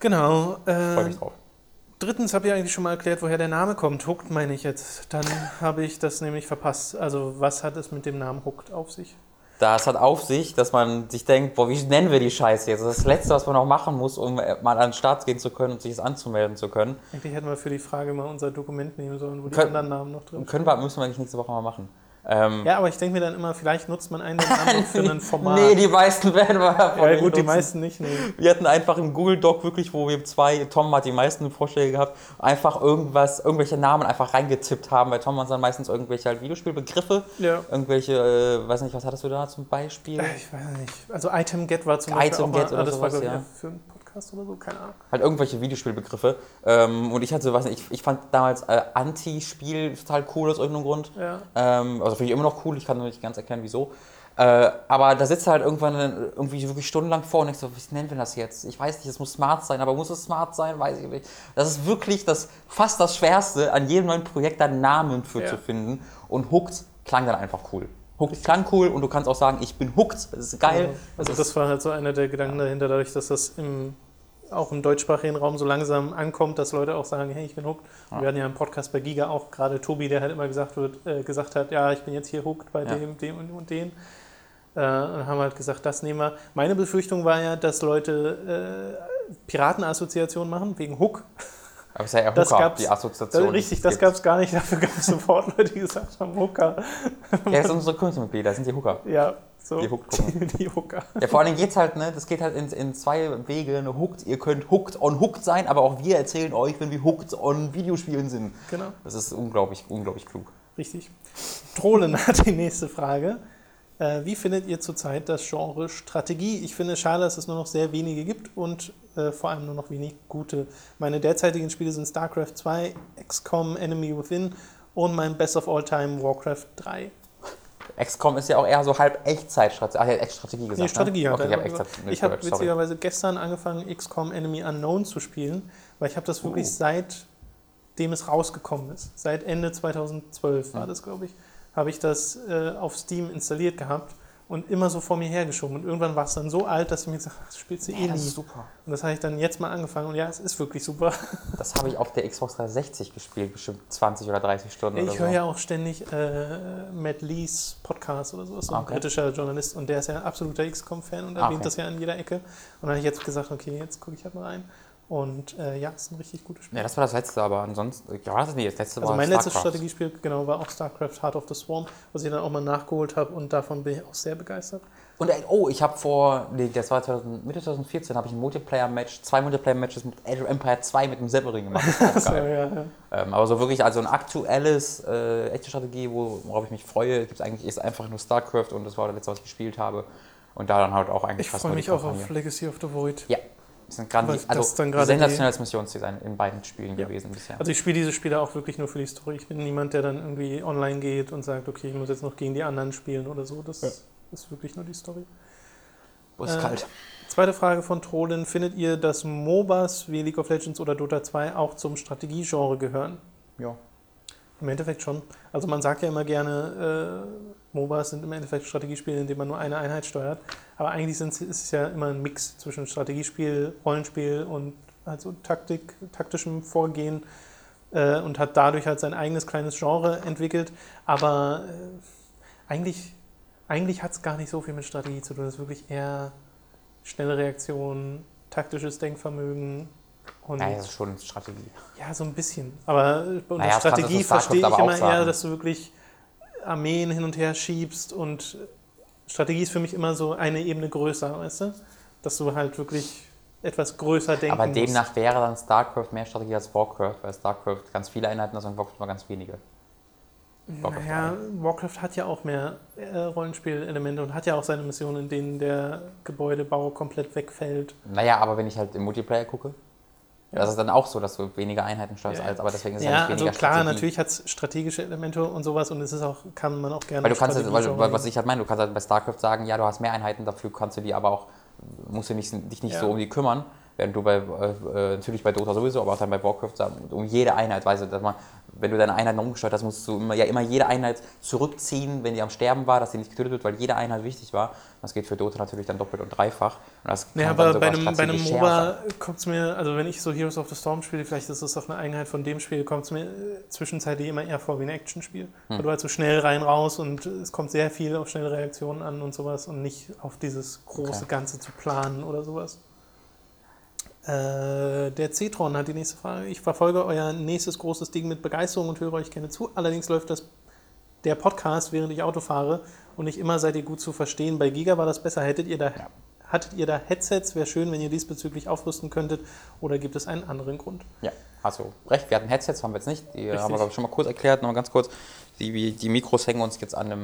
Speaker 2: Genau.
Speaker 1: Äh, Freue mich drauf.
Speaker 2: Drittens habe ich eigentlich schon mal erklärt, woher der Name kommt. Hooked meine ich jetzt. Dann habe ich das nämlich verpasst. Also was hat es mit dem Namen Hooked auf sich?
Speaker 1: Das hat auf sich, dass man sich denkt, boah, wie nennen wir die Scheiße jetzt? Das ist das Letzte, was man noch machen muss, um äh, mal an den Start gehen zu können und sich das anzumelden zu können.
Speaker 2: Eigentlich hätten wir für die Frage mal unser Dokument nehmen sollen, wo die
Speaker 1: Können-
Speaker 2: anderen Namen noch drin
Speaker 1: Können wir, müssen wir eigentlich nächste Woche mal machen. Ähm,
Speaker 2: Ja, aber ich denke mir dann immer, vielleicht nutzt man einen Namen für ein Format.
Speaker 1: Nee, die meisten werden wir davon
Speaker 2: ja,
Speaker 1: nicht
Speaker 2: gut, die
Speaker 1: nutzen.
Speaker 2: meisten nicht, nee.
Speaker 1: Wir hatten einfach im Google Doc wirklich, wo wir zwei, Tom hat die meisten Vorschläge gehabt, einfach irgendwas, irgendwelche Namen einfach reingetippt haben. Bei Tom waren es dann meistens irgendwelche halt Videospielbegriffe,
Speaker 2: Ja.
Speaker 1: irgendwelche, äh, weiß nicht, was hattest du da zum Beispiel?
Speaker 2: Ich weiß nicht. Also Item Get war zum
Speaker 1: Item
Speaker 2: Beispiel auch
Speaker 1: Get
Speaker 2: mal,
Speaker 1: oder
Speaker 2: ah, das war
Speaker 1: sowas,
Speaker 2: ich
Speaker 1: ja.
Speaker 2: ja. für Podcast oder so, keine Ahnung.
Speaker 1: Halt irgendwelche Videospielbegriffe. Ähm, und ich hatte, weiß nicht, ich, ich fand damals äh, Anti-Spiel total cool aus irgendeinem Grund.
Speaker 2: Ja.
Speaker 1: Ähm, also finde ich immer noch cool, ich kann nur nicht ganz erklären, wieso. Äh, aber da sitzt er halt irgendwann irgendwie wirklich stundenlang vor und denkst so, wie nennen wir das jetzt? Ich weiß nicht, es muss smart sein, aber muss es smart sein? Weiß ich nicht. Das ist wirklich das, fast das Schwerste, an jedem neuen Projekt da einen Namen für
Speaker 2: Ja.
Speaker 1: zu finden. Und Hooked klang dann einfach cool. Hooked klang cool und du kannst auch sagen, ich bin Hooked, das ist geil.
Speaker 2: Also
Speaker 1: das
Speaker 2: das war halt so einer der Gedanken dahinter, dadurch, dass das im, auch im deutschsprachigen Raum so langsam ankommt, dass Leute auch sagen, hey, ich bin hooked. Und Wir hatten ja im Podcast bei Giga auch gerade Tobi, der halt immer gesagt, wird, äh, gesagt hat, ja, ich bin jetzt hier hooked bei
Speaker 1: Ja.
Speaker 2: dem, dem und, und den. Äh, und haben halt gesagt, das nehmen wir. Meine Befürchtung war ja, dass Leute äh, Piratenassoziationen machen, wegen Hook.
Speaker 1: Aber es ist ja
Speaker 2: Das
Speaker 1: Hooker,
Speaker 2: gab's-
Speaker 1: die
Speaker 2: Das,
Speaker 1: Assoziation.
Speaker 2: richtig, das gab es gar nicht. Dafür gab es sofort Leute, die gesagt haben, Hooker.
Speaker 1: Ja, das sind unsere Kunstmitglieder, das sind die Hooker.
Speaker 2: Ja, so.
Speaker 1: Die gucken.
Speaker 2: Die, die Hooker.
Speaker 1: Ja, vor allen Dingen geht's halt, ne, das geht halt in, in zwei Wege. Ne, hooked, ihr könnt hooked on hooked sein, aber auch wir erzählen euch, wenn wir hooked on Videospielen sind.
Speaker 2: Genau.
Speaker 1: Das ist unglaublich, unglaublich klug.
Speaker 2: Richtig. Trohlen hat die nächste Frage. Äh, wie findet ihr zurzeit das Genre Strategie? Ich finde es schade, dass es nur noch sehr wenige gibt und äh, vor allem nur noch wenig gute. Meine derzeitigen Spiele sind StarCraft 2, XCOM, Enemy Within und mein Best of All Time Warcraft 3.
Speaker 1: XCOM ist ja auch eher so halb Echtzeitstrategie. Ach, er hat echt Strategie gesagt.
Speaker 2: Nee, Strategie
Speaker 1: ne?
Speaker 2: hat
Speaker 1: Okay, ich habe. Echtzeit
Speaker 2: Ich
Speaker 1: sorry.
Speaker 2: witzigerweise gestern angefangen, XCOM Enemy Unknown zu spielen, weil ich habe das wirklich
Speaker 1: Uh.
Speaker 2: seitdem es rausgekommen ist, seit Ende 2012 war
Speaker 1: Ja.
Speaker 2: das, glaube ich, habe ich das äh, auf Steam installiert gehabt und immer so vor mir hergeschoben. Und irgendwann war es dann so alt, dass ich mir gesagt habe, das spielst du eh
Speaker 1: Ja, das
Speaker 2: nie.
Speaker 1: ist super.
Speaker 2: Und das habe ich dann jetzt mal angefangen und ja, es ist wirklich super.
Speaker 1: Das habe ich auf der Xbox 360 gespielt, bestimmt 20 oder 30 Stunden
Speaker 2: Ich
Speaker 1: so.
Speaker 2: höre ja auch ständig äh, Matt Lees Podcast oder so, ist so ein
Speaker 1: Okay.
Speaker 2: britischer Journalist und der ist ja ein absoluter XCOM-Fan und
Speaker 1: Ah,
Speaker 2: erwähnt
Speaker 1: okay.
Speaker 2: das ja an jeder Ecke. Und dann habe ich jetzt gesagt, okay, jetzt gucke ich halt mal rein. Und äh, ja, ist ein richtig gutes Spiel.
Speaker 1: Ja, das war das letzte, aber ansonsten, ja, das ist nicht, das letzte
Speaker 2: also
Speaker 1: war
Speaker 2: mein letztes. Strategiespiel, genau, war auch StarCraft Heart of the Swarm, was ich dann auch mal nachgeholt habe und davon bin ich auch sehr begeistert.
Speaker 1: Und äh, oh, ich habe vor, nee, das war 2000, Mitte 2014, habe ich ein Multiplayer-Match, zwei Multiplayer-Matches mit Age of Empire 2 mit dem Severin gemacht.
Speaker 2: So, ja, ja.
Speaker 1: Ähm, aber so wirklich, also ein aktuelles, äh, echte Strategie, wo- worauf ich mich freue, gibt es eigentlich ist einfach nur StarCraft und das war das letzte, was ich gespielt habe. Und da dann halt auch eigentlich
Speaker 2: Ich
Speaker 1: fast
Speaker 2: freue
Speaker 1: nur die
Speaker 2: mich auch auf Legacy of the Void.
Speaker 1: Ja, sind
Speaker 2: das
Speaker 1: also
Speaker 2: ist dann gerade
Speaker 1: sensationelles Missionsdesign in beiden Spielen
Speaker 2: Ja.
Speaker 1: gewesen bisher.
Speaker 2: Also ich spiele diese Spiele auch wirklich nur für die Story. Ich bin niemand, der dann irgendwie online geht und sagt, okay, ich muss jetzt noch gegen die anderen spielen oder so. Das
Speaker 1: Ja.
Speaker 2: ist wirklich nur die Story.
Speaker 1: Wo ist
Speaker 2: äh,
Speaker 1: kalt?
Speaker 2: Zweite Frage von Trollen. Findet ihr, dass MOBAs wie League of Legends oder Dota 2 auch zum Strategiegenre gehören?
Speaker 1: Ja.
Speaker 2: Im Endeffekt schon. Also man sagt ja immer gerne, äh, MOBAs sind im Endeffekt Strategiespiele, in denen man nur eine Einheit steuert. Aber eigentlich ist es ja immer ein Mix zwischen Strategiespiel, Rollenspiel und also Taktik, taktischem Vorgehen äh, und hat dadurch halt sein eigenes kleines Genre entwickelt. Aber äh, eigentlich, eigentlich hat es gar nicht so viel mit Strategie zu tun. Es ist wirklich eher schnelle Reaktion, taktisches Denkvermögen und
Speaker 1: Naja, das ist schon Strategie.
Speaker 2: ja, so ein bisschen. Aber
Speaker 1: Naja, das kannst du
Speaker 2: Strategie verstehe ich immer eher, dass du wirklich Armeen hin und her schiebst und Strategie ist für mich immer so eine Ebene größer, weißt du? Dass du halt wirklich etwas größer denken
Speaker 1: Aber
Speaker 2: musst.
Speaker 1: demnach wäre dann StarCraft mehr Strategie als Warcraft, weil StarCraft ganz viele Einheiten hat und Warcraft nur ganz wenige. Warcraft
Speaker 2: Naja, Warcraft hat ja auch mehr äh, Rollenspielelemente und hat ja auch seine Missionen, in denen der Gebäudebau komplett wegfällt.
Speaker 1: Naja, aber wenn ich halt im Multiplayer gucke,
Speaker 2: Ja.
Speaker 1: das ist dann auch so, dass du weniger Einheiten steuerst,
Speaker 2: Ja.
Speaker 1: als, aber deswegen ist es ja
Speaker 2: Ja,
Speaker 1: nicht
Speaker 2: also
Speaker 1: weniger
Speaker 2: klar,
Speaker 1: Strategie.
Speaker 2: natürlich hat es strategische Elemente und sowas und es ist auch, kann man auch gerne
Speaker 1: Weil du kannst,
Speaker 2: Strategie
Speaker 1: weil, weil, was ich halt meine, du kannst halt bei StarCraft sagen, ja, du hast mehr Einheiten, dafür kannst du die aber auch, musst du nicht, dich nicht
Speaker 2: Ja.
Speaker 1: so um die kümmern, während du bei, äh, äh, natürlich bei Dota sowieso, aber auch dann bei Warcraft sagen, um jede Einheit, weißt du, dass man, wenn du deine Einheiten umgesteuert hast, musst du immer, ja immer jede Einheit zurückziehen, wenn die am Sterben war, dass sie nicht getötet wird, weil jede Einheit wichtig war. Das geht für Dota natürlich dann doppelt und dreifach. Und das
Speaker 2: Ja, aber bei einem, bei einem MOBA kommt es mir, also wenn ich so Heroes of the Storm spiele, vielleicht ist das auch eine Einheit von dem Spiel, kommt es mir äh, zwischenzeitlich immer eher vor wie ein Actionspiel.
Speaker 1: Hm.
Speaker 2: Weil du halt so schnell rein, raus und es kommt sehr viel auf schnelle Reaktionen an und sowas und nicht auf dieses große
Speaker 1: Okay.
Speaker 2: Ganze zu planen oder sowas. Äh, der Cetron hat die nächste Frage. Ich verfolge euer nächstes großes Ding mit Begeisterung und höre euch gerne zu. Allerdings läuft das der Podcast, während ich Auto fahre und nicht immer seid ihr gut zu verstehen. Bei Giga war das besser. Hättet ihr da, hattet ihr da Headsets? Wäre schön, wenn ihr diesbezüglich aufrüsten könntet. Oder gibt es einen anderen Grund?
Speaker 1: Ja, hast du recht. Wir hatten Headsets, haben wir jetzt nicht. Die
Speaker 2: Richtig.
Speaker 1: haben wir, glaube ich, schon mal kurz erklärt. Nochmal ganz kurz. Die, die Mikros hängen uns jetzt an ja,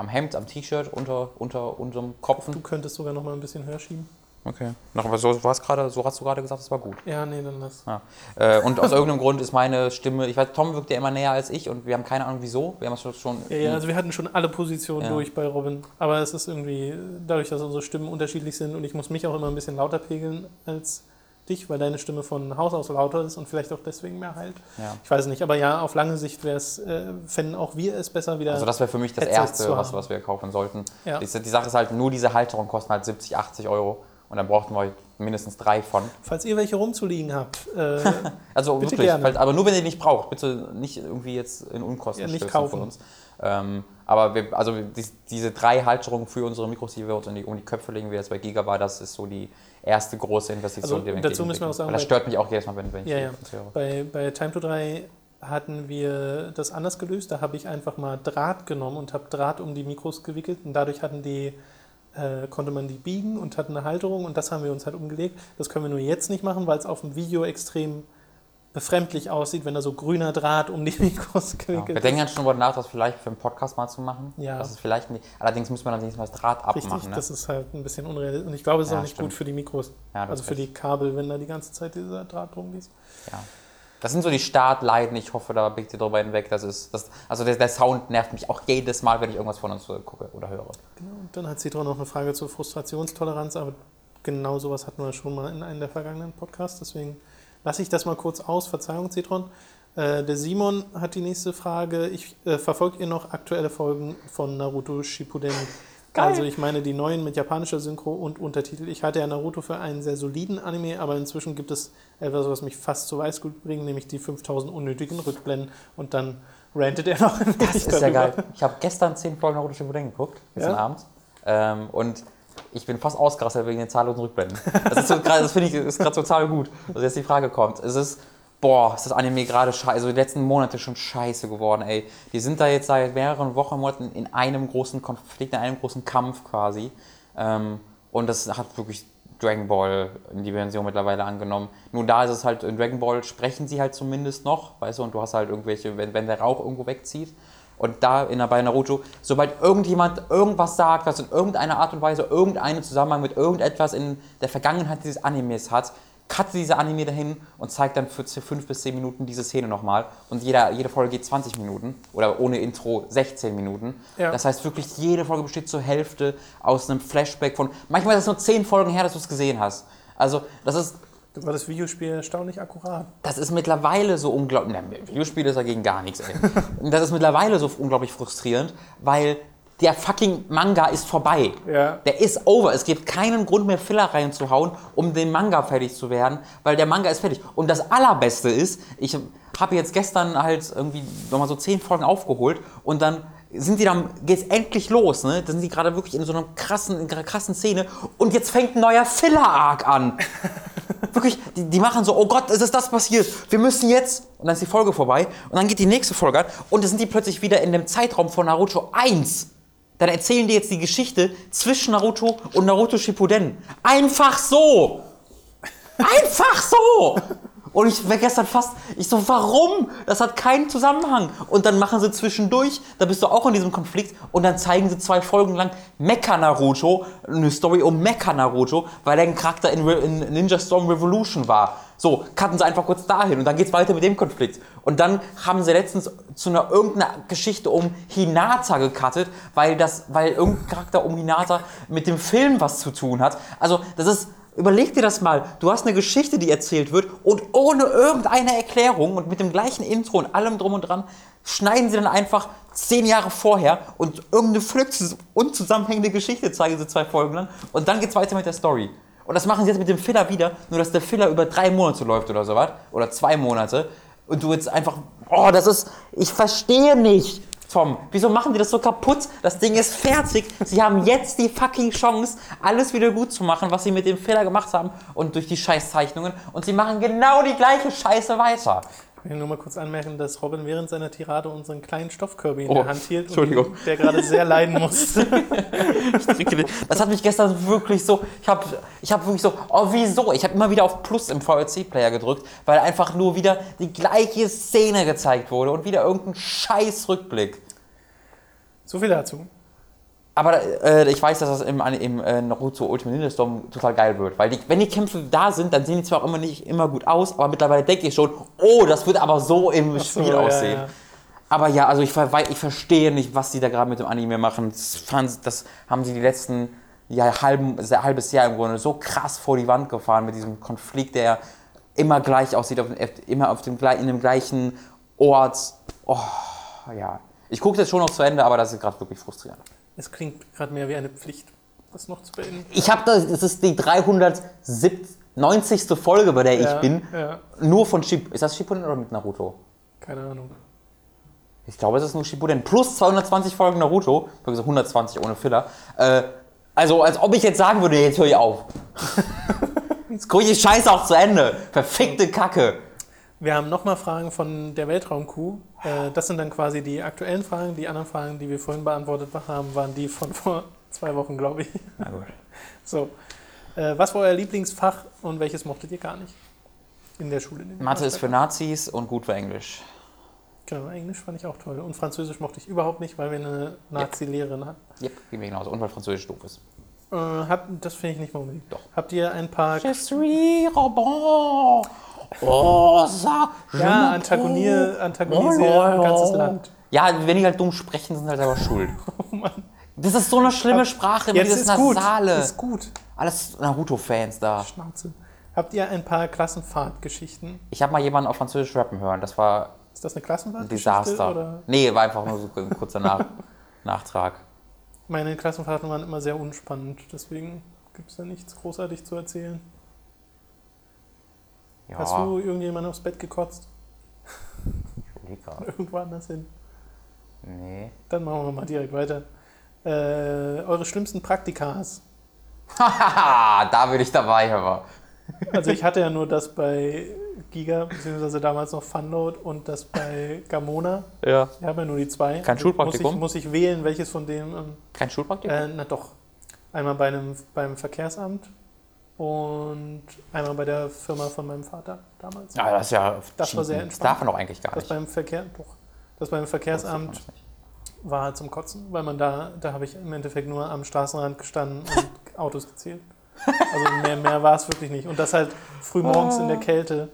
Speaker 1: am Hemd, am T-Shirt, unter, unter unserem Kopfen.
Speaker 2: Du könntest sogar noch mal ein bisschen höher schieben.
Speaker 1: Okay. Noch, aber so, war's gerade, so hast du gerade gesagt, das war gut.
Speaker 2: Ja, nee, dann das.
Speaker 1: Ja. Äh, und aus irgendeinem Grund ist meine Stimme, ich weiß, Tom wirkt ja immer näher als ich und wir haben keine Ahnung wieso. Wir haben es schon.
Speaker 2: Ja, ja, also wir hatten schon alle Positionen
Speaker 1: Ja.
Speaker 2: durch bei Robin. Aber es ist irgendwie, dadurch, dass unsere Stimmen unterschiedlich sind und ich muss mich auch immer ein bisschen lauter pegeln als dich, weil deine Stimme von Haus aus lauter ist und vielleicht auch deswegen mehr halt.
Speaker 1: ja.
Speaker 2: Ich weiß nicht, aber ja, auf lange Sicht wäre es, äh, fänden auch wir es besser wieder.
Speaker 1: Also das wäre für mich das
Speaker 2: Headsets
Speaker 1: Erste, was, was wir kaufen sollten.
Speaker 2: Ja.
Speaker 1: Die, die Sache ist halt, nur diese Halterung kosten halt 70, 80 Euro. Und dann brauchten wir mindestens drei von.
Speaker 2: Falls ihr welche rumzuliegen habt, äh,
Speaker 1: Also
Speaker 2: Bitte
Speaker 1: wirklich, halt, aber nur wenn ihr nicht braucht. Bitte nicht irgendwie jetzt in Unkosten
Speaker 2: Ja, nicht kaufen.
Speaker 1: von uns. Ähm, aber wir, also die, diese drei Halterungen für unsere Mikros, die wir uns um die, um die Köpfe legen, wie das bei Giga war, das ist so die erste große Investition,
Speaker 2: Also
Speaker 1: die wir
Speaker 2: dazu müssen wir auch sagen,
Speaker 1: Weil das stört mich auch jedes Mal, wenn, wenn
Speaker 2: Ja,
Speaker 1: ich
Speaker 2: ja.
Speaker 1: das höre.
Speaker 2: bei, bei Time to 3 hatten wir das anders gelöst. Da habe ich einfach mal Draht genommen und habe Draht um die Mikros gewickelt und dadurch hatten die, äh, konnte man die biegen und hatten eine Halterung und das haben wir uns halt umgelegt. Das können wir nur jetzt nicht machen, weil es auf dem Video extrem befremdlich aussieht, wenn da so grüner Draht um die Mikros
Speaker 1: Ja.
Speaker 2: gewickelt
Speaker 1: Wir
Speaker 2: ist.
Speaker 1: denken jetzt schon darüber nach, das vielleicht für einen Podcast mal zu machen.
Speaker 2: Ja.
Speaker 1: Das ist vielleicht nicht, allerdings muss man dann wenigstens mal das Draht
Speaker 2: Richtig,
Speaker 1: abmachen. Ne?
Speaker 2: das ist halt ein bisschen unrealistisch. Und ich glaube, es ist
Speaker 1: Ja,
Speaker 2: auch nicht
Speaker 1: stimmt.
Speaker 2: gut für die Mikros.
Speaker 1: Ja,
Speaker 2: also für die. Kabel, wenn da die ganze Zeit dieser Draht drum ist.
Speaker 1: Ja. Das sind so die Startleiden, ich hoffe, da blickt ihr drüber hinweg. Das ist, das, also der, der Sound nervt mich auch jedes Mal, wenn ich irgendwas von uns gucke oder höre.
Speaker 2: Genau. Und dann hat Citron noch eine Frage zur Frustrationstoleranz, aber genau sowas hatten wir schon mal in einem der vergangenen Podcasts. Deswegen lasse ich das mal kurz aus. Verzeihung, Citron. Äh, der Simon hat die nächste Frage. Ich äh, verfolgt ihr noch aktuelle Folgen von Naruto Shippuden?
Speaker 1: Geil.
Speaker 2: Also ich meine die neuen mit japanischer Synchro und Untertitel. Ich halte ja Naruto für einen sehr soliden Anime, aber inzwischen gibt es etwas, was mich fast zu Weißglut bringt, nämlich die 5000 unnötigen Rückblenden und dann rantet er noch ein
Speaker 1: Das ist ja geil. Ich habe gestern 10 Folgen Naruto Shippuden geguckt, gestern
Speaker 2: Ja?
Speaker 1: Abend. Ähm, und ich bin fast ausgerastet wegen den zahllosen Rückblenden. Das, so, das finde ich ist gerade total gut, dass jetzt die Frage kommt. Es ist, boah, ist das Anime gerade scheiße, also die letzten Monate schon scheiße geworden, ey. Die sind da jetzt seit mehreren Wochen, Monaten in einem großen Konflikt, in einem großen Kampf quasi. Ähm, und das hat wirklich Dragon Ball in die mittlerweile angenommen. Nur da ist es halt, in Dragon Ball sprechen sie halt zumindest noch, weißt du, und du hast halt irgendwelche, wenn, wenn der Rauch irgendwo wegzieht. Und da in bei Naruto, sobald irgendjemand irgendwas sagt, was in irgendeiner Art und Weise irgendeinen Zusammenhang mit irgendetwas in der Vergangenheit dieses Animes hat, cutte dieser Anime dahin und zeigt dann für 5 bis 10 Minuten diese Szene nochmal. Und jeder, jede Folge geht 20 Minuten oder ohne Intro 16 Minuten.
Speaker 2: Ja.
Speaker 1: Das heißt wirklich, jede Folge besteht zur Hälfte aus einem Flashback von, manchmal ist es nur 10 Folgen her, dass du es gesehen hast. Also das ist,
Speaker 2: War das Videospiel erstaunlich akkurat?
Speaker 1: das ist mittlerweile so unglaublich. Videospiel ist dagegen gar nichts, ey. Das ist mittlerweile so unglaublich frustrierend, weil der fucking Manga ist vorbei.
Speaker 2: Ja.
Speaker 1: Der ist over. Es gibt keinen Grund mehr, Filler reinzuhauen, um den Manga fertig zu werden, weil der Manga ist fertig. Und das Allerbeste ist, ich habe jetzt gestern halt irgendwie nochmal so zehn Folgen aufgeholt und dann sind die dann, geht's endlich los, ne? Da sind die gerade wirklich in so einer krassen, in einer krassen Szene und jetzt fängt ein neuer Filler-Arc an. Wirklich, die, die machen so, oh Gott, ist das passiert? Wir müssen jetzt. Und dann ist die Folge vorbei. Und dann geht die nächste Folge an. Und dann sind die plötzlich wieder in dem Zeitraum von Naruto 1. Dann erzählen die jetzt die Geschichte zwischen Naruto und Naruto Shippuden. Einfach so! Einfach so! Und ich war gestern fast, ich so, warum? Das hat keinen Zusammenhang. Und dann machen sie zwischendurch, da bist du auch in diesem Konflikt, und dann zeigen sie zwei Folgen lang Mecha Naruto, eine Story um Mecha Naruto, weil er ein Charakter in, Re in Ninja Storm Revolution war. So, cutten sie einfach kurz dahin und dann geht's weiter mit dem Konflikt. Und dann haben sie letztens zu einer irgendeiner Geschichte um Hinata gecuttet, weil das, weil irgendein Charakter um Hinata mit dem Film was zu tun hat. Also, das ist Überleg dir das mal. Du hast eine Geschichte, die erzählt wird und ohne irgendeine Erklärung und mit dem gleichen Intro und allem drum und dran schneiden sie dann einfach zehn Jahre vorher und irgendeine völlig unzusammenhängende Geschichte zeigen sie zwei Folgen lang und dann geht's weiter mit der Story. Und das machen sie jetzt mit dem Filler wieder, nur dass der Filler über drei Monate läuft oder sowas. Oder zwei Monate. Und du jetzt einfach, oh, das ist, ich verstehe nicht. Tom, wieso machen die das so kaputt? Das Ding ist fertig. Sie haben jetzt die fucking Chance, alles wieder gut zu machen, was sie mit dem Fehler gemacht haben und durch die Scheißzeichnungen. Und sie machen genau die gleiche Scheiße weiter.
Speaker 2: Ich will nur mal kurz anmerken, dass Robin während seiner Tirade unseren kleinen Stoffkirby in
Speaker 1: Oh,
Speaker 2: der Hand hielt,
Speaker 1: Entschuldigung.
Speaker 2: und der gerade sehr leiden musste.
Speaker 1: Das hat mich gestern wirklich so, ich habe ich hab wirklich so, oh wieso? Ich habe immer wieder auf Plus im VLC-Player gedrückt, weil einfach nur wieder die gleiche Szene gezeigt wurde und wieder irgendein scheiß Rückblick.
Speaker 2: so viel dazu.
Speaker 1: Aber äh, ich weiß, dass das im, im äh, Naruto Ultimate Ninja Storm total geil wird. Weil die, wenn die Kämpfe da sind, dann sehen die zwar auch immer nicht immer gut aus, aber mittlerweile denke ich schon, oh, das wird aber so im
Speaker 2: so,
Speaker 1: Spiel
Speaker 2: ja,
Speaker 1: aussehen.
Speaker 2: ja.
Speaker 1: Aber ja, also ich, ich verstehe nicht, was die da gerade mit dem Anime machen. Das, das haben sie die letzten ja, halben, halbes Jahr im Grunde so krass vor die Wand gefahren mit diesem Konflikt, der immer gleich aussieht, auf, dem- immer auf dem, in dem gleichen Ort. Oh, ja. Ich gucke das schon noch zu Ende, aber das ist gerade wirklich frustrierend.
Speaker 2: Es klingt gerade mehr wie eine Pflicht, das noch zu beenden.
Speaker 1: Ich habe das, das ist die 390. Folge, bei der ich
Speaker 2: Ja,
Speaker 1: bin.
Speaker 2: Ja,
Speaker 1: Nur von Shippuden. Ist das Shippuden oder mit Naruto?
Speaker 2: keine Ahnung.
Speaker 1: Ich glaube, es ist nur Shippuden. Plus 220 Folgen Naruto. Also 120 ohne Filler. Äh, also, als ob ich jetzt sagen würde, jetzt höre ich auf. jetzt gucke ich die Scheiße auch zu Ende. Verfickte Kacke.
Speaker 2: Wir haben nochmal Fragen von der Weltraumkuh. Äh, Das sind dann quasi die aktuellen Fragen. Die anderen Fragen, die wir vorhin beantwortet haben, waren die von vor zwei Wochen, glaube ich.
Speaker 1: Na gut.
Speaker 2: So. Äh, Was war euer Lieblingsfach und welches mochtet ihr gar nicht? In der Schule. in
Speaker 1: Mathe ist für Nazis und gut für Englisch.
Speaker 2: Genau, Englisch fand ich auch toll. Und Französisch mochte ich überhaupt nicht, weil wir eine Nazi-Lehrerin hatten.
Speaker 1: Yep, geht mir genauso. Und weil Französisch doof ist.
Speaker 2: Äh, hab, das finde ich nicht mal unbedingt.
Speaker 1: Doch.
Speaker 2: Habt ihr ein paar
Speaker 1: Je suis Robin. Oh.
Speaker 2: Ja, antagonisieren, antagonisieren ein ganzes Land.
Speaker 1: Ja, wenn die halt dumm sprechen, sind halt selber schuld.
Speaker 2: Oh Mann.
Speaker 1: Das ist so eine schlimme Sprache,
Speaker 2: Jetzt
Speaker 1: dieses
Speaker 2: ist gut.
Speaker 1: Nasale.
Speaker 2: Ist gut.
Speaker 1: Alles Naruto-Fans da.
Speaker 2: Schnauze. Habt ihr ein paar Klassenfahrtgeschichten?
Speaker 1: Ich habe mal jemanden auf Französisch rappen hören. Das war
Speaker 2: Ist das eine
Speaker 1: ein
Speaker 2: Klassenfahrtgeschichte?
Speaker 1: Desaster.
Speaker 2: Oder?
Speaker 1: Nee, war einfach nur so ein kurzer Nach Nachtrag.
Speaker 2: Meine Klassenfahrten waren immer sehr unspannend, deswegen gibt es da nichts großartig zu erzählen.
Speaker 1: Ja,
Speaker 2: Hast du irgendjemand aufs Bett gekotzt?
Speaker 1: überleg grad.
Speaker 2: Irgendwo anders hin?
Speaker 1: Nee.
Speaker 2: Dann machen wir mal direkt weiter. Äh, eure schlimmsten Praktikas.
Speaker 1: Haha, da bin ich dabei, aber.
Speaker 2: Also ich hatte ja nur das bei Giga, beziehungsweise damals noch Funload und das bei Gamona.
Speaker 1: Ja.
Speaker 2: Ich habe ja nur die zwei.
Speaker 1: Kein
Speaker 2: Also
Speaker 1: Schulpraktikum?
Speaker 2: Muss ich, muss ich wählen, welches von dem? Ähm,
Speaker 1: Kein Schulpraktikum?
Speaker 2: äh, na doch. Einmal bei einem, beim Verkehrsamt und einmal bei der Firma von meinem Vater damals.
Speaker 1: ja, das ist ja.
Speaker 2: das war sehr
Speaker 1: Das
Speaker 2: entspannt.
Speaker 1: darf man doch eigentlich gar
Speaker 2: Das
Speaker 1: nicht.
Speaker 2: beim Verkehr, doch. Das beim Verkehrsamt war halt zum Kotzen, weil man da, da habe ich im Endeffekt nur am Straßenrand gestanden und Autos gezählt. Also mehr, mehr war es wirklich nicht. Und das halt früh morgens in der Kälte.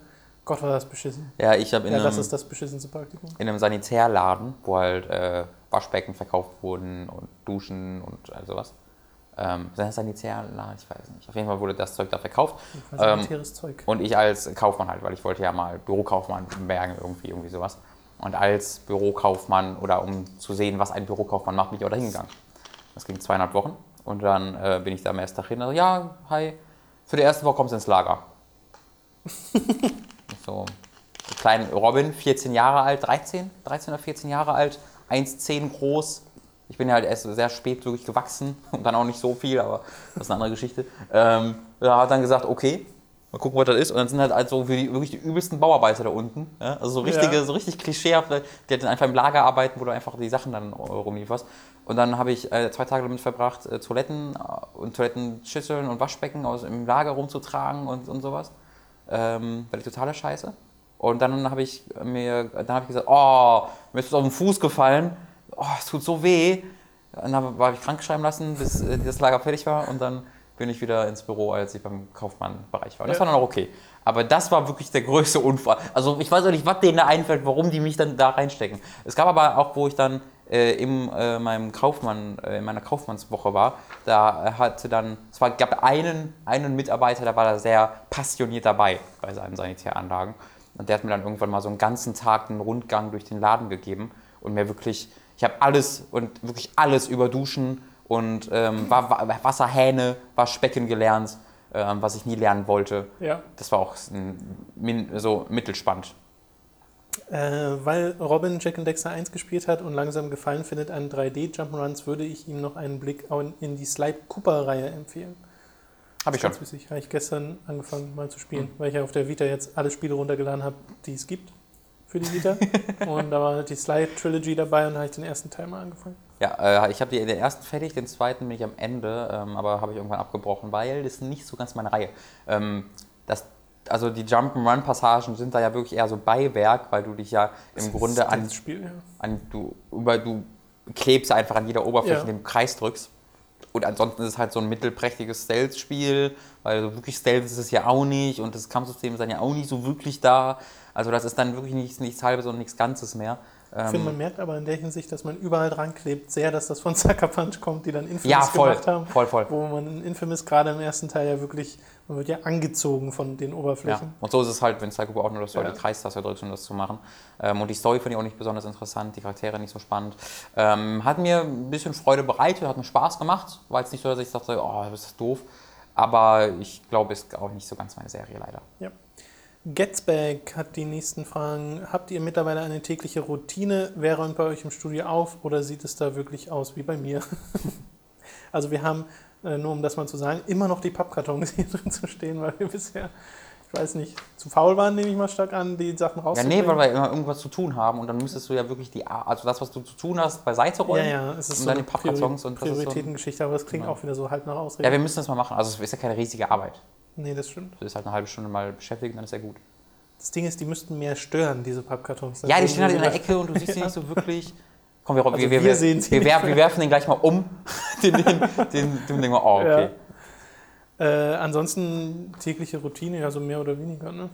Speaker 2: Gott, war das beschissen.
Speaker 1: Ja, ich habe in,
Speaker 2: Ja, das
Speaker 1: einem-
Speaker 2: ist das beschissenste Praktikum.
Speaker 1: in einem Sanitärladen, wo halt äh, Waschbecken verkauft wurden und Duschen und all sowas. Ähm, Sanitärladen? Ich weiß nicht. Auf jeden Fall wurde das Zeug da verkauft. Ähm,
Speaker 2: sanitäres Zeug.
Speaker 1: Und ich als Kaufmann halt, weil ich wollte ja mal Bürokaufmann werden, irgendwie, irgendwie sowas. Und als Bürokaufmann oder um zu sehen, was ein Bürokaufmann macht, bin ich auch dahin gegangen. Das ging zweieinhalb Wochen. Und dann äh, bin ich da am ersten Tag hin. Also, ja, hi, für die erste Woche kommst du ins Lager. so, kleinen Robin, 14 Jahre alt, 13, 13 oder 14 Jahre alt, 1,10 groß. Ich bin ja halt erst sehr spät wirklich gewachsen und dann auch nicht so viel, aber das ist eine andere Geschichte. Ähm, er hat dann gesagt, okay, mal gucken, was das ist. Und dann sind halt also für die, wirklich die übelsten Bauarbeiter da unten. Ja? Also so richtige,
Speaker 2: Ja.
Speaker 3: so richtig klischeehaft, die halt einfach im Lager arbeiten, wo du einfach die Sachen dann rumlieferst. Und dann habe ich äh, zwei Tage damit verbracht, äh, Toiletten äh, und Toilettenschüsseln und Waschbecken aus, im Lager rumzutragen und, und sowas. Ähm, war die totale Scheiße. Und dann habe ich mir, dann habe ich gesagt, oh, mir ist was auf den Fuß gefallen. Oh, es tut so weh. Und dann habe ich krank schreiben lassen, bis äh, das Lager fertig war. Und dann
Speaker 1: bin ich wieder ins Büro, als ich beim Kaufmann-Bereich war. Und das
Speaker 2: Ja.
Speaker 1: war dann auch okay. Aber das war wirklich der größte Unfall. Also ich weiß auch nicht, was denen da einfällt, warum die mich dann da reinstecken. Es gab aber auch, wo ich dann äh, in äh, meinem Kaufmann, äh, in meiner Kaufmannswoche war, da hatte dann, es war, gab einen, einen Mitarbeiter, der war da sehr passioniert dabei bei seinen Sanitäranlagen. Und der hat mir dann irgendwann mal so einen ganzen Tag einen Rundgang durch den Laden gegeben und mir wirklich, ich habe alles und wirklich alles über Duschen und ähm, war, war, Wasserhähne, Waschbecken gelernt, ähm, was ich nie lernen wollte.
Speaker 2: Ja.
Speaker 1: Das war auch ein, so mittelspannend.
Speaker 2: Äh, weil Robin Jack and Dexter 1 gespielt hat und langsam Gefallen findet an 3D-Jump'n'Runs, würde ich ihm noch einen Blick in die Sly Cooper-Reihe empfehlen.
Speaker 1: Habe ich schon.
Speaker 2: Ganz witzig. Habe ich gestern angefangen mal zu spielen, weil ich ja auf der Vita jetzt alle Spiele runtergeladen habe, die es gibt für die Vita. und da war die Sly Trilogy dabei und da habe ich den ersten Teil mal angefangen.
Speaker 1: Ja, äh, ich habe den ersten fertig, den zweiten bin ich am Ende, ähm, aber habe ich irgendwann abgebrochen, weil das ist nicht so ganz meine Reihe. Ähm, das, also die Jump'n'Run-Passagen sind da ja wirklich eher so Beiwerk, weil du dich ja im Grunde
Speaker 2: Das
Speaker 1: an,
Speaker 2: ist das Spiel, ja.
Speaker 1: an du, über, du klebst einfach an jeder Oberfläche,
Speaker 2: Ja.
Speaker 1: du Kreis drückst. Und ansonsten ist es halt so ein mittelprächtiges Stealth-Spiel, weil so wirklich Stealth ist es ja auch nicht und das Kampfsystem ist dann ja auch nicht so wirklich da. Also das ist dann wirklich nichts, nichts Halbes und nichts Ganzes mehr.
Speaker 2: Ich finde,
Speaker 1: Ähm,
Speaker 2: man merkt aber in der Hinsicht, dass man überall dran klebt, sehr, dass das von Sucker Punch kommt, die dann Infamous
Speaker 1: ja, voll,
Speaker 2: gemacht haben.
Speaker 1: voll, voll.
Speaker 2: Wo man in Infamous gerade im ersten Teil ja wirklich, man wird ja angezogen von den
Speaker 1: Ja.
Speaker 2: Oberflächen.
Speaker 1: Und so ist es halt, wenn Psycho auch nur, dass du
Speaker 2: Ja.
Speaker 1: die Kreistaste drückst, um das zu machen. Ähm, und die Story finde ich auch nicht besonders interessant, die Charaktere nicht so spannend. Ähm, hat mir ein bisschen Freude bereitet, hat mir Spaß gemacht. War jetzt nicht so, dass ich dachte, oh, das ist doof. Aber ich glaube, ist auch nicht so ganz meine Serie leider.
Speaker 2: Ja. Getzback hat die nächsten Fragen. Habt ihr mittlerweile eine tägliche Routine? Wer räumt bei euch im Studio auf oder sieht es da wirklich aus wie bei mir? also wir haben, äh, nur um das mal zu sagen, immer noch die Pappkartons hier drin zu stehen, weil wir bisher, ich weiß nicht, zu faul waren, nehme ich mal stark an, die Sachen
Speaker 1: Ja,
Speaker 2: rauszubringen.
Speaker 1: nee, weil wir immer irgendwas zu tun haben und dann müsstest du ja wirklich die, also das, was du zu tun hast, beiseite
Speaker 2: ja,
Speaker 1: räumen.
Speaker 2: ja, es ist
Speaker 1: und
Speaker 2: so
Speaker 1: dann
Speaker 2: eine
Speaker 1: die Pappkartons
Speaker 2: Priori-
Speaker 1: und das so
Speaker 2: Prioritätengeschichte, aber das klingt
Speaker 1: Genau.
Speaker 2: auch wieder so halb nach Ausrede.
Speaker 1: Ja, wir müssen das mal machen. Also es ist ja keine riesige Arbeit.
Speaker 2: Nee, das stimmt.
Speaker 1: Du bist halt eine halbe Stunde mal beschäftigt, dann ist ja gut.
Speaker 2: Das Ding ist, die müssten mehr stören, diese Pappkartons.
Speaker 1: Ja, die stehen halt in der
Speaker 2: so-
Speaker 1: Ecke und du siehst sie nicht so wirklich. Komm, wir,
Speaker 2: Also
Speaker 1: wir, wir,
Speaker 2: wir sehen
Speaker 1: wir, werfen, wir werfen den gleich mal um. Den, den, den, den denken wir, oh, okay.
Speaker 2: Äh, ansonsten tägliche Routine, ja so mehr oder weniger, ne?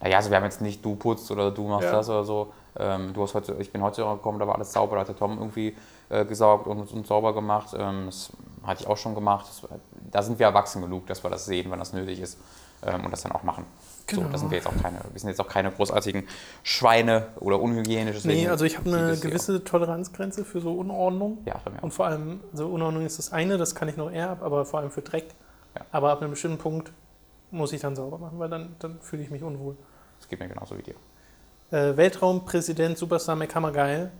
Speaker 1: Naja, also wir haben jetzt nicht du putzt oder du machst
Speaker 2: Ja.
Speaker 1: das oder so. Ähm, du hast heute, ich bin heute gekommen, da war alles sauber, da hat der Tom irgendwie äh, gesaugt und, und sauber gemacht. Ähm, das hatte ich auch schon gemacht. Das, da sind wir erwachsen genug, dass wir das sehen, wenn das nötig ist ähm, und das dann auch machen. So,
Speaker 2: Genau.
Speaker 1: da sind wir jetzt auch keine, wir sind jetzt auch keine großartigen Schweine oder unhygienisch.
Speaker 2: Nee, also ich habe eine gewisse Toleranzgrenze für so Unordnung.
Speaker 1: Ja, auch.
Speaker 2: Und vor allem, also Unordnung ist das eine, das kann ich noch eher ab, aber vor allem für Dreck.
Speaker 1: Ja.
Speaker 2: Aber ab einem bestimmten Punkt muss ich dann sauber machen, weil dann, dann fühle ich mich unwohl.
Speaker 1: Das geht mir genauso wie dir.
Speaker 2: Äh, Weltraumpräsident Superstar McHammergeil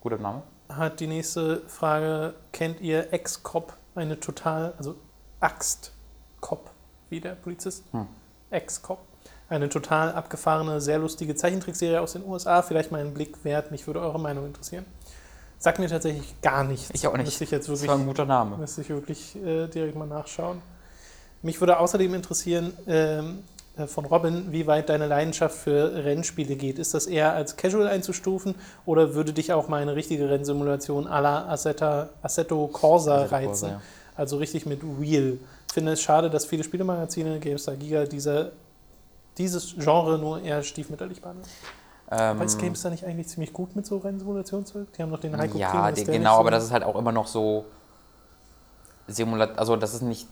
Speaker 1: Guter Name.
Speaker 2: hat die nächste Frage. Kennt ihr Ex-Cop? Eine total, also Axt-Cop, wie der Polizist.
Speaker 1: Hm.
Speaker 2: Ex-Cop. Eine total abgefahrene, sehr lustige Zeichentrickserie aus den USA. Vielleicht mal einen Blick wert. Mich würde eure Meinung interessieren. Sagt mir tatsächlich gar nichts.
Speaker 1: Ich auch nicht.
Speaker 2: Müsste ich jetzt
Speaker 1: Das
Speaker 2: wirklich,
Speaker 1: war ein guter Name.
Speaker 2: müsste ich wirklich äh, direkt mal nachschauen. Mich würde außerdem interessieren, ähm, äh, von Robin, wie weit deine Leidenschaft für Rennspiele geht. Ist das eher als Casual einzustufen oder würde dich auch mal eine richtige Rennsimulation à la Assetta, Assetto Corsa
Speaker 1: Assetto
Speaker 2: reizen?
Speaker 1: Corsa, ja.
Speaker 2: Also richtig mit Real. Ich finde es schade, dass viele Spielemagazine, GameStar Giga, diese, dieses Genre nur eher stiefmütterlich behandeln.
Speaker 1: Ähm,
Speaker 2: Aber ist GameStar nicht eigentlich ziemlich gut mit so Rennsimulationszeug? Die haben doch den Heiko
Speaker 1: ja,
Speaker 2: ist
Speaker 1: die, genau,
Speaker 2: nicht
Speaker 1: aber
Speaker 2: so-
Speaker 1: das ist halt auch immer noch so Simulat also das ist nicht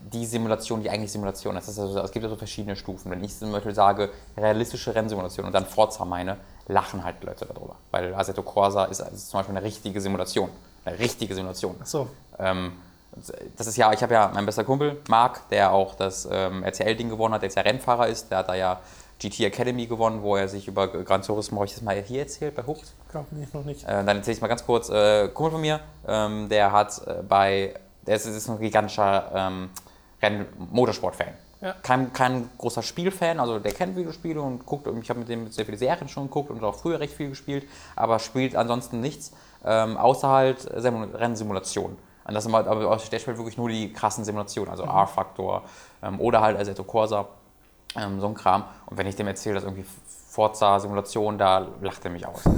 Speaker 1: die Simulation, die eigentlich Simulation ist. Also, es gibt ja so verschiedene Stufen. Wenn ich zum Beispiel sage, realistische Rennsimulation und dann Forza meine, lachen halt Leute darüber. Weil Assetto Corsa ist, ist zum Beispiel eine richtige Simulation. Eine richtige Simulation.
Speaker 2: Ach so,
Speaker 1: Ähm, das ist ja, ich habe ja mein bester Kumpel, Marc, der auch das ähm, RTL-Ding gewonnen hat, der jetzt ja Rennfahrer ist, der hat da ja GT Academy gewonnen, wo er sich über Gran Turismo, habe ich das mal hier erzählt, bei Hooked?
Speaker 2: glaube ich noch nicht.
Speaker 1: Äh, dann erzähle ich mal ganz kurz, äh, Kumpel von mir, ähm, der hat äh, bei, der ist, ist ein gigantischer ähm, Renn-Motorsport-Fan.
Speaker 2: Ja.
Speaker 1: Kein, kein großer Spielfan, also der kennt Videospiele und guckt, ich habe mit dem sehr viele Serien schon geguckt und auch früher recht viel gespielt, aber spielt ansonsten nichts, ähm, außer halt Simu- Rennsimulationen. Und das sind halt, aber der spielt wirklich nur die krassen Simulationen, also R-Factor ähm, oder halt Assetto Corsa, ähm, so ein Kram. Und wenn ich dem erzähle, dass irgendwie Forza-Simulation, da lacht er mich aus.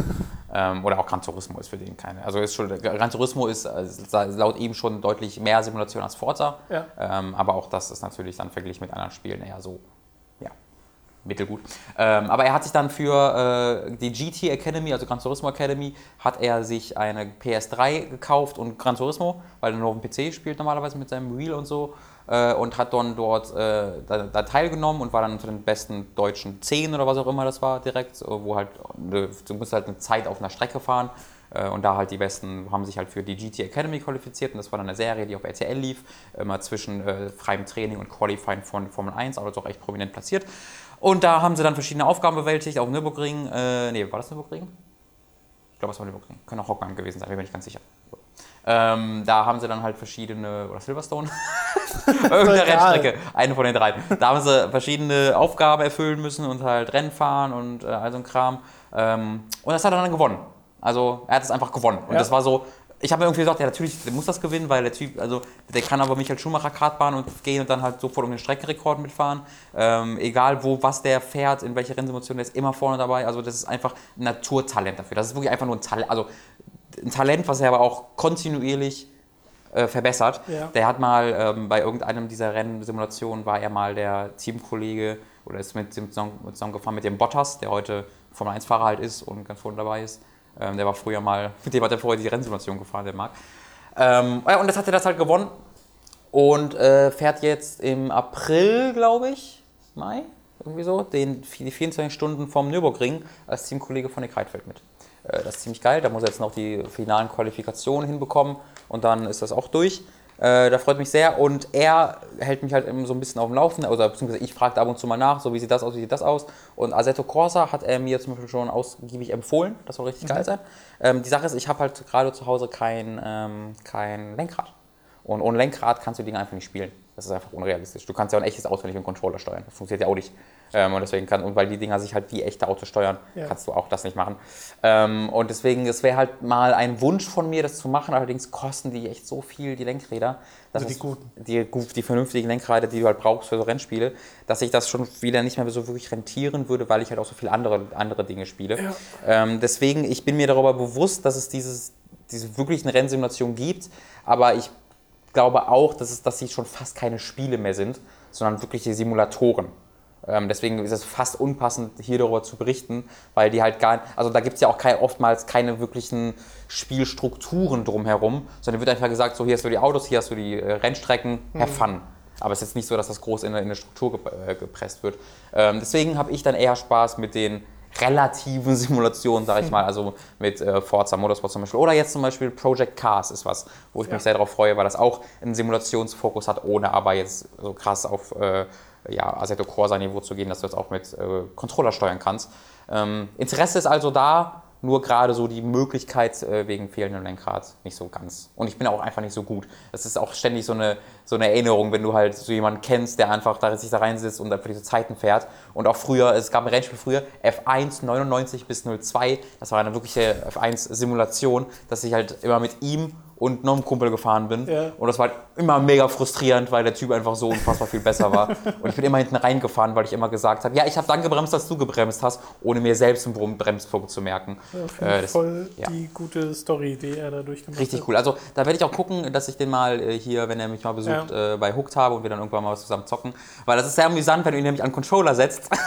Speaker 1: Ähm, oder auch Gran Turismo ist für den keine. Also ist schon, Gran Turismo ist äh, laut ihm schon deutlich mehr Simulation als Forza.
Speaker 2: Ja.
Speaker 1: Ähm, aber auch das ist natürlich dann verglichen mit anderen Spielen eher so, ja, mittelgut. Ähm, aber er hat sich dann für äh, die GT Academy, also Gran Turismo Academy, hat er sich eine PS3 gekauft und Gran Turismo, weil er nur auf dem PC spielt normalerweise mit seinem Wheel und so. Äh, und hat dann dort äh, da, da, teilgenommen und war dann unter den besten deutschen 10 oder was auch immer das war direkt, wo halt, du musst halt eine Zeit auf einer Strecke fahren äh, und da halt die Besten haben sich halt für die GT Academy qualifiziert und das war dann eine Serie, die auf RTL lief, immer zwischen äh, freiem Training und Qualifying von Formel 1, aber doch echt prominent platziert. Und da haben sie dann verschiedene Aufgaben bewältigt auf Nürburgring. Äh, nee, war das Nürburgring? Ich glaube, es war Nürburgring. Könnte auch Hockenheim gewesen sein, bin ich ganz sicher. Ähm, da haben sie dann halt verschiedene, oder Silverstone? Irgendeine Rennstrecke, eine von den drei. Da haben sie verschiedene Aufgaben erfüllen müssen und halt Rennen fahren und äh, all so ein Kram. Ähm, und das hat er dann gewonnen. Also er hat es einfach gewonnen. Und ja. das war so, ich habe mir irgendwie gesagt, ja natürlich, der muss das gewinnen, weil der Typ, also der kann aber Michael Schumacher Kartbahn und gehen und dann halt sofort um den Streckenrekord mitfahren. Ähm, egal wo, was der fährt, in welche Rennsimulation, der ist immer vorne dabei. Also das ist einfach ein Naturtalent dafür. Das ist wirklich einfach nur ein Talent. Also ein Talent, was er aber auch kontinuierlich äh, verbessert. Ja. Der hat mal ähm, bei irgendeinem dieser Rennsimulationen war er mal der Teamkollege oder ist mit dem zusammen gefahren mit dem Bottas, der heute Formel 1-Fahrer halt ist und ganz vorne dabei ist. Ähm, der war früher mal, mit dem hat er vorher die Rennsimulation gefahren, der Marc. Ähm, ja, und das hat er das halt gewonnen und äh, fährt jetzt im April, glaube ich, Mai, irgendwie so, den, die 24 Stunden vom Nürburgring als Teamkollege von Nick Heidfeld mit. Äh, das ist ziemlich geil. Da muss er jetzt noch die finalen Qualifikationen hinbekommen und dann ist das auch durch. Äh, da freut mich sehr und er hält mich halt so ein bisschen auf dem Laufenden, oder beziehungsweise ich frage ab und zu mal nach, so wie sieht das aus, wie sieht das aus. Und Assetto Corsa hat er mir zum Beispiel schon ausgiebig empfohlen, das soll richtig mhm. geil sein. Ähm, die Sache ist, ich habe halt gerade zu Hause kein, ähm, kein Lenkrad. Und ohne Lenkrad kannst du die Dinge einfach nicht spielen. Das ist einfach unrealistisch. Du kannst ja ein echtes Auto nicht mit dem Controller steuern. Das funktioniert ja auch nicht. Ähm, und deswegen kann, und weil die Dinger sich halt wie echte Autos steuern, ja. kannst du auch das nicht machen. Ähm, und deswegen, es wäre halt mal ein Wunsch von mir, das zu machen. Allerdings kosten die echt so viel, die Lenkräder.
Speaker 2: also die guten.
Speaker 1: Die, die vernünftigen Lenkräder, die du halt brauchst für so Rennspiele, dass ich das schon wieder nicht mehr so wirklich rentieren würde, weil ich halt auch so viele andere, andere Dinge spiele. Ja. Ähm, deswegen, ich bin mir darüber bewusst, dass es dieses, diese wirklichen Rennsimulation gibt, aber ich glaube auch, dass, es, dass sie schon fast keine Spiele mehr sind, sondern wirkliche Simulatoren. Ähm, deswegen ist es fast unpassend, hier darüber zu berichten, weil die halt gar also da gibt es ja auch kein, oftmals keine wirklichen Spielstrukturen drumherum, sondern wird einfach gesagt, so hier hast du die Autos, hier hast du die äh, Rennstrecken, mhm. have fun. Aber es ist jetzt nicht so, dass das groß in, in eine Struktur äh, gepresst wird. Ähm, deswegen habe ich dann eher Spaß mit den relativen Simulationen, sage ich mal, also mit äh, Forza Motorsport zum Beispiel. Oder jetzt zum Beispiel Project Cars ist was, wo ich ja. mich sehr darauf freue, weil das auch einen Simulationsfokus hat, ohne aber jetzt so krass auf ja, Assetto Corsa-Niveau zu gehen, dass du jetzt auch mit äh, Controller steuern kannst. Ähm, Interesse ist also da, nur gerade so die Möglichkeit äh, wegen fehlendem Lenkrad nicht so ganz. Und ich bin auch einfach nicht so gut. Das ist auch ständig so eine, so eine Erinnerung, wenn du halt so jemanden kennst, der einfach da, sich da reinsitzt und einfach diese Zeiten fährt. Und auch früher, es gab ein Rennspiel früher, F1 99 bis 02, das war eine wirkliche F1-Simulation, dass ich halt immer mit ihm und noch einem Kumpel gefahren bin. Ja. Und das war halt immer mega frustrierend, weil der Typ einfach so unfassbar viel besser war. und ich bin immer hinten reingefahren, weil ich immer gesagt habe, ja, ich habe dann gebremst, dass du gebremst hast, ohne mir selbst einen Bremspunkt zu merken.
Speaker 2: Ja, äh, das, voll ja. die gute Story, die er da durchgemacht
Speaker 1: Richtig hat. cool. Also da werde ich auch gucken, dass ich den mal äh, hier, wenn er mich mal besucht, äh, bei Hooked habe und wir dann irgendwann mal was zusammen zocken. Weil das ist sehr amüsant, wenn du ihn nämlich an Controller setzt.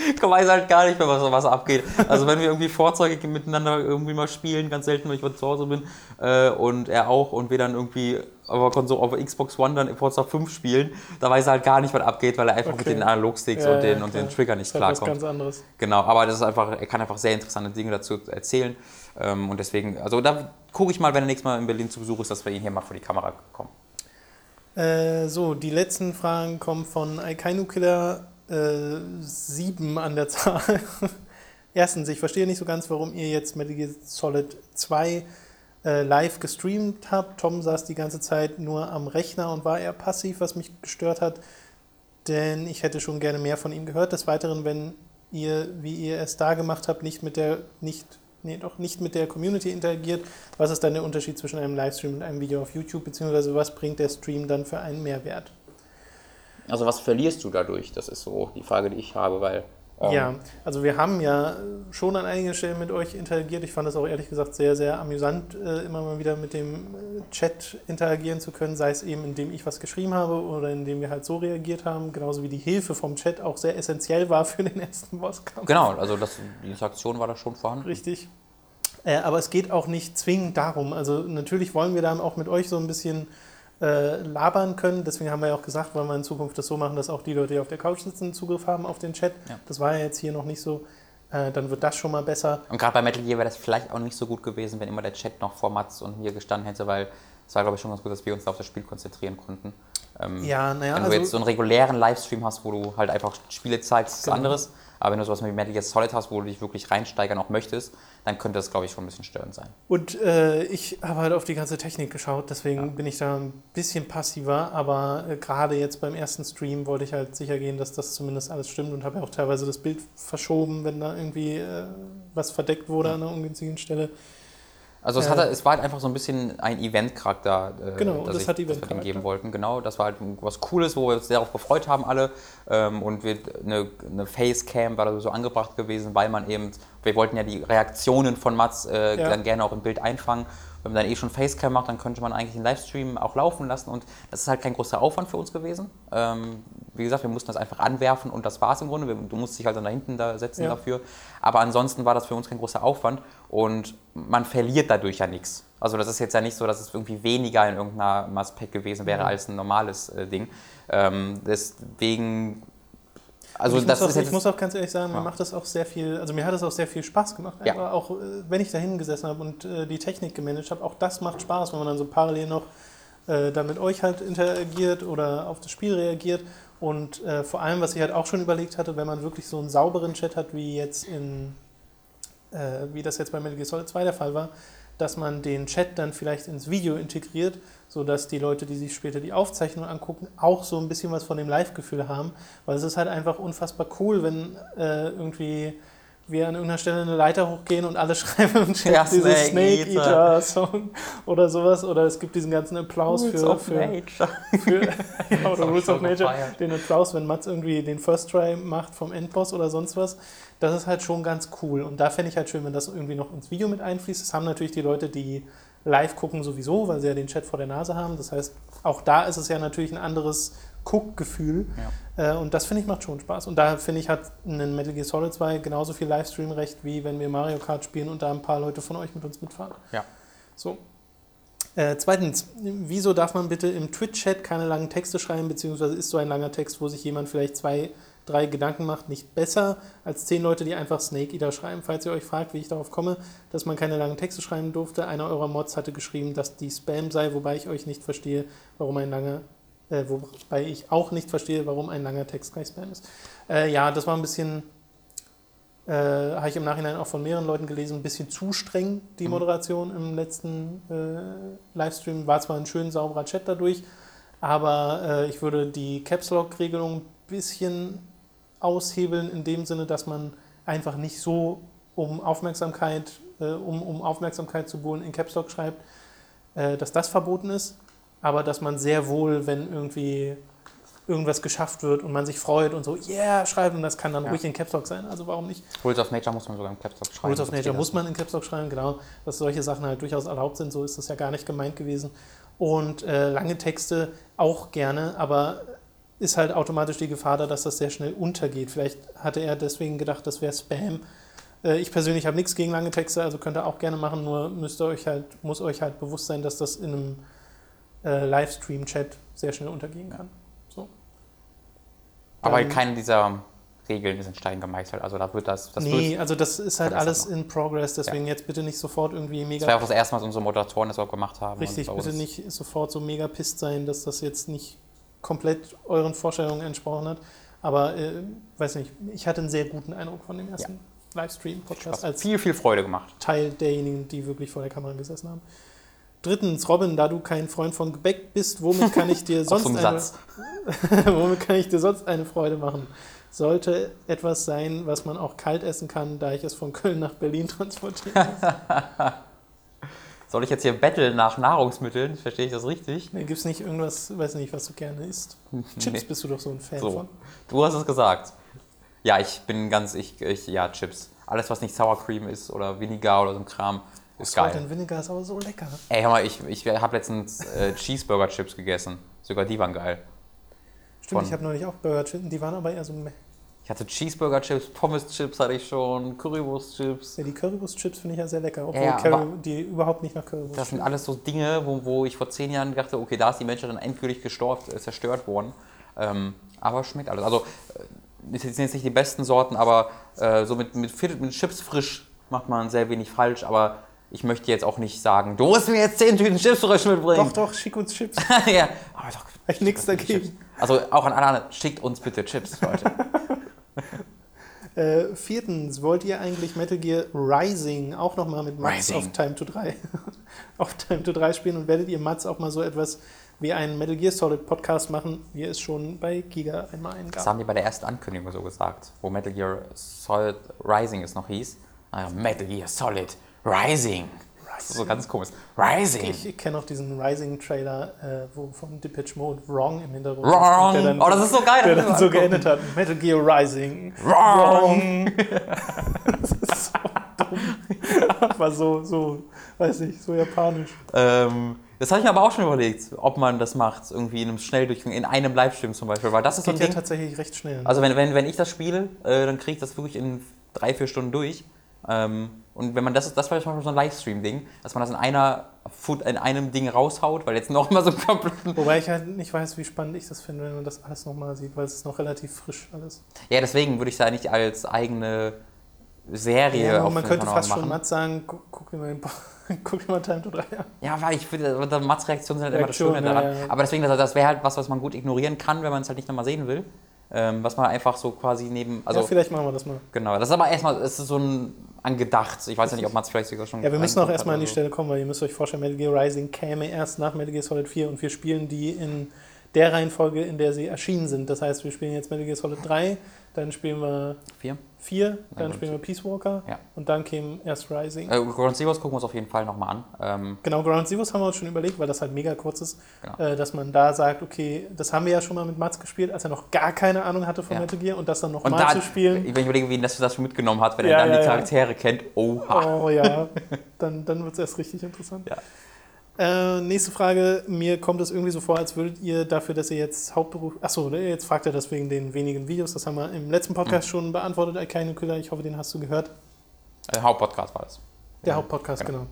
Speaker 1: ich weiß halt gar nicht mehr, was, was abgeht. Also wenn wir irgendwie Fahrzeuge miteinander irgendwie mal spielen, ganz selten, wenn ich mal zu Hause bin äh, und er auch und wir dann irgendwie auf, Konsole, auf Xbox One dann Forza 5 spielen, da weiß er halt gar nicht, was abgeht, weil er einfach okay. mit den Analogsticks ja, und, den, ja, und den Trigger nicht klarkommt. Das ist ganz anderes. Genau, aber das ist einfach, er kann einfach sehr interessante Dinge dazu erzählen ähm, und deswegen, also da gucke ich mal, wenn er nächstes Mal in Berlin zu Besuch ist, dass wir ihn hier mal vor die Kamera kommen.
Speaker 2: Äh, so, die letzten Fragen kommen von Aikainu Killer äh, sieben an der Zahl. Erstens, ich verstehe nicht so ganz, warum ihr jetzt Metal Gear Solid 2 äh, live gestreamt habt. Tom saß die ganze Zeit nur am Rechner und war eher passiv, was mich gestört hat, denn ich hätte schon gerne mehr von ihm gehört. Des Weiteren, wenn ihr, wie ihr es da gemacht habt, nicht mit der, nicht, nee, doch nicht mit der Community interagiert, was ist dann der Unterschied zwischen einem Livestream und einem Video auf YouTube, beziehungsweise was bringt der Stream dann für einen Mehrwert?
Speaker 1: Also was verlierst du dadurch? Das ist so die Frage, die ich habe, weil Ähm,
Speaker 2: Ja, also wir haben ja schon an einigen Stellen mit euch interagiert. Ich fand es auch ehrlich gesagt sehr, sehr amüsant, äh, immer mal wieder mit dem äh, Chat interagieren zu können, sei es eben, indem ich was geschrieben habe oder indem wir halt so reagiert haben, genauso wie die Hilfe vom Chat auch sehr essentiell war für den ersten Bosskampf.
Speaker 1: Genau, also das, die Interaktion war da schon vorhanden.
Speaker 2: Richtig. Äh, aber es geht auch nicht zwingend darum. Also natürlich wollen wir dann auch mit euch so ein bisschen äh, labern können. Deswegen haben wir ja auch gesagt, wollen wir in Zukunft das so machen, dass auch die Leute, die auf der Couch sitzen, Zugriff haben auf den Chat.
Speaker 1: Ja.
Speaker 2: Das war ja jetzt hier noch nicht so. Äh, dann wird das schon mal besser.
Speaker 1: Und gerade bei Metal Gear wäre das vielleicht auch nicht so gut gewesen, wenn immer der Chat noch vor Mats und mir gestanden hätte, weil es war, glaube ich, schon ganz gut, dass wir uns auf das Spiel konzentrieren konnten. Ähm,
Speaker 2: Ja, naja,
Speaker 1: wenn du
Speaker 2: also
Speaker 1: jetzt so einen regulären Livestream hast, wo du halt einfach Spiele zeigst, ist
Speaker 2: Genau.
Speaker 1: anderes. Aber wenn du sowas wie Metal Gear Solid hast, wo du dich wirklich reinsteigern auch möchtest, dann könnte das, glaube ich, schon ein bisschen störend sein.
Speaker 2: Und äh, ich habe halt auf die ganze Technik geschaut, deswegen bin ich da ein bisschen passiver, aber äh, gerade jetzt beim ersten Stream wollte ich halt sicher gehen, dass das zumindest alles stimmt und habe ja auch teilweise das Bild verschoben, wenn da irgendwie äh, was verdeckt wurde an einer ungünstigen Stelle.
Speaker 1: Also es, hatte, es war halt einfach so ein bisschen ein Event-Charakter, äh,
Speaker 2: Genau, das
Speaker 1: ich-
Speaker 2: hat
Speaker 1: dass wir geben wollten. Genau, das war halt was Cooles, wo wir uns sehr darauf gefreut haben alle. Ähm, und wir, eine, eine Facecam war da so angebracht gewesen, weil man eben, wir wollten ja die Reaktionen von Mats äh,
Speaker 2: Ja.
Speaker 1: dann gerne auch im Bild einfangen. Wenn man dann eh schon Facecam macht, dann könnte man eigentlich den Livestream auch laufen lassen und das ist halt kein großer Aufwand für uns gewesen. Ähm, wie gesagt, wir mussten das einfach anwerfen und das war es im Grunde. Du musst dich halt dann da hinten da setzen
Speaker 2: Ja.
Speaker 1: dafür. Aber ansonsten war das für uns kein großer Aufwand und man verliert dadurch ja nichts. Also das ist jetzt ja nicht so, dass es irgendwie weniger in irgendeinem Aspekt gewesen wäre als ein normales äh, Ding. Ähm, deswegen, also
Speaker 2: ich,
Speaker 1: das
Speaker 2: muss auch,
Speaker 1: ist
Speaker 2: ich
Speaker 1: jetzt
Speaker 2: muss auch ganz ehrlich sagen,
Speaker 1: Ja.
Speaker 2: mir macht das auch sehr viel, also mir hat es auch sehr viel Spaß gemacht.
Speaker 1: Ja.
Speaker 2: Auch, äh, wenn ich da hingesessen habe und äh, die Technik gemanagt habe, auch das macht Spaß, wenn man dann so parallel noch äh, dann mit euch halt interagiert oder auf das Spiel reagiert. Und äh, vor allem, was ich halt auch schon überlegt hatte, wenn man wirklich so einen sauberen Chat hat, wie jetzt in, äh, wie das jetzt bei Metal Gear Solid 2 der Fall war, dass man den Chat dann vielleicht ins Video integriert, sodass die Leute, die sich später die Aufzeichnung angucken, auch so ein bisschen was von dem Live-Gefühl haben. Weil es ist halt einfach unfassbar cool, wenn äh, irgendwie wir an irgendeiner Stelle eine Leiter hochgehen und alle schreiben im Chat
Speaker 1: Ja,
Speaker 2: dieses
Speaker 1: Snake Eater.
Speaker 2: Song oder sowas. Oder es gibt diesen ganzen Applaus
Speaker 1: Rules
Speaker 2: für,
Speaker 1: of
Speaker 2: für,
Speaker 1: Nature.
Speaker 2: für ja, oder Rules of Nature,
Speaker 1: gefeiert.
Speaker 2: den Applaus, wenn Mats irgendwie den First Try macht vom Endboss oder sonst was. Das ist halt schon ganz cool. Und da fände ich halt schön, wenn das irgendwie noch ins Video mit einfließt. Das haben natürlich die Leute, die live gucken, sowieso, weil sie ja den Chat vor der Nase haben. Das heißt, auch da ist es ja natürlich ein anderes Guckgefühl. Äh, und das finde ich macht schon Spaß. Und da finde ich, hat ein Metal Gear Solid 2 genauso viel Livestream-Recht, wie wenn wir Mario Kart spielen und da ein paar Leute von euch mit uns mitfahren.
Speaker 1: Ja.
Speaker 2: So. Äh, zweitens, wieso darf man bitte im Twitch-Chat keine langen Texte schreiben, beziehungsweise ist so ein langer Text, wo sich jemand vielleicht zwei, drei Gedanken macht, nicht besser als zehn Leute, die einfach Snake Eater schreiben? Falls ihr euch fragt, wie ich darauf komme, dass man keine langen Texte schreiben durfte, einer eurer Mods hatte geschrieben, dass die Spam sei, wobei ich euch nicht verstehe, warum ein langer, äh, wobei ich auch nicht verstehe, warum ein langer Text gleich Spam ist. Äh, ja, das war ein bisschen äh, habe ich im Nachhinein auch von mehreren Leuten gelesen, ein bisschen zu streng, die
Speaker 1: Mhm.
Speaker 2: Moderation im letzten äh, Livestream. War zwar ein schön sauberer Chat dadurch, aber äh, ich würde die Caps Lock-Regelung ein bisschen aushebeln, in dem Sinne, dass man einfach nicht so um Aufmerksamkeit, äh, um, um Aufmerksamkeit zu holen in Caps Lock schreibt, äh, dass das verboten ist, aber dass man sehr wohl, wenn irgendwie irgendwas geschafft wird und man sich freut und so, yeah, schreibt und das kann dann
Speaker 1: Ja.
Speaker 2: ruhig in Caps Lock sein, also warum nicht?
Speaker 1: Rules of Nature muss man sogar im Caps Lock schreiben.
Speaker 2: Rules of Nature muss man in Caps Lock schreiben, genau, dass solche Sachen halt durchaus erlaubt sind, so ist das ja gar nicht gemeint gewesen. Und äh, lange Texte auch gerne, aber ist halt automatisch die Gefahr da, dass das sehr schnell untergeht. Vielleicht hatte er deswegen gedacht, das wäre Spam. Äh, ich persönlich habe nichts gegen lange Texte, also könnt ihr auch gerne machen, nur müsst ihr euch halt, muss euch halt bewusst sein, dass das in einem äh, Livestream-Chat sehr schnell untergehen kann. So.
Speaker 1: Aber
Speaker 2: Ähm,
Speaker 1: keine dieser Regeln ist in Stein gemeißelt. Also da wird das. Das,
Speaker 2: nee, also das ist halt alles in Progress, deswegen jetzt bitte nicht sofort irgendwie mega
Speaker 1: das war auch das erste Mal, dass unsere Moderatoren das auch gemacht haben.
Speaker 2: Richtig, bitte nicht sofort so mega pisst sein, dass das jetzt nicht komplett euren Vorstellungen entsprochen hat. Aber äh, weiß nicht, ich hatte einen sehr guten Eindruck von dem ersten Livestream-Podcast
Speaker 1: Was
Speaker 2: als
Speaker 1: viel, viel Freude gemacht.
Speaker 2: Teil derjenigen, die wirklich vor der Kamera gesessen haben. Drittens, Robin, da du kein Freund von Gebäck bist, womit kann ich dir sonst
Speaker 1: so ein
Speaker 2: eine, womit kann ich dir sonst eine Freude machen? Sollte etwas sein, was man auch kalt essen kann, da ich es von Köln nach Berlin transportiere.
Speaker 1: Soll ich jetzt hier betteln nach Nahrungsmitteln? Verstehe ich das richtig?
Speaker 2: Gibt es nicht irgendwas, weiß nicht, was du gerne isst? Chips
Speaker 1: Nee.
Speaker 2: bist du doch so ein Fan
Speaker 1: So.
Speaker 2: von.
Speaker 1: Du hast es gesagt. Ja, ich bin ganz, ich, ich, ja, Chips. Alles, was nicht Sour Cream ist oder Vinegar oder so ein Kram, ist geil.
Speaker 2: and Vinegar ist aber so lecker.
Speaker 1: Ey, hör mal, ich, ich habe letztens äh, Cheeseburger-Chips gegessen. Sogar die waren geil.
Speaker 2: Stimmt,
Speaker 1: Von-
Speaker 2: ich habe neulich auch Burger Chicken, die waren aber eher so. meh.
Speaker 1: Ich hatte Cheeseburger-Chips, Pommes-Chips hatte ich schon, Currywurst-Chips.
Speaker 2: Ja, die Currywurst-Chips finde ich ja sehr lecker, obwohl
Speaker 1: Ja, aber-
Speaker 2: die überhaupt nicht nach Currywurst
Speaker 1: Das sind alles so Dinge, wo, wo ich vor zehn Jahren dachte, okay, da ist die Menschheit dann endgültig gestorben, äh, zerstört worden. Ähm, aber schmeckt alles. Also, äh, es sind jetzt nicht die besten Sorten, aber äh, so mit, mit, mit Chips frisch macht man sehr wenig falsch. Aber ich möchte jetzt auch nicht sagen, du musst mir jetzt zehn Tüten Chips frisch mitbringen.
Speaker 2: Doch, doch, schick uns Chips.
Speaker 1: ja, aber doch.
Speaker 2: Ich nichts dagegen.
Speaker 1: Also auch an alle anderen, schickt uns bitte Chips, Leute.
Speaker 2: Äh, viertens, wollt ihr eigentlich Metal Gear Rising auch nochmal mit Mats
Speaker 1: Rising.
Speaker 2: auf Time to 3 auf Time to 3 spielen und werdet ihr Mats auch mal so etwas wie einen Metal Gear Solid Podcast machen, wie es schon bei Giga einmal einen
Speaker 1: Das haben die bei der ersten Ankündigung so gesagt, wo Metal Gear Solid Rising es noch hieß. Ah, Metal Gear Solid Rising. Das ist so ganz komisch. Rising.
Speaker 2: Ich, ich kenne auch diesen Rising-Trailer, äh, wo von Depeche Mode Wrong im Hintergrund
Speaker 1: Wrong.
Speaker 2: ist, dann,
Speaker 1: oh, das ist so geil.
Speaker 2: der
Speaker 1: das
Speaker 2: dann so geendet hat. Metal Gear Rising.
Speaker 1: Wrong.
Speaker 2: Das ist so dumm. War so, so, weiß ich, so japanisch.
Speaker 1: Ähm, das habe ich mir aber auch schon überlegt, ob man das macht, irgendwie in einem Schnelldurchgang, in einem Livestream zum Beispiel, weil das ist so ein
Speaker 2: Geht ja
Speaker 1: Ding.
Speaker 2: tatsächlich recht schnell.
Speaker 1: Also wenn, wenn, wenn ich das spiele, äh, dann kriege ich das wirklich in drei, vier Stunden durch. Ähm, und wenn man das, das war zum Beispiel so ein Livestream-Ding, dass man das in einer Foot, in einem Ding raushaut, weil jetzt noch immer so komplett.
Speaker 2: Wobei ich halt nicht weiß, wie spannend ich das finde, wenn man das alles nochmal sieht, weil es ist noch relativ frisch alles.
Speaker 1: Ja, deswegen würde ich es ja nicht als eigene Serie
Speaker 2: Ja,
Speaker 1: auf
Speaker 2: man könnte fast
Speaker 1: noch
Speaker 2: schon
Speaker 1: machen.
Speaker 2: Matt sagen, guck, guck dir mal, den guck dir mal Time to 3 an.
Speaker 1: Ja, weil ich finde, der Mats Reaktionen sind halt immer das
Speaker 2: Reaktion,
Speaker 1: Schöne daran.
Speaker 2: ja, ja.
Speaker 1: Aber deswegen, das, das wäre halt was, was man gut ignorieren kann, wenn man es halt nicht nochmal sehen will. Ähm, was man einfach so quasi neben. Also,
Speaker 2: ja, vielleicht machen wir das mal.
Speaker 1: genau. Das ist aber erstmal, es ist so ein angedacht. Ich weiß ja nicht, ob Mats vielleicht sogar schon.
Speaker 2: Ja, wir müssen auch erstmal an die
Speaker 1: oder
Speaker 2: Stelle kommen, weil ihr müsst euch vorstellen, Metal Gear Rising käme erst nach Metal Gear Solid 4 und wir spielen die in der Reihenfolge, in der sie erschienen sind. Das heißt, wir spielen jetzt Metal Gear Solid 3, dann spielen wir
Speaker 1: so. Vier.
Speaker 2: 4, dann spielen wir Peace Walker
Speaker 1: Ja.
Speaker 2: und dann käme erst Rising.
Speaker 1: Äh, Ground Zeroes gucken wir uns auf jeden Fall nochmal an. Ähm,
Speaker 2: Genau, Ground Zeroes haben wir uns schon überlegt, weil das halt mega kurz ist,
Speaker 1: Genau.
Speaker 2: äh, dass man da sagt, okay, das haben wir ja schon mal mit Mats gespielt, als er noch gar keine Ahnung hatte von
Speaker 1: Ja.
Speaker 2: Metal Gear und das dann nochmal
Speaker 1: da,
Speaker 2: zu spielen.
Speaker 1: wenn ich überlege, wie das, das schon mitgenommen hat, wenn
Speaker 2: Ja,
Speaker 1: er dann die. Charaktere kennt, oha.
Speaker 2: Oh ja, dann, dann wird es erst richtig interessant.
Speaker 1: Ja.
Speaker 2: Äh, nächste Frage. Mir kommt es irgendwie so vor, als würdet ihr dafür, dass ihr jetzt Hauptberuf. Achso, jetzt fragt er das wegen den wenigen Videos. Das haben wir im letzten Podcast
Speaker 1: Hm.
Speaker 2: schon beantwortet, Alkaine Küller. Ich hoffe, den hast du gehört.
Speaker 1: Äh, Hauptpodcast war das.
Speaker 2: Der
Speaker 1: Ja,
Speaker 2: Hauptpodcast,
Speaker 1: genau.
Speaker 2: genau.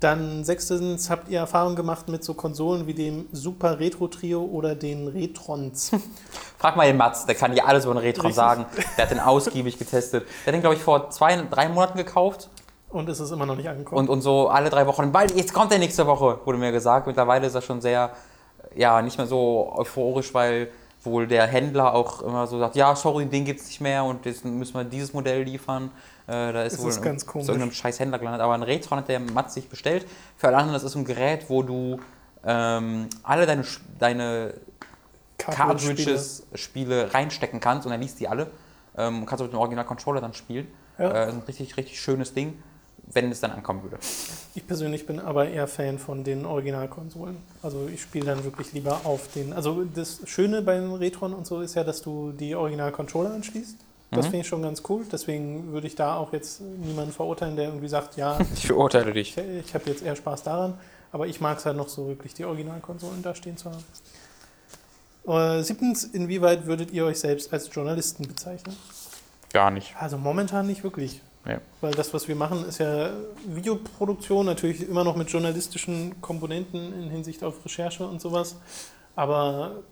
Speaker 2: Dann sechstens, habt ihr Erfahrung gemacht mit so Konsolen wie dem Super Retro Trio oder den Retrons?
Speaker 1: Frag mal den Mats, der kann dir alles über den Retron
Speaker 2: Richtig.
Speaker 1: sagen. Der hat den ausgiebig getestet. Der hat den, glaube ich, vor zwei, drei Monaten gekauft.
Speaker 2: Und es ist immer noch nicht angekommen.
Speaker 1: Und, und so alle drei Wochen, bald, jetzt kommt der nächste Woche, wurde mir gesagt. Mittlerweile ist er schon sehr, ja, nicht mehr so euphorisch, weil wohl der Händler auch immer so sagt, ja, sorry, den gibt es nicht mehr und jetzt müssen wir dieses Modell liefern. Äh, da ist
Speaker 2: Das
Speaker 1: wohl
Speaker 2: ist
Speaker 1: in-
Speaker 2: ganz
Speaker 1: zu
Speaker 2: komisch.
Speaker 1: irgendeinem scheiß Händler gelandet. Aber ein Retron hat der Mats sich bestellt. Für alle anderen, das ist ein Gerät, wo du ähm, alle deine, deine
Speaker 2: Cartridge-Spiele.
Speaker 1: Cartridges Spiele reinstecken kannst und er liest die alle. Ähm, und kannst du mit dem Original-Controller dann spielen.
Speaker 2: Ja.
Speaker 1: Äh, ist ein richtig, richtig schönes Ding, wenn es dann ankommen würde.
Speaker 2: Ich persönlich bin aber eher Fan von den Originalkonsolen. Also ich spiele dann wirklich lieber auf den. Also das Schöne beim Retron und so ist ja, dass du die Original-Controller anschließt. Das
Speaker 1: Mhm.
Speaker 2: finde ich schon ganz cool. Deswegen würde ich da auch jetzt niemanden verurteilen, der irgendwie sagt, ja,
Speaker 1: Ich verurteile dich.
Speaker 2: ich, ich habe jetzt eher Spaß daran. Aber ich mag es halt noch so wirklich, die Originalkonsolen da stehen zu haben. Äh, siebtens, inwieweit würdet ihr euch selbst als Journalisten bezeichnen?
Speaker 1: Gar nicht.
Speaker 2: Also momentan nicht wirklich.
Speaker 1: Nee.
Speaker 2: Weil das, was wir machen, ist ja Videoproduktion, natürlich immer noch mit journalistischen Komponenten in Hinsicht auf Recherche und sowas. Aber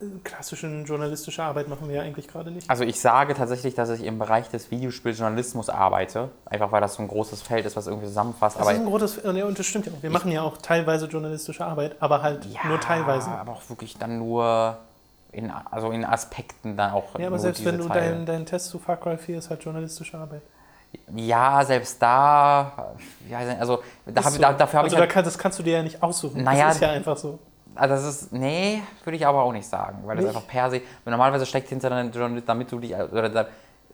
Speaker 2: äh, klassische journalistische Arbeit machen wir ja eigentlich gerade nicht.
Speaker 1: Also ich sage tatsächlich, dass ich im Bereich des Videospieljournalismus arbeite. Einfach weil das so ein großes Feld ist, was irgendwie zusammenfasst.
Speaker 2: Das
Speaker 1: Aber
Speaker 2: ist ein großes, ja, und das stimmt ja auch. Wir machen ja auch teilweise journalistische Arbeit, aber halt
Speaker 1: ja,
Speaker 2: nur teilweise.
Speaker 1: aber auch wirklich dann nur in, also in Aspekten dann auch.
Speaker 2: Ja, aber selbst wenn du deinen dein Test zu Far Cry 4 ist halt journalistische Arbeit.
Speaker 1: Ja, selbst da. Ja, also da hab, ich- da, dafür habe
Speaker 2: also
Speaker 1: ich.
Speaker 2: da
Speaker 1: Halt,
Speaker 2: kann, das kannst du dir ja nicht aussuchen.
Speaker 1: Naja,
Speaker 2: das ist ja einfach so.
Speaker 1: also das ist. Nee, würde ich aber auch nicht sagen. Weil das
Speaker 2: Nicht?
Speaker 1: einfach per se. Normalerweise steckt hinter deinem Journalist, damit du dich, oder da,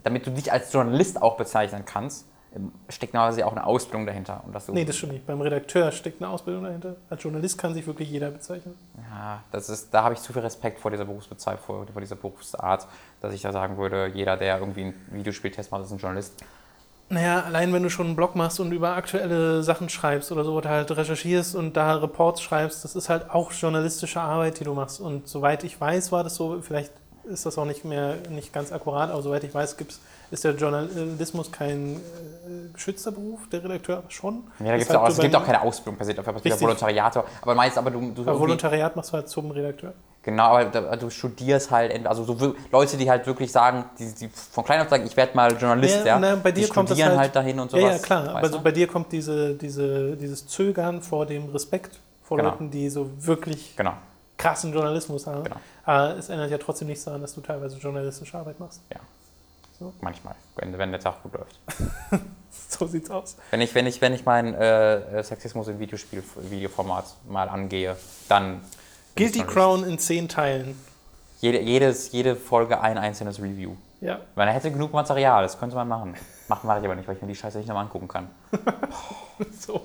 Speaker 1: damit du dich als Journalist auch bezeichnen kannst, ähm, steckt normalerweise auch eine Ausbildung dahinter. Und dass du,
Speaker 2: Nee, das stimmt nicht. Beim Redakteur steckt eine Ausbildung dahinter. Als Journalist kann sich wirklich jeder bezeichnen.
Speaker 1: Ja, das ist, da habe ich zu viel Respekt vor dieser Berufsbezeichnung, vor, vor dieser Berufsart, dass ich da sagen würde, jeder, der irgendwie einen Videospieltest macht, ist ein Journalist.
Speaker 2: Naja, allein wenn du schon einen Blog machst und über aktuelle Sachen schreibst oder so, oder halt recherchierst und da Reports schreibst, das ist halt auch journalistische Arbeit, die du machst. Und soweit ich weiß, war das so, vielleicht ist das auch nicht mehr nicht ganz akkurat, aber soweit ich weiß, gibt's, ist der Journalismus kein äh, geschützter Beruf, der Redakteur aber schon.
Speaker 1: Ja, da gibt's
Speaker 2: halt
Speaker 1: auch,
Speaker 2: du
Speaker 1: es gibt auch keine Ausbildung per se, dafür passiert
Speaker 2: Richtig.
Speaker 1: Volontariate. Aber meinst aber du, du
Speaker 2: Aber Volontariat machst du halt zum Redakteur.
Speaker 1: Genau, aber du studierst halt, also so Leute, die halt wirklich sagen, die, die von klein auf sagen, ich werde mal Journalist,
Speaker 2: Ja,
Speaker 1: ja,
Speaker 2: na, bei
Speaker 1: die
Speaker 2: dir kommt das
Speaker 1: studieren
Speaker 2: halt-
Speaker 1: halt, dahin und sowas.
Speaker 2: Ja, ja, klar. Aber
Speaker 1: du?
Speaker 2: so bei dir kommt diese, diese, dieses Zögern vor dem Respekt vor
Speaker 1: Genau.
Speaker 2: Leuten, die so wirklich
Speaker 1: Genau,
Speaker 2: krassen Journalismus haben.
Speaker 1: Genau.
Speaker 2: Aber es ändert ja trotzdem nichts daran, dass du teilweise journalistische Arbeit machst.
Speaker 1: ja.
Speaker 2: So.
Speaker 1: Manchmal, wenn, wenn der Tag gut läuft.
Speaker 2: So sieht's aus.
Speaker 1: Wenn ich, wenn ich, wenn ich meinen äh, äh, Sexismus im Videospiel, Videoformat mal angehe, dann.
Speaker 2: Guilty. Crown in zehn Teilen.
Speaker 1: Jede, jedes, jede Folge ein einzelnes Review.
Speaker 2: Ja.
Speaker 1: Man hätte genug Material, das könnte man machen. Machen mache ich aber nicht, weil ich mir die Scheiße nicht nochmal angucken kann.
Speaker 2: So.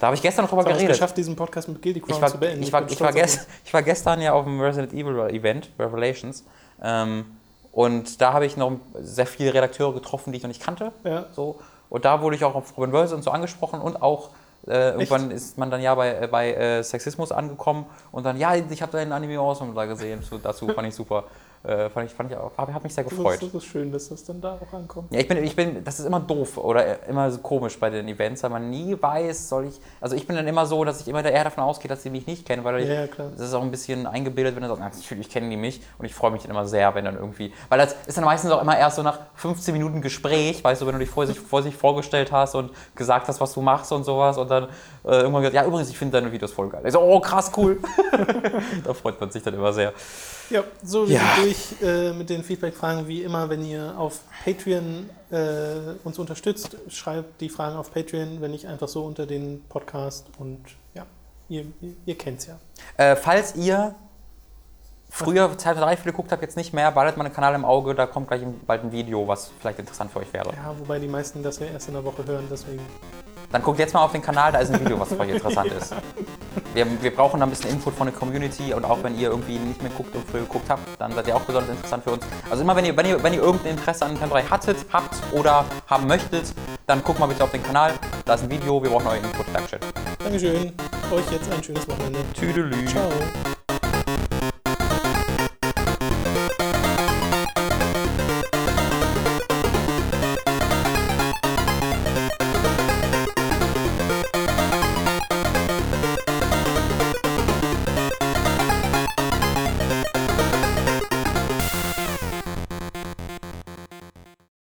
Speaker 1: Da habe ich gestern noch drüber
Speaker 2: habe ich
Speaker 1: geredet.
Speaker 2: geschafft, diesen Podcast mit Guilty Crown
Speaker 1: Ich war,
Speaker 2: zu beenden.
Speaker 1: ich, war, ich, war gest, ich war gestern ja auf dem Resident Evil Event, Revelations. Ähm, und da habe ich noch sehr viele Redakteure getroffen, die ich noch nicht kannte.
Speaker 2: Ja.
Speaker 1: So. Und da wurde ich auch auf Robin Wölse und so angesprochen und auch äh, irgendwann ist man dann ja bei, äh, bei äh, Sexismus angekommen und dann, ja, ich habe deinen Anime Awesome da gesehen. So, dazu fand ich super. Äh, fand ich, fand ich auch, hab, hat mich sehr
Speaker 2: Das
Speaker 1: gefreut.
Speaker 2: ist, das ist schön, dass das dann da auch ankommt.
Speaker 1: Ja, ich bin, ich bin, das ist immer doof oder immer so komisch bei den Events, weil man nie weiß, soll ich, also ich bin dann immer so, dass ich immer eher davon ausgehe, dass sie mich nicht kennen, weil ich,
Speaker 2: Ja,
Speaker 1: das ist auch ein bisschen eingebildet, wenn du sagst, "Na, natürlich kennen die mich und ich freue mich dann immer sehr, wenn dann irgendwie, weil das ist dann meistens auch immer erst so nach 15 Minuten Gespräch, weißt du, wenn du dich vor sich, vor sich vorgestellt hast und gesagt hast, was du machst und sowas und dann äh, irgendwann gesagt, ja übrigens, ich finde deine Videos voll geil. Ich so, oh krass, cool. da freut man sich dann immer sehr.
Speaker 2: Ja, so, wir
Speaker 1: Ja.
Speaker 2: sind durch äh, mit den Feedback-Fragen. Wie immer, wenn ihr auf Patreon äh, uns unterstützt, schreibt die Fragen auf Patreon, wenn nicht einfach so unter den Podcast. Und ja, ihr, ihr, ihr kennt es ja.
Speaker 1: Äh, falls ihr früher Zeit 3 viel geguckt habt, jetzt nicht mehr, behaltet meinen Kanal im Auge, da kommt gleich bald ein Video, was vielleicht interessant für euch wäre.
Speaker 2: Ja, wobei die meisten das ja erst in der Woche hören, deswegen.
Speaker 1: Dann guckt jetzt mal auf den Kanal, da ist ein Video, was für euch interessant ist. Wir, wir brauchen da ein bisschen Input von der Community und auch wenn ihr irgendwie nicht mehr guckt und früher geguckt habt, dann seid ihr auch besonders interessant für uns. Also immer wenn ihr, wenn ihr, wenn ihr irgendein Interesse an Nintendo 3 hattet, habt oder haben möchtet, dann guckt mal bitte auf den Kanal, da ist ein Video, wir brauchen euren Input. Dankeschön.
Speaker 2: Dankeschön. Euch jetzt ein schönes Wochenende.
Speaker 1: Tüdelü.
Speaker 2: Ciao.